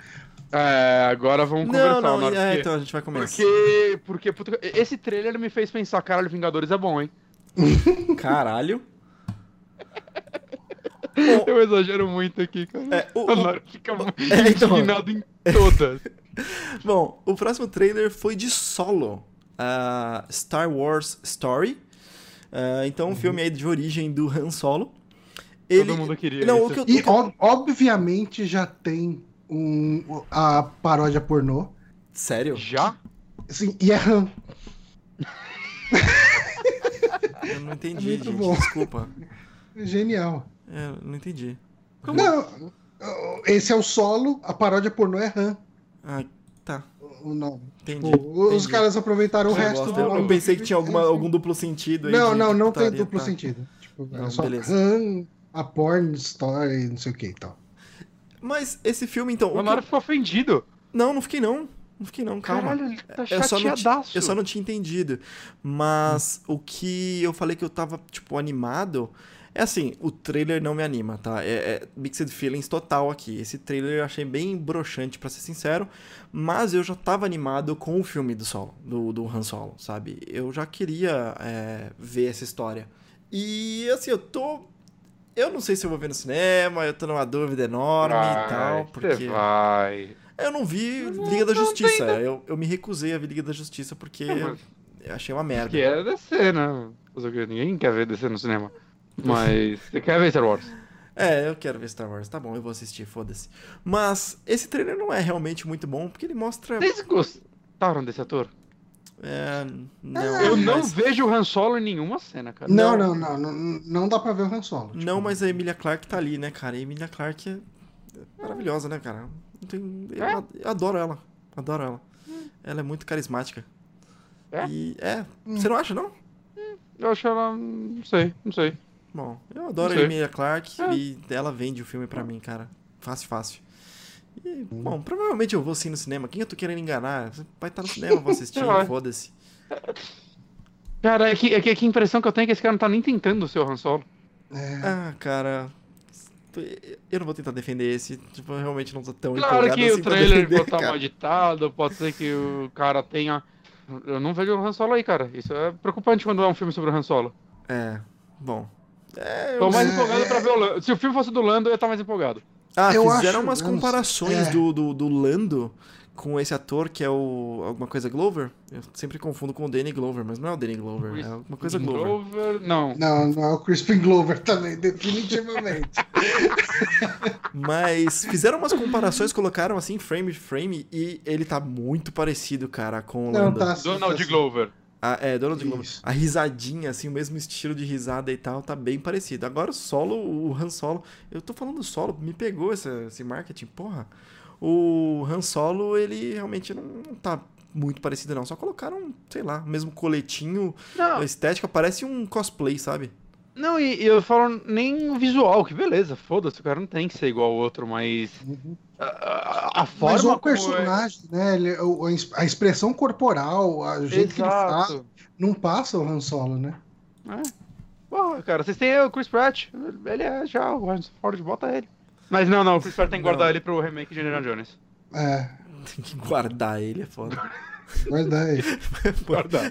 É, agora vamos Não, conversar, não, Honor, é, porque- então a gente vai começar. Porque, porque puta, esse trailer me fez pensar, caralho, Vingadores é bom, hein? [LAUGHS] Caralho. [LAUGHS] Eu exagero muito aqui, cara. É, o- o Honor fica muito [LAUGHS] É, então. indignado em todas. Bom, o próximo trailer foi de Solo, a Star Wars Story. Ah, então, um filme aí de origem do Han Solo. Todo mundo queria Não, isso. o que eu, E o que eu- ob- obviamente já tem um, a paródia pornô. Sério? Já? Assim, e é Han. Eu não entendi, muito gente. bom. Desculpa. Genial. É, eu não entendi. Não, esse é o solo, a paródia pornô é Han. Ah, tá. O nome. Entendi. Tipo, os entendi. caras aproveitaram o Eu resto gosto. do Eu, nome. eu pensei que tinha alguma, É, algum duplo sentido aí. Não, não, não tem putaria, duplo tá. sentido. Tipo, Não, é só beleza. Han, a porn story, não sei o que e tal. Mas esse filme, então. o O que ficou ofendido. Não, não fiquei não. Não fiquei não, calma. Caralho, ele tá Eu só, não eu só não tinha entendido. Mas o que eu falei que eu tava, tipo, animado. É assim, o trailer não me anima, tá? É, é mixed feelings total aqui. Esse trailer eu achei bem broxante, pra ser sincero. Mas eu já tava animado com o filme do Solo, do, do Han Solo, sabe? Eu já queria é, ver essa história. E assim, eu tô. Eu não sei se eu vou ver no cinema, eu tô numa dúvida enorme Vai, e tal, Você porque. vai. Eu não vi Não, Liga da não Justiça. Eu, eu me recusei a ver Liga da Justiça porque mas- eu achei uma merda. Que é DC, né? Ninguém quer ver DC no cinema. Mas você quer ver Star Wars? É, eu quero ver Star Wars. Tá bom, eu vou assistir, foda-se. Mas esse trailer não é realmente muito bom porque ele mostra. Vocês gostaram desse ator? É, não, Eu não mas, vejo o Han Solo em nenhuma cena, cara. Não, não, não, não, não dá pra ver o Han Solo. tipo, não, mas a Emilia Clarke tá ali, né, cara? A Emilia Clarke é maravilhosa, né, cara? Não tem- eu, É? eu adoro ela. Adoro ela. Ela é muito carismática. É? E é. Você não acha, não? Eu acho ela. Não sei, não sei. Bom, eu adoro Não a. Emilia Clarke É. e ela vende o filme pra mim, cara. Fácil, fácil. E, bom, provavelmente eu vou sim no cinema. Quem eu tô querendo enganar? Vai estar no cinema, eu vou assistir, [LAUGHS] foda-se. Cara, é que, é que, é que a impressão que eu tenho é que esse cara não tá nem tentando ser o Han Solo. É, Ah, cara. Eu não vou tentar defender esse. Tipo, eu realmente não tô tão Claro empolgado que assim o trailer defender, pode estar cara. mal editado, pode ser que o cara tenha. Eu não vejo o Han Solo aí, cara. Isso é preocupante quando é um filme sobre o Han Solo. É, bom. É, eu Tô mais empolgado pra ver o Lando. Se o filme fosse do Lando, eu ia estar mais empolgado. Ah, Eu fizeram acho- umas não comparações É. do, do, do Lando com esse ator que é o. alguma coisa Glover. Eu sempre confundo com o Danny Glover, mas não é o Danny Glover, é alguma coisa Glover. Glover. Não. Não, não é o Crispin Glover também, definitivamente. [LAUGHS] Mas fizeram umas comparações, colocaram assim, frame frame, e ele tá muito parecido, cara, com o Não, Lando. tá. Donald tá- Glover. Ah, é, Donald Glover. A risadinha, assim, o mesmo estilo de risada e tal, tá bem parecido. Agora o solo, o Han Solo. Eu tô falando solo, me pegou esse, esse marketing, porra. O Han Solo, ele realmente não, não tá muito parecido, não. Só colocaram, sei lá, o mesmo coletinho, Não, a estética parece um cosplay, sabe? não e, e eu falo nem o visual, que beleza, foda-se, o cara não tem que ser igual ao outro, mas. Uhum. A, a- forma. Mas o como é- personagem, né? ele- o- a expressão corporal, a jeito que ele fala, Exato. não passa o Han Solo, né? É. Porra, cara, vocês têm o Chris Pratt. Ele é já, o Harrison Ford bota ele. Mas não, não, o Chris Pratt tem que guardar Não. ele pro remake de Indiana Jones. É, [LAUGHS] Tem que guardar ele, é foda. [LAUGHS] guarda aí. [LAUGHS] Guardar.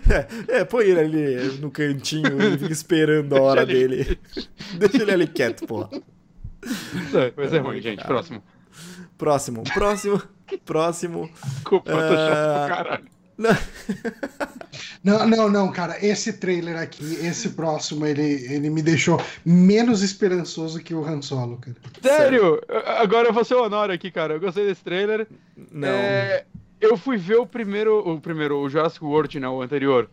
É, é, põe ele ali no cantinho e fica esperando a hora Deixa ele- dele. Deixa ele ali quieto, porra. É, ser Ai, ruim, gente. cara. Próximo. Próximo, próximo, [LAUGHS] próximo. Desculpa, eu tô chato pra caralho. [LAUGHS] Não, não, não, cara. Esse trailer aqui, esse próximo, ele, ele me deixou menos esperançoso que o Han Solo, cara. Sério? Agora eu vou ser o Honório aqui, cara. Eu gostei desse trailer. Não. É, eu fui ver o primeiro, o primeiro, o Jurassic World, né, o anterior,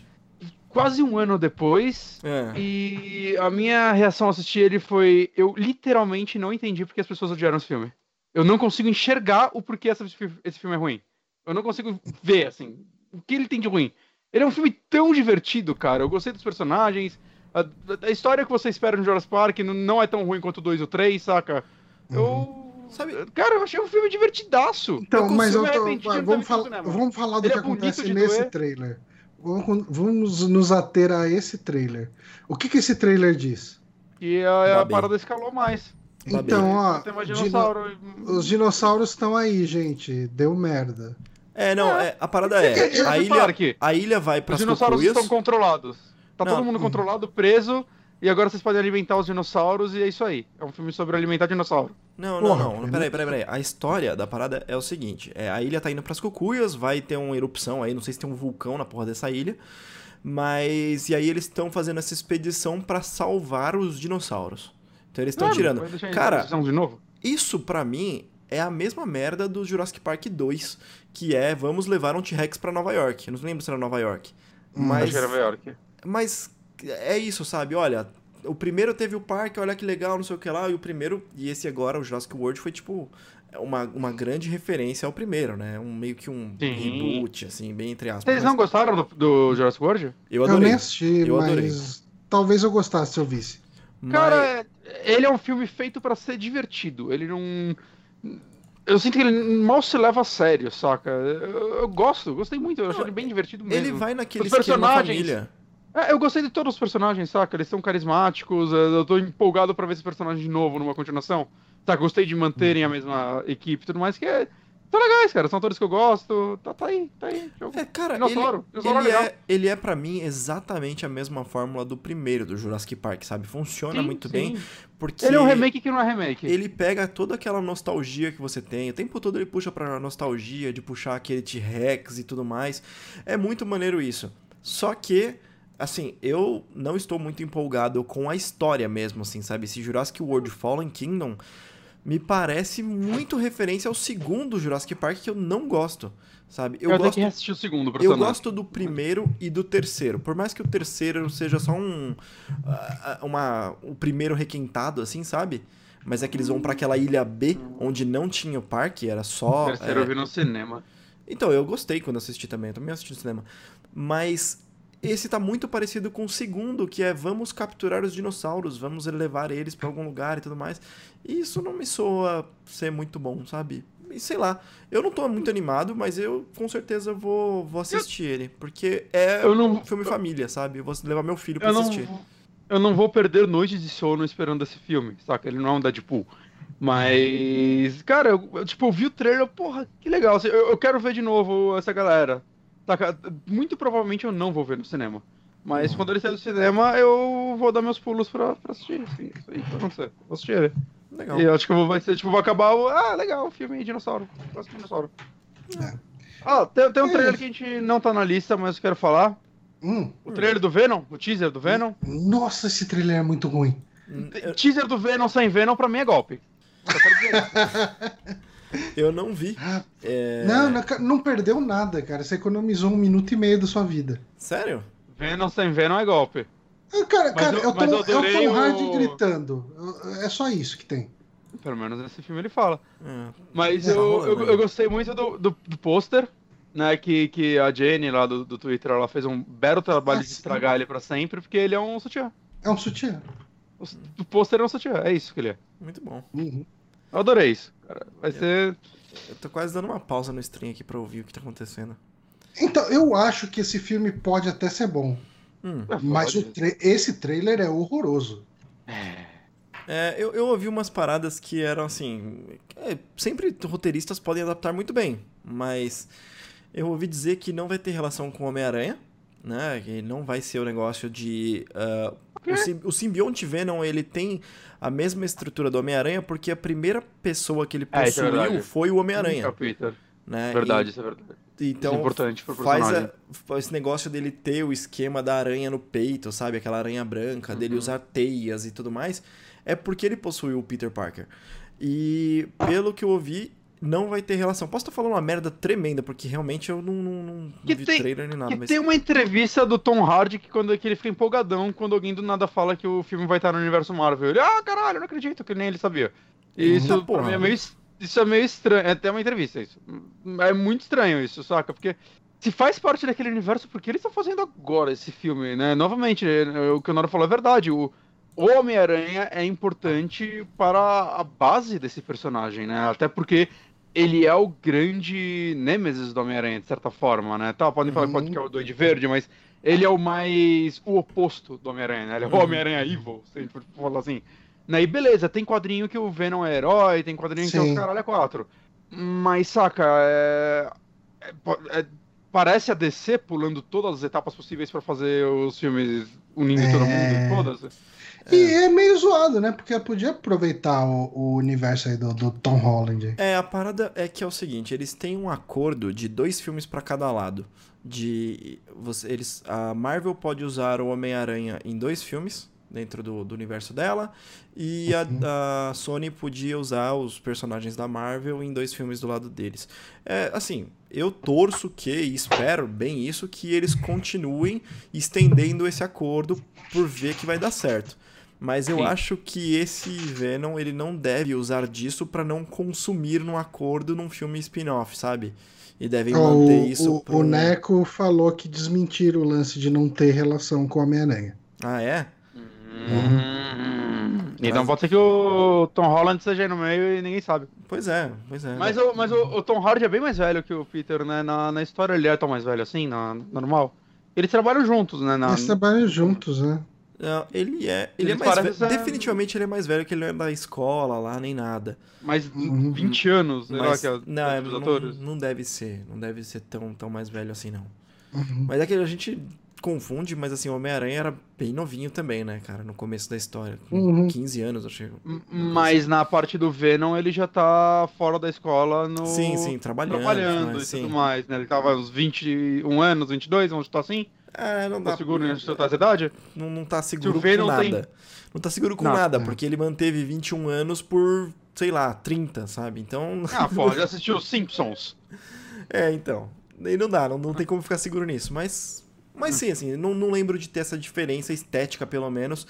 quase um ano depois. É. E a minha reação ao assistir ele foi: eu literalmente não entendi porque as pessoas odiaram esse filme. Eu não consigo enxergar o porquê essa- esse filme é ruim. Eu não consigo ver, assim, o que ele tem de ruim. Ele é um filme tão divertido, cara. Eu gostei dos personagens. A, a história que você espera no Jurassic Park não- é tão ruim quanto o 2 ou 3, saca? Eu. Sabe- Cara, eu achei um filme divertidaço. Então, eu mas eu tô, ter vamos, cinema. vamos falar do Ele que é acontece nesse doer. trailer. Vamos, vamos nos ater a esse trailer. O que, que esse trailer diz? E a, a Babi. parada escalou mais. Então, ó, dinossauro. os dinossauros estão aí, gente. Deu merda. É, não, é, a parada é. A ilha, a ilha vai Os pras dinossauros cucuias. estão controlados. Tá Não. todo mundo controlado, preso. E agora vocês podem alimentar os dinossauros e é isso aí. É um filme sobre alimentar dinossauro. Não, não, Porra, não. cara, Peraí, peraí, peraí. A história da parada é o seguinte: é, a ilha tá indo pras cucuias, vai ter uma erupção aí, não sei se tem um vulcão na porra dessa ilha. Mas. E aí eles estão fazendo essa expedição pra salvar os dinossauros. Então eles estão Claro, tirando. Cara, exposição de novo? Isso pra mim é a mesma merda do Jurassic Park 2, que é vamos levar um T-Rex pra Nova York. Eu não lembro se era Nova York. Hum, Mas Acho que era Nova York. mas é isso, sabe? Olha, o primeiro teve o parque, olha que legal, não sei o que lá, e o primeiro, e esse agora, o Jurassic World, foi tipo uma, uma grande referência ao primeiro, né? Um meio que um Sim. reboot, assim, bem entre aspas. Vocês Mas não gostaram do, do Jurassic World? Eu Eu, adorei. nem assisti, Eu mas adorei. talvez eu gostasse se eu visse. Mas- Cara, é- ele é um filme feito pra ser divertido. Ele não. Eu sinto que ele mal se leva a sério, saca? Eu, eu gosto, gostei muito, eu achei ele bem divertido mesmo. ele vai naquele Os personagens- família. É, eu gostei de todos os personagens, saca? Eles são carismáticos, eu tô empolgado pra ver esse personagem de novo numa continuação. Tá, gostei de manterem a mesma equipe e tudo mais, que é. São legais, cara. São atores que eu gosto. Tá, tá aí, tá aí. Jogo. É, cara, Dinossauro, ele, dinossauro ele, legal. é, ele é para mim exatamente a mesma fórmula do primeiro, do Jurassic Park, sabe? Funciona Sim, muito sim. bem, porque Ele é um remake que não é remake. ele pega toda aquela nostalgia que você tem, o tempo todo ele puxa pra nostalgia de puxar aquele T-Rex e tudo mais. É muito maneiro isso. Só que, assim, eu não estou muito empolgado com a história mesmo, assim, sabe? Esse Jurassic World Fallen Kingdom me parece muito referência ao segundo Jurassic Park que eu não gosto, sabe? Eu, Eu, gosto que assistir o segundo pra eu saber. gosto do primeiro e do terceiro. Por mais que o terceiro seja só um. ah, uma, o primeiro requentado, assim, sabe? Mas é que eles vão pra aquela ilha B, onde não tinha o parque, era O só. terceiro é, eu vi no cinema. Então, eu gostei quando assisti também, eu também assisti no cinema. Mas esse tá muito parecido com o segundo, que é vamos capturar os dinossauros, vamos levar eles pra algum lugar e tudo mais. E isso não me soa ser muito bom, sabe? E sei lá, eu não tô muito animado, mas eu com certeza vou, vou assistir ele. Porque é Eu não- um filme família, sabe? Eu vou levar meu filho pra Eu não, assistir. eu não vou perder noites de sono esperando esse filme, saca? Ele não é um Deadpool. Mas, cara, eu, eu, tipo, eu vi o trailer, porra, que legal. assim, Eu, eu quero ver de novo essa galera. Saca? Muito provavelmente eu não vou ver no cinema. Mas quando ele sair do cinema, eu vou dar meus pulos pra, pra assistir. Assim, isso aí vai acontecer. Vou assistir ele. Legal. E eu acho que vai ser, tipo, vai acabar o. Ah, legal, o filme dinossauro. Próximo dinossauro. É. Ah, tem, tem um É trailer que a gente não tá na lista, mas eu quero falar. Hum, O trailer do Venom, o teaser do Venom. nossa, esse trailer é muito ruim. Hum, Eu, Teaser do Venom sem Venom pra mim é golpe. Só quero dizer. [LAUGHS] [LAUGHS] eu não vi. Ah, É, Não, não, não perdeu nada, cara. Você economizou um minuto e meio da sua vida. Sério? Venom sem Venom é golpe. Ah, Cara, Mas cara, eu- mas Tom, eu adorei é o o- gritando. É só isso que tem. Pelo menos nesse filme ele fala. É. Mas É, eu, rolando, eu, né? eu gostei muito do, do, do pôster, né? Que, que a Jenny lá do, do Twitter ela fez um belo trabalho Ah, de sim. estragar ele pra sempre, porque ele é um sutiã. É um sutiã. O, o pôster é um sutiã, é isso que ele é. Muito bom. Uhum. Eu adorei isso. Cara. É. Vai ser. Eu tô quase dando uma pausa no stream aqui pra ouvir o que tá acontecendo. Então, eu acho que esse filme pode até ser bom. Hum. Mas o tra- esse trailer é horroroso. É, eu, eu ouvi umas paradas que eram assim. é, sempre roteiristas podem adaptar muito bem, mas eu ouvi dizer que não vai ter relação com o Homem-Aranha, né? Que não vai ser o negócio de. ah, o, sim- o simbionte Venom ele tem a mesma estrutura do Homem-Aranha porque a primeira pessoa que ele É, é possuiu verdade. foi o Homem-Aranha. É o Peter. Né? Verdade, isso é verdade. E- então, isso é importante pro faz, a- esse negócio dele ter o esquema da aranha no peito, sabe? Aquela aranha branca, dele Uhum. usar teias e tudo mais. É porque ele possuiu o Peter Parker. E pelo que eu ouvi, não vai ter relação. Posso estar falando uma merda tremenda, porque realmente eu não, não, não Que vi tem- trailer nem nada. Mas... tem uma entrevista do Tom Hardy que, quando, que ele fica empolgadão quando alguém do nada fala que o filme vai estar no universo Marvel. Ele, ah, caralho, eu não acredito, que nem ele sabia. E isso, porra. é meio, isso é meio estranho. É até uma entrevista isso. É muito estranho isso, saca? Porque se faz parte daquele universo, por que eles estão fazendo agora esse filme, né? Novamente, é, o que o Nora falou é verdade. O o Homem-Aranha é importante para a base desse personagem, né? Até porque ele é o grande nêmesis do Homem-Aranha, de certa forma, né? Tá, podem falar Uhum. pode que é o Duende Verde, mas ele é o mais. o oposto do Homem-Aranha, né? Ele é o Uhum. Homem-Aranha evil, se a gente for falar assim. Né? E beleza, tem quadrinho que o Venom é herói, tem quadrinho que é Sim. os caralho é quatro. Mas, saca, é... é- é- Parece a DC pulando todas as etapas possíveis pra fazer os filmes unindo todo É. mundo, foda-se. E é meio zoado, né? Porque podia aproveitar o, o universo aí do, do Tom Holland. É, a parada é que é o seguinte, eles têm um acordo de dois filmes pra cada lado. De você, eles, a Marvel pode usar o Homem-Aranha em dois filmes dentro do, do universo dela e a, a Sony podia usar os personagens da Marvel em dois filmes do lado deles. É, assim, eu torço que e espero bem isso que eles continuem estendendo esse acordo por ver que vai dar certo. Mas eu Sim. acho que esse Venom ele não deve usar disso pra não consumir num acordo num filme spin-off, sabe? E devem Ó, manter o, isso o, pro- o Neco falou que desmentiram o lance de não ter relação com o Homem-Aranha. Ah, é? Hum. Então Mas- pode ser que o Tom Holland seja aí no meio e ninguém sabe. Pois é, pois é. Mas, o, mas o, o Tom Hardy é bem mais velho que o Peter, né? Na, na história ele é tão mais velho assim, na, normal. Eles trabalham juntos, né? Na, Eles trabalham juntos, né? Não, ele é, ele é Eles mais velho. Definitivamente ele é mais velho que ele é da escola lá, nem nada. Uhum. 20 anos, sei lá, Mas que é, não, é- não, atores. não deve ser, não deve ser tão, tão mais velho assim não. Uhum. Mas é que a gente confunde, mas assim, o Homem-Aranha era bem novinho também, né, cara, no começo da história, com Uhum. 15 anos, eu achei. Mas na parte do Venom ele já tá fora da escola no. Sim, sim, trabalhando, Trabalhando mas e sim. tudo mais, né? Ele tava uns 21 anos, 22, vamos chutar assim? É, não dá. Tá seguro chutar essa idade? não, não tá seguro com Venom nada. tem- Não tá seguro com Nada. nada, porque ele manteve 21 anos por, sei lá, 30, sabe? Então. Ah, [LAUGHS] pô, já assistiu os Simpsons. é, então. E não dá, não, não tem como ficar seguro nisso. Mas. Mas sim, assim, não, não lembro de ter essa diferença estética, pelo menos,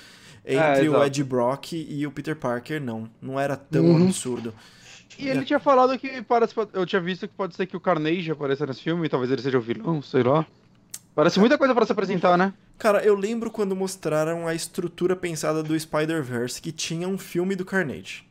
entre o exato. Ed Brock e o Peter Parker, não. Não era tão Uhum. absurdo. E ele tinha falado que parece. Eu tinha visto que pode ser que o Carnage apareça nesse filme, talvez ele seja o vilão, sei lá. Parece muita coisa pra se apresentar, né? Cara, eu lembro quando mostraram a estrutura pensada do Spider-Verse, que tinha um filme do Carnage.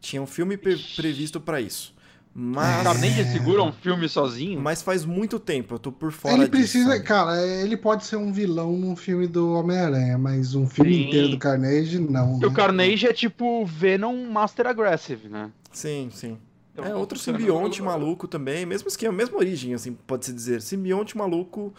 Tinha um filme pre- previsto pra isso. O Mas. Carnage segura um filme sozinho. Mas faz muito tempo, eu tô por fora Ele disso, precisa, sabe? cara, ele pode ser um vilão num filme do Homem-Aranha, mas um filme Sim. inteiro do Carnage, não. Porque o né? Carnage é tipo Venom Master Aggressive, né? Sim, sim. Então, é outro simbionte maluco também, mesmo esquema, mesma origem, assim, pode-se dizer. Simbionte maluco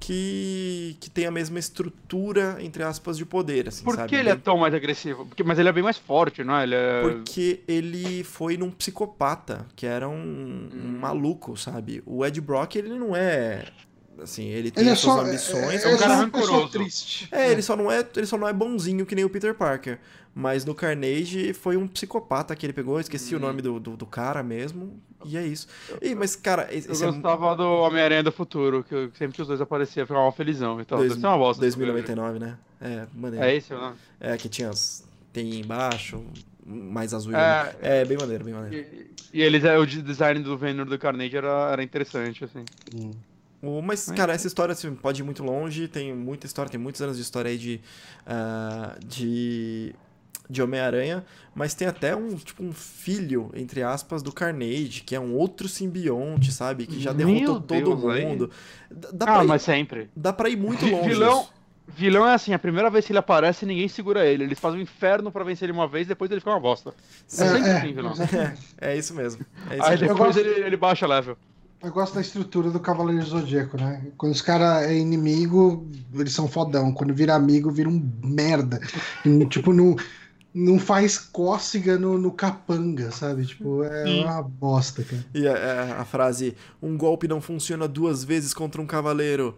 que, que tem a mesma estrutura, entre aspas, de poder, assim, Por sabe? que ele é tão mais agressivo? Porque, mas ele é bem mais forte, não é? Ele é... Porque ele foi num psicopata, que era um, um Hum. maluco, sabe? O Ed Brock, ele não é... Assim, ele tem Ele é as suas só, ambições. é, um é cara pessoa rancoroso. triste. É, ele só não é, ele só não é bonzinho que nem o Peter Parker. Mas no Carnage foi um psicopata que ele pegou, esqueci o Hum. nome do, do, do cara mesmo. E é isso. Ih, mas, cara, esse Eu é gostava do Homem-Aranha do Futuro, que sempre que os dois apareciam, ficava uma felizão e tal. Dois- Deve ser uma bosta. esse 2099, né? É, maneiro. É esse, não? É, que tinha as... Tem embaixo, mais azul. e É. é bem maneiro, bem maneiro. E, e eles, é, o de- design do Venom do Carnage era, era interessante, assim. Hum. Mas, cara, essa história assim, pode ir muito longe, tem muita história, tem muitos anos de história aí de. ah, de. de Homem-Aranha, mas tem até um, tipo, um filho, entre aspas, do Carnage, que é um outro simbionte, sabe? Que já derrotou todo mundo. Dá, dá ah, pra ir, mas sempre. dá pra ir muito [LAUGHS] longe. vilão- isso. Vilão é assim, a primeira vez que ele aparece, ninguém segura ele. Eles fazem um inferno pra vencer ele uma vez, depois ele fica uma bosta. É, É, sempre é. assim, vilão. [LAUGHS] É isso mesmo. É isso Aí mesmo. depois gosto- ele, ele baixa level. Eu gosto da estrutura do Cavaleiro Zodíaco, né? Quando os caras é inimigo, eles são fodão. Quando vira amigo, vira um merda. E, tipo, não, não faz cócega no, no capanga, sabe? Tipo, é Sim. uma bosta, cara. E a, a- a frase: um golpe não funciona duas vezes contra um cavaleiro.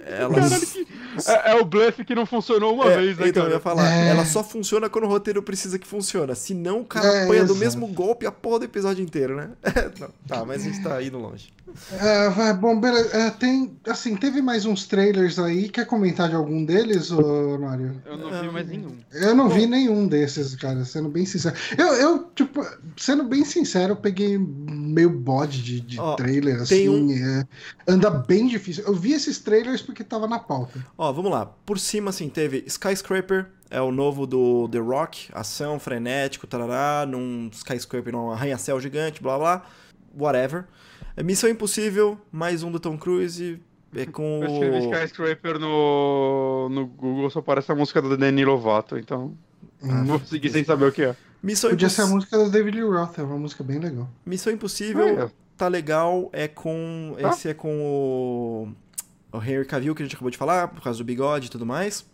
Ela. Caralho, que- É, é o bluff que não funcionou uma É, vez, né, então, eu cara? ia falar, É. ela só funciona quando o roteiro precisa que funcione. Senão o cara É, apanha do mesmo golpe a porra do episódio inteiro, né? [LAUGHS] Não, tá, mas a gente tá indo longe. É, vai, bom, beleza. É, tem, assim, teve mais uns trailers aí. Quer comentar de algum deles, ô, Mário? Eu não vi mais nenhum. Eu não vi nenhum desses, cara, sendo bem sincero. Eu, eu tipo, sendo bem sincero, eu peguei meio bode de, de Ó, trailer, tem um assim. é, anda bem difícil. Eu vi esses trailers porque tava na pauta. Ó, vamos lá. Por cima, assim, teve Skyscraper, é o novo do The Rock, ação, frenético, tarará, num skyscraper, num arranha-céu gigante, blá blá. whatever. É Missão Impossível, mais um do Tom Cruise. É com Eu escrevi o. Skyscraper no, no Google, só parece a música do Danny Lovato, então Hum. vou seguir sem saber o que é. Missão, Podia Imposs- ser a música do David Lee Roth, é uma música bem legal. Missão Impossível Ah, é. tá legal. É com. Tá. Esse é com o. O Henry Cavill, que a gente acabou de falar, por causa do bigode e tudo mais.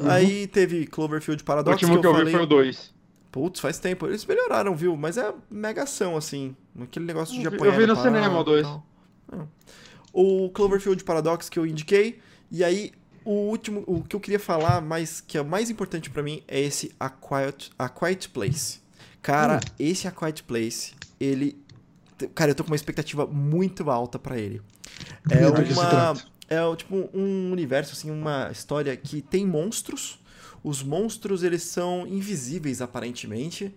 Aí teve Cloverfield O Paradox, último que eu, vi falei. foi o 2. Putz, faz tempo. Eles melhoraram, viu? Mas é mega ação, assim. Aquele negócio de Eu vi- apanhar eu vi no cinema o e dois. tal. É. O Cloverfield Paradox que eu indiquei. E aí, o último, o que eu queria falar, mas que é o mais importante pra mim, é esse A Quiet, A Quiet Place. Cara, esse A Quiet Place, ele... Cara, eu tô com uma expectativa muito alta pra ele. É uma... É tipo um universo, assim, uma história que tem monstros. Os monstros, eles são invisíveis, aparentemente.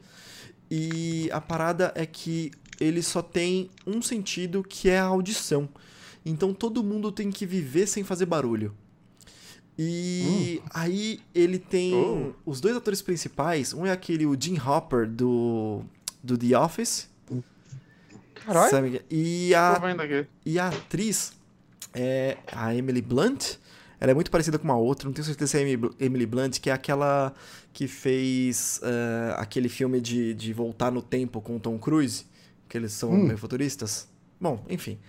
E a parada é que eles só têm um sentido, que é a audição. Então todo mundo tem que viver sem fazer barulho. E aí ele tem Oh. os dois atores principais, um é aquele o Jim Hopper do do The Office, Caralho, sabe? E a e a atriz é a Emily Blunt. Ela é muito parecida com uma outra, não tenho certeza se é a Emily Bl- Emily Blunt, que é aquela que fez eh, aquele filme de, de voltar no tempo com o Tom Cruise, que eles são Hum. meio futuristas. Bom, enfim.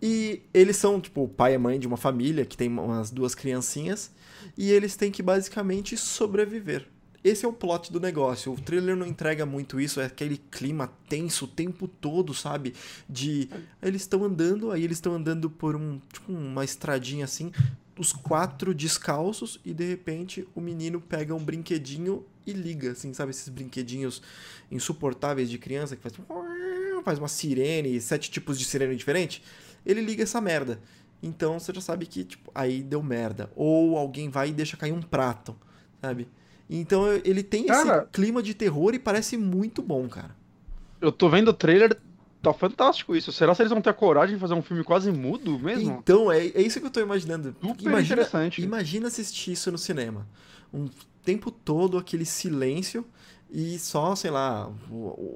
E eles são, tipo, pai e mãe de uma família que tem umas duas criancinhas, e eles têm que basicamente sobreviver. Esse é o plot do negócio. O trailer não entrega muito isso, é aquele clima tenso o tempo todo, sabe? De eles estão andando, aí eles estão andando por um, tipo, uma estradinha assim, os quatro descalços e de repente o menino pega um brinquedinho e liga, assim, sabe esses brinquedinhos insuportáveis de criança que faz faz uma sirene, sete tipos de sirene diferente. Ele liga essa merda. Então você já sabe que tipo, aí deu merda. Ou alguém vai e deixa cair um prato, sabe? Então ele tem esse Cara- clima de terror e parece muito bom, cara. Eu tô vendo o trailer, tá fantástico isso. Será que eles vão ter a coragem de fazer um filme quase mudo mesmo? Então, é, é isso que eu tô imaginando. Super imagina, interessante. imagina assistir isso no cinema. Um tempo todo aquele silêncio e só, sei lá,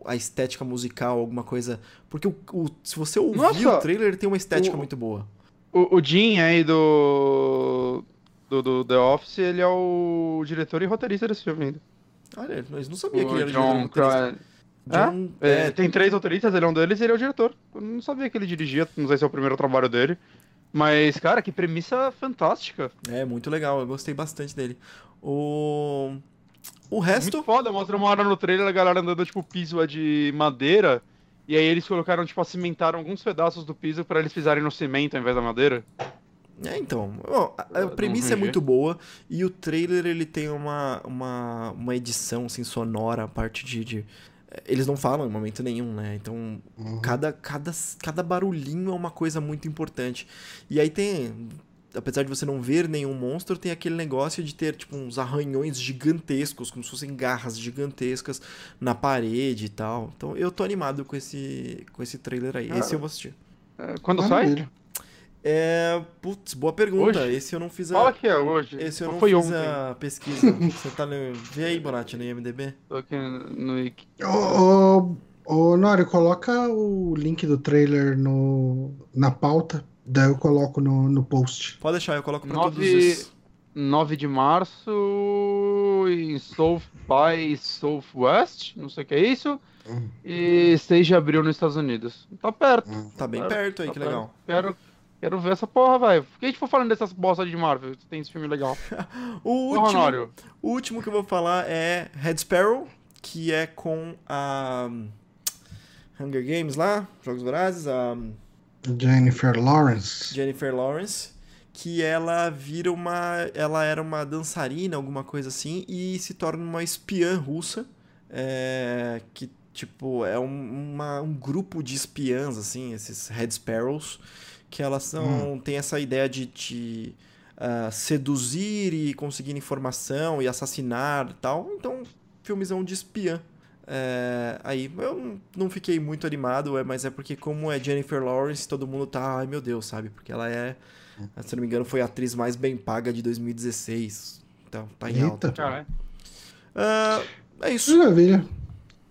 a estética musical, alguma coisa. Porque o, o- se você ouvir Nossa! o trailer, ele tem uma estética O- muito boa. O, o Jim aí do, do, do The Office, ele é o diretor e roteirista desse filme ainda. Olha, nós não sabia que O ele era John diretor John, É, é, tem três roteiristas, ele é um deles e ele é o diretor. Eu não sabia que ele dirigia, não sei se é o primeiro trabalho dele. Mas, cara, que premissa fantástica. é muito legal, eu gostei bastante dele. O, o resto. Muito foda, mostra uma hora no trailer a galera andando, tipo, piso é de madeira. E aí eles colocaram, tipo, cimentaram alguns pedaços do piso pra eles pisarem no cimento ao invés da madeira. É, então, ó, a, a premissa é muito boa e o trailer ele tem uma, uma, uma edição assim sonora, a parte de, de- eles não falam em momento nenhum, né? Então, Uhum. cada, cada, cada barulhinho é uma coisa muito importante. E aí tem, apesar de você não ver nenhum monstro, tem aquele negócio de ter tipo uns arranhões gigantescos, como se fossem garras gigantescas na parede e tal. Então, eu tô animado com esse com esse trailer aí. Esse eu vou assistir. É, Quando sai? É, putz, boa pergunta. Hoje? Esse eu não fiz a Fala que é hoje. esse eu Ou não fiz ontem. a pesquisa. [LAUGHS] Você tá no. Vê aí, Bonatti, no IMDB. Tô aqui no Wiki. Ô, ô, ô, Nório, coloca o link do trailer no, na pauta, daí eu coloco no, no post. Pode deixar, eu coloco pra todos Nove, os. 9 de março em South by Southwest, não sei o que é isso. Hum. E 6 de abril nos Estados Unidos. Tá perto. Tá bem Claro, perto aí, tá que perto. legal. Quero, quero ver essa porra, velho. Por que a gente for falando dessas bosta de Marvel? Tem esse filme legal. [LAUGHS] O último, Honório. o último que eu vou falar é Red Sparrow, que é com a. hum, Hunger Games lá, Jogos Vorazes, a hum, Jennifer Lawrence. Jennifer Lawrence, que ela vira uma. Ela era uma dançarina, alguma coisa assim, e se torna uma espiã russa. é, que, tipo, é um, uma- um grupo de espiãs, assim, esses Red Sparrows, que elas são. tem essa ideia de te ah, seduzir e conseguir informação e assassinar e tal. Então, filmezão de espiã. É, aí, eu não- fiquei muito animado, é, mas é porque, como é Jennifer Lawrence, todo mundo tá, ai meu Deus, sabe? Porque ela é, se não me engano, foi a atriz mais bem paga de 2016. Então, tá em Eita. alta. Ah, é isso. Maravilha.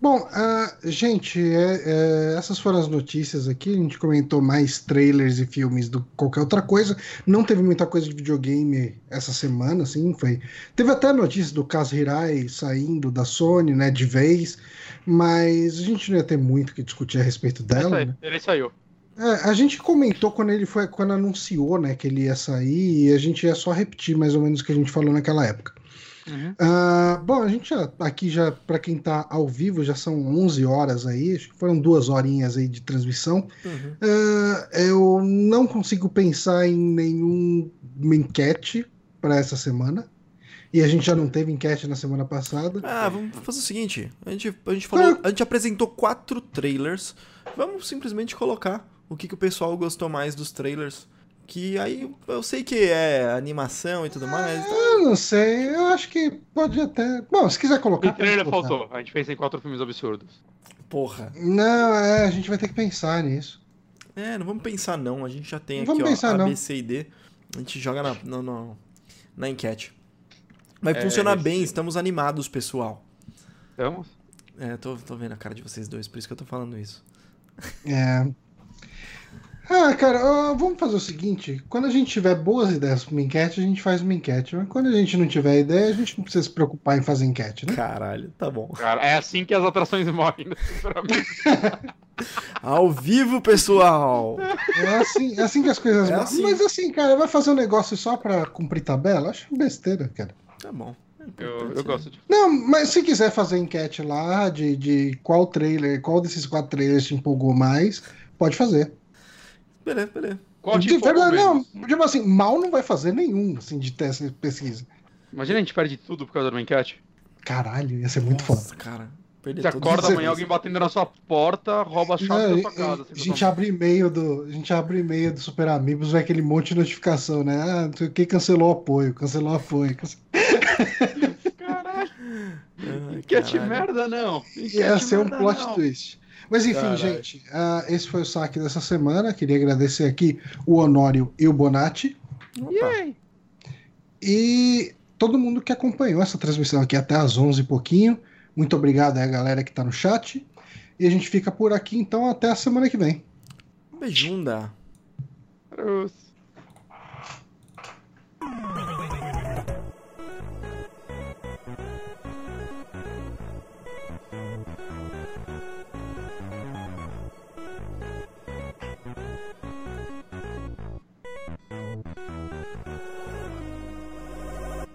Bom, uh, gente, é, é, essas foram as notícias aqui. A gente comentou mais trailers e filmes do que qualquer outra coisa. Não teve muita coisa de videogame essa semana, assim. Foi. Teve até notícia do Kaz Hirai saindo da Sony, né, de vez. Mas a gente não ia ter muito que discutir a respeito dela. Ele, né? ele saiu. É, a gente comentou quando ele foi, quando anunciou, né, que ele ia sair, e a gente ia só repetir mais ou menos o que a gente falou naquela época. Uhum. Uh, bom, a gente já, aqui já, para quem tá ao vivo, já são 11 horas aí, acho que foram duas horinhas aí de transmissão. Uhum. Uh, eu não consigo pensar em nenhuma enquete para essa semana. E a gente já não teve enquete na semana passada. Ah, vamos fazer o seguinte: a gente, a gente, falou, a gente apresentou quatro trailers. Vamos simplesmente colocar o que, que o pessoal gostou mais dos trailers. Que aí eu sei que é animação e tudo mais. Tá? Eu não sei, eu acho que pode até. Bom, se quiser colocar. O trailer faltou, a gente pensa em quatro filmes absurdos. Porra. Não, é, a gente vai ter que pensar nisso. É, não vamos pensar não, a gente já tem não aqui ó, pensar, A, B, C e D. A gente joga na, na, na, na enquete. Vai é, funcionar bem, estamos animados, pessoal. Estamos? É, tô, tô vendo a cara de vocês dois, por isso que eu tô falando isso. É. Ah, cara, vamos fazer o seguinte: quando a gente tiver boas ideias para uma enquete, a gente faz uma enquete. Mas quando a gente não tiver ideia, a gente não precisa se preocupar em fazer enquete, né? Caralho, tá bom. Cara, é assim que as atrações morrem, né, [LAUGHS] Ao vivo, pessoal! É assim, é assim que as coisas é morrem. Assim. Mas assim, cara, vai fazer um negócio só pra cumprir tabela? Acho besteira, cara. Tá bom. É eu, eu gosto de. Não, mas se quiser fazer enquete lá de, de qual trailer, qual desses quatro trailers te empolgou mais, pode fazer. Beleza, beleza. Qual de verdade, não, tipo assim, mal não vai fazer nenhum, assim, de teste de pesquisa. Imagina a gente perde tudo por causa do enquete. Caralho, ia ser muito Nossa, foda. cara. Você acorda amanhã, alguém batendo na sua porta, rouba a chave da sua casa. A gente abre e-mail do. A gente abre e-mail do Super Amigos, vai aquele monte de notificação, né? Ah, não sei o que, cancelou o apoio, cancelou o apoio. Caralho. Enquete merda, não. Ia ser um plot não. twist. Mas enfim, Caralho. gente, uh, esse foi o saque dessa semana. Queria agradecer aqui o Honório e o Bonatti. E todo mundo que acompanhou essa transmissão aqui até às 11 e pouquinho. Muito obrigado aí a galera que está no chat. E a gente fica por aqui, então, até a semana que vem. Beijunda. Beijunda.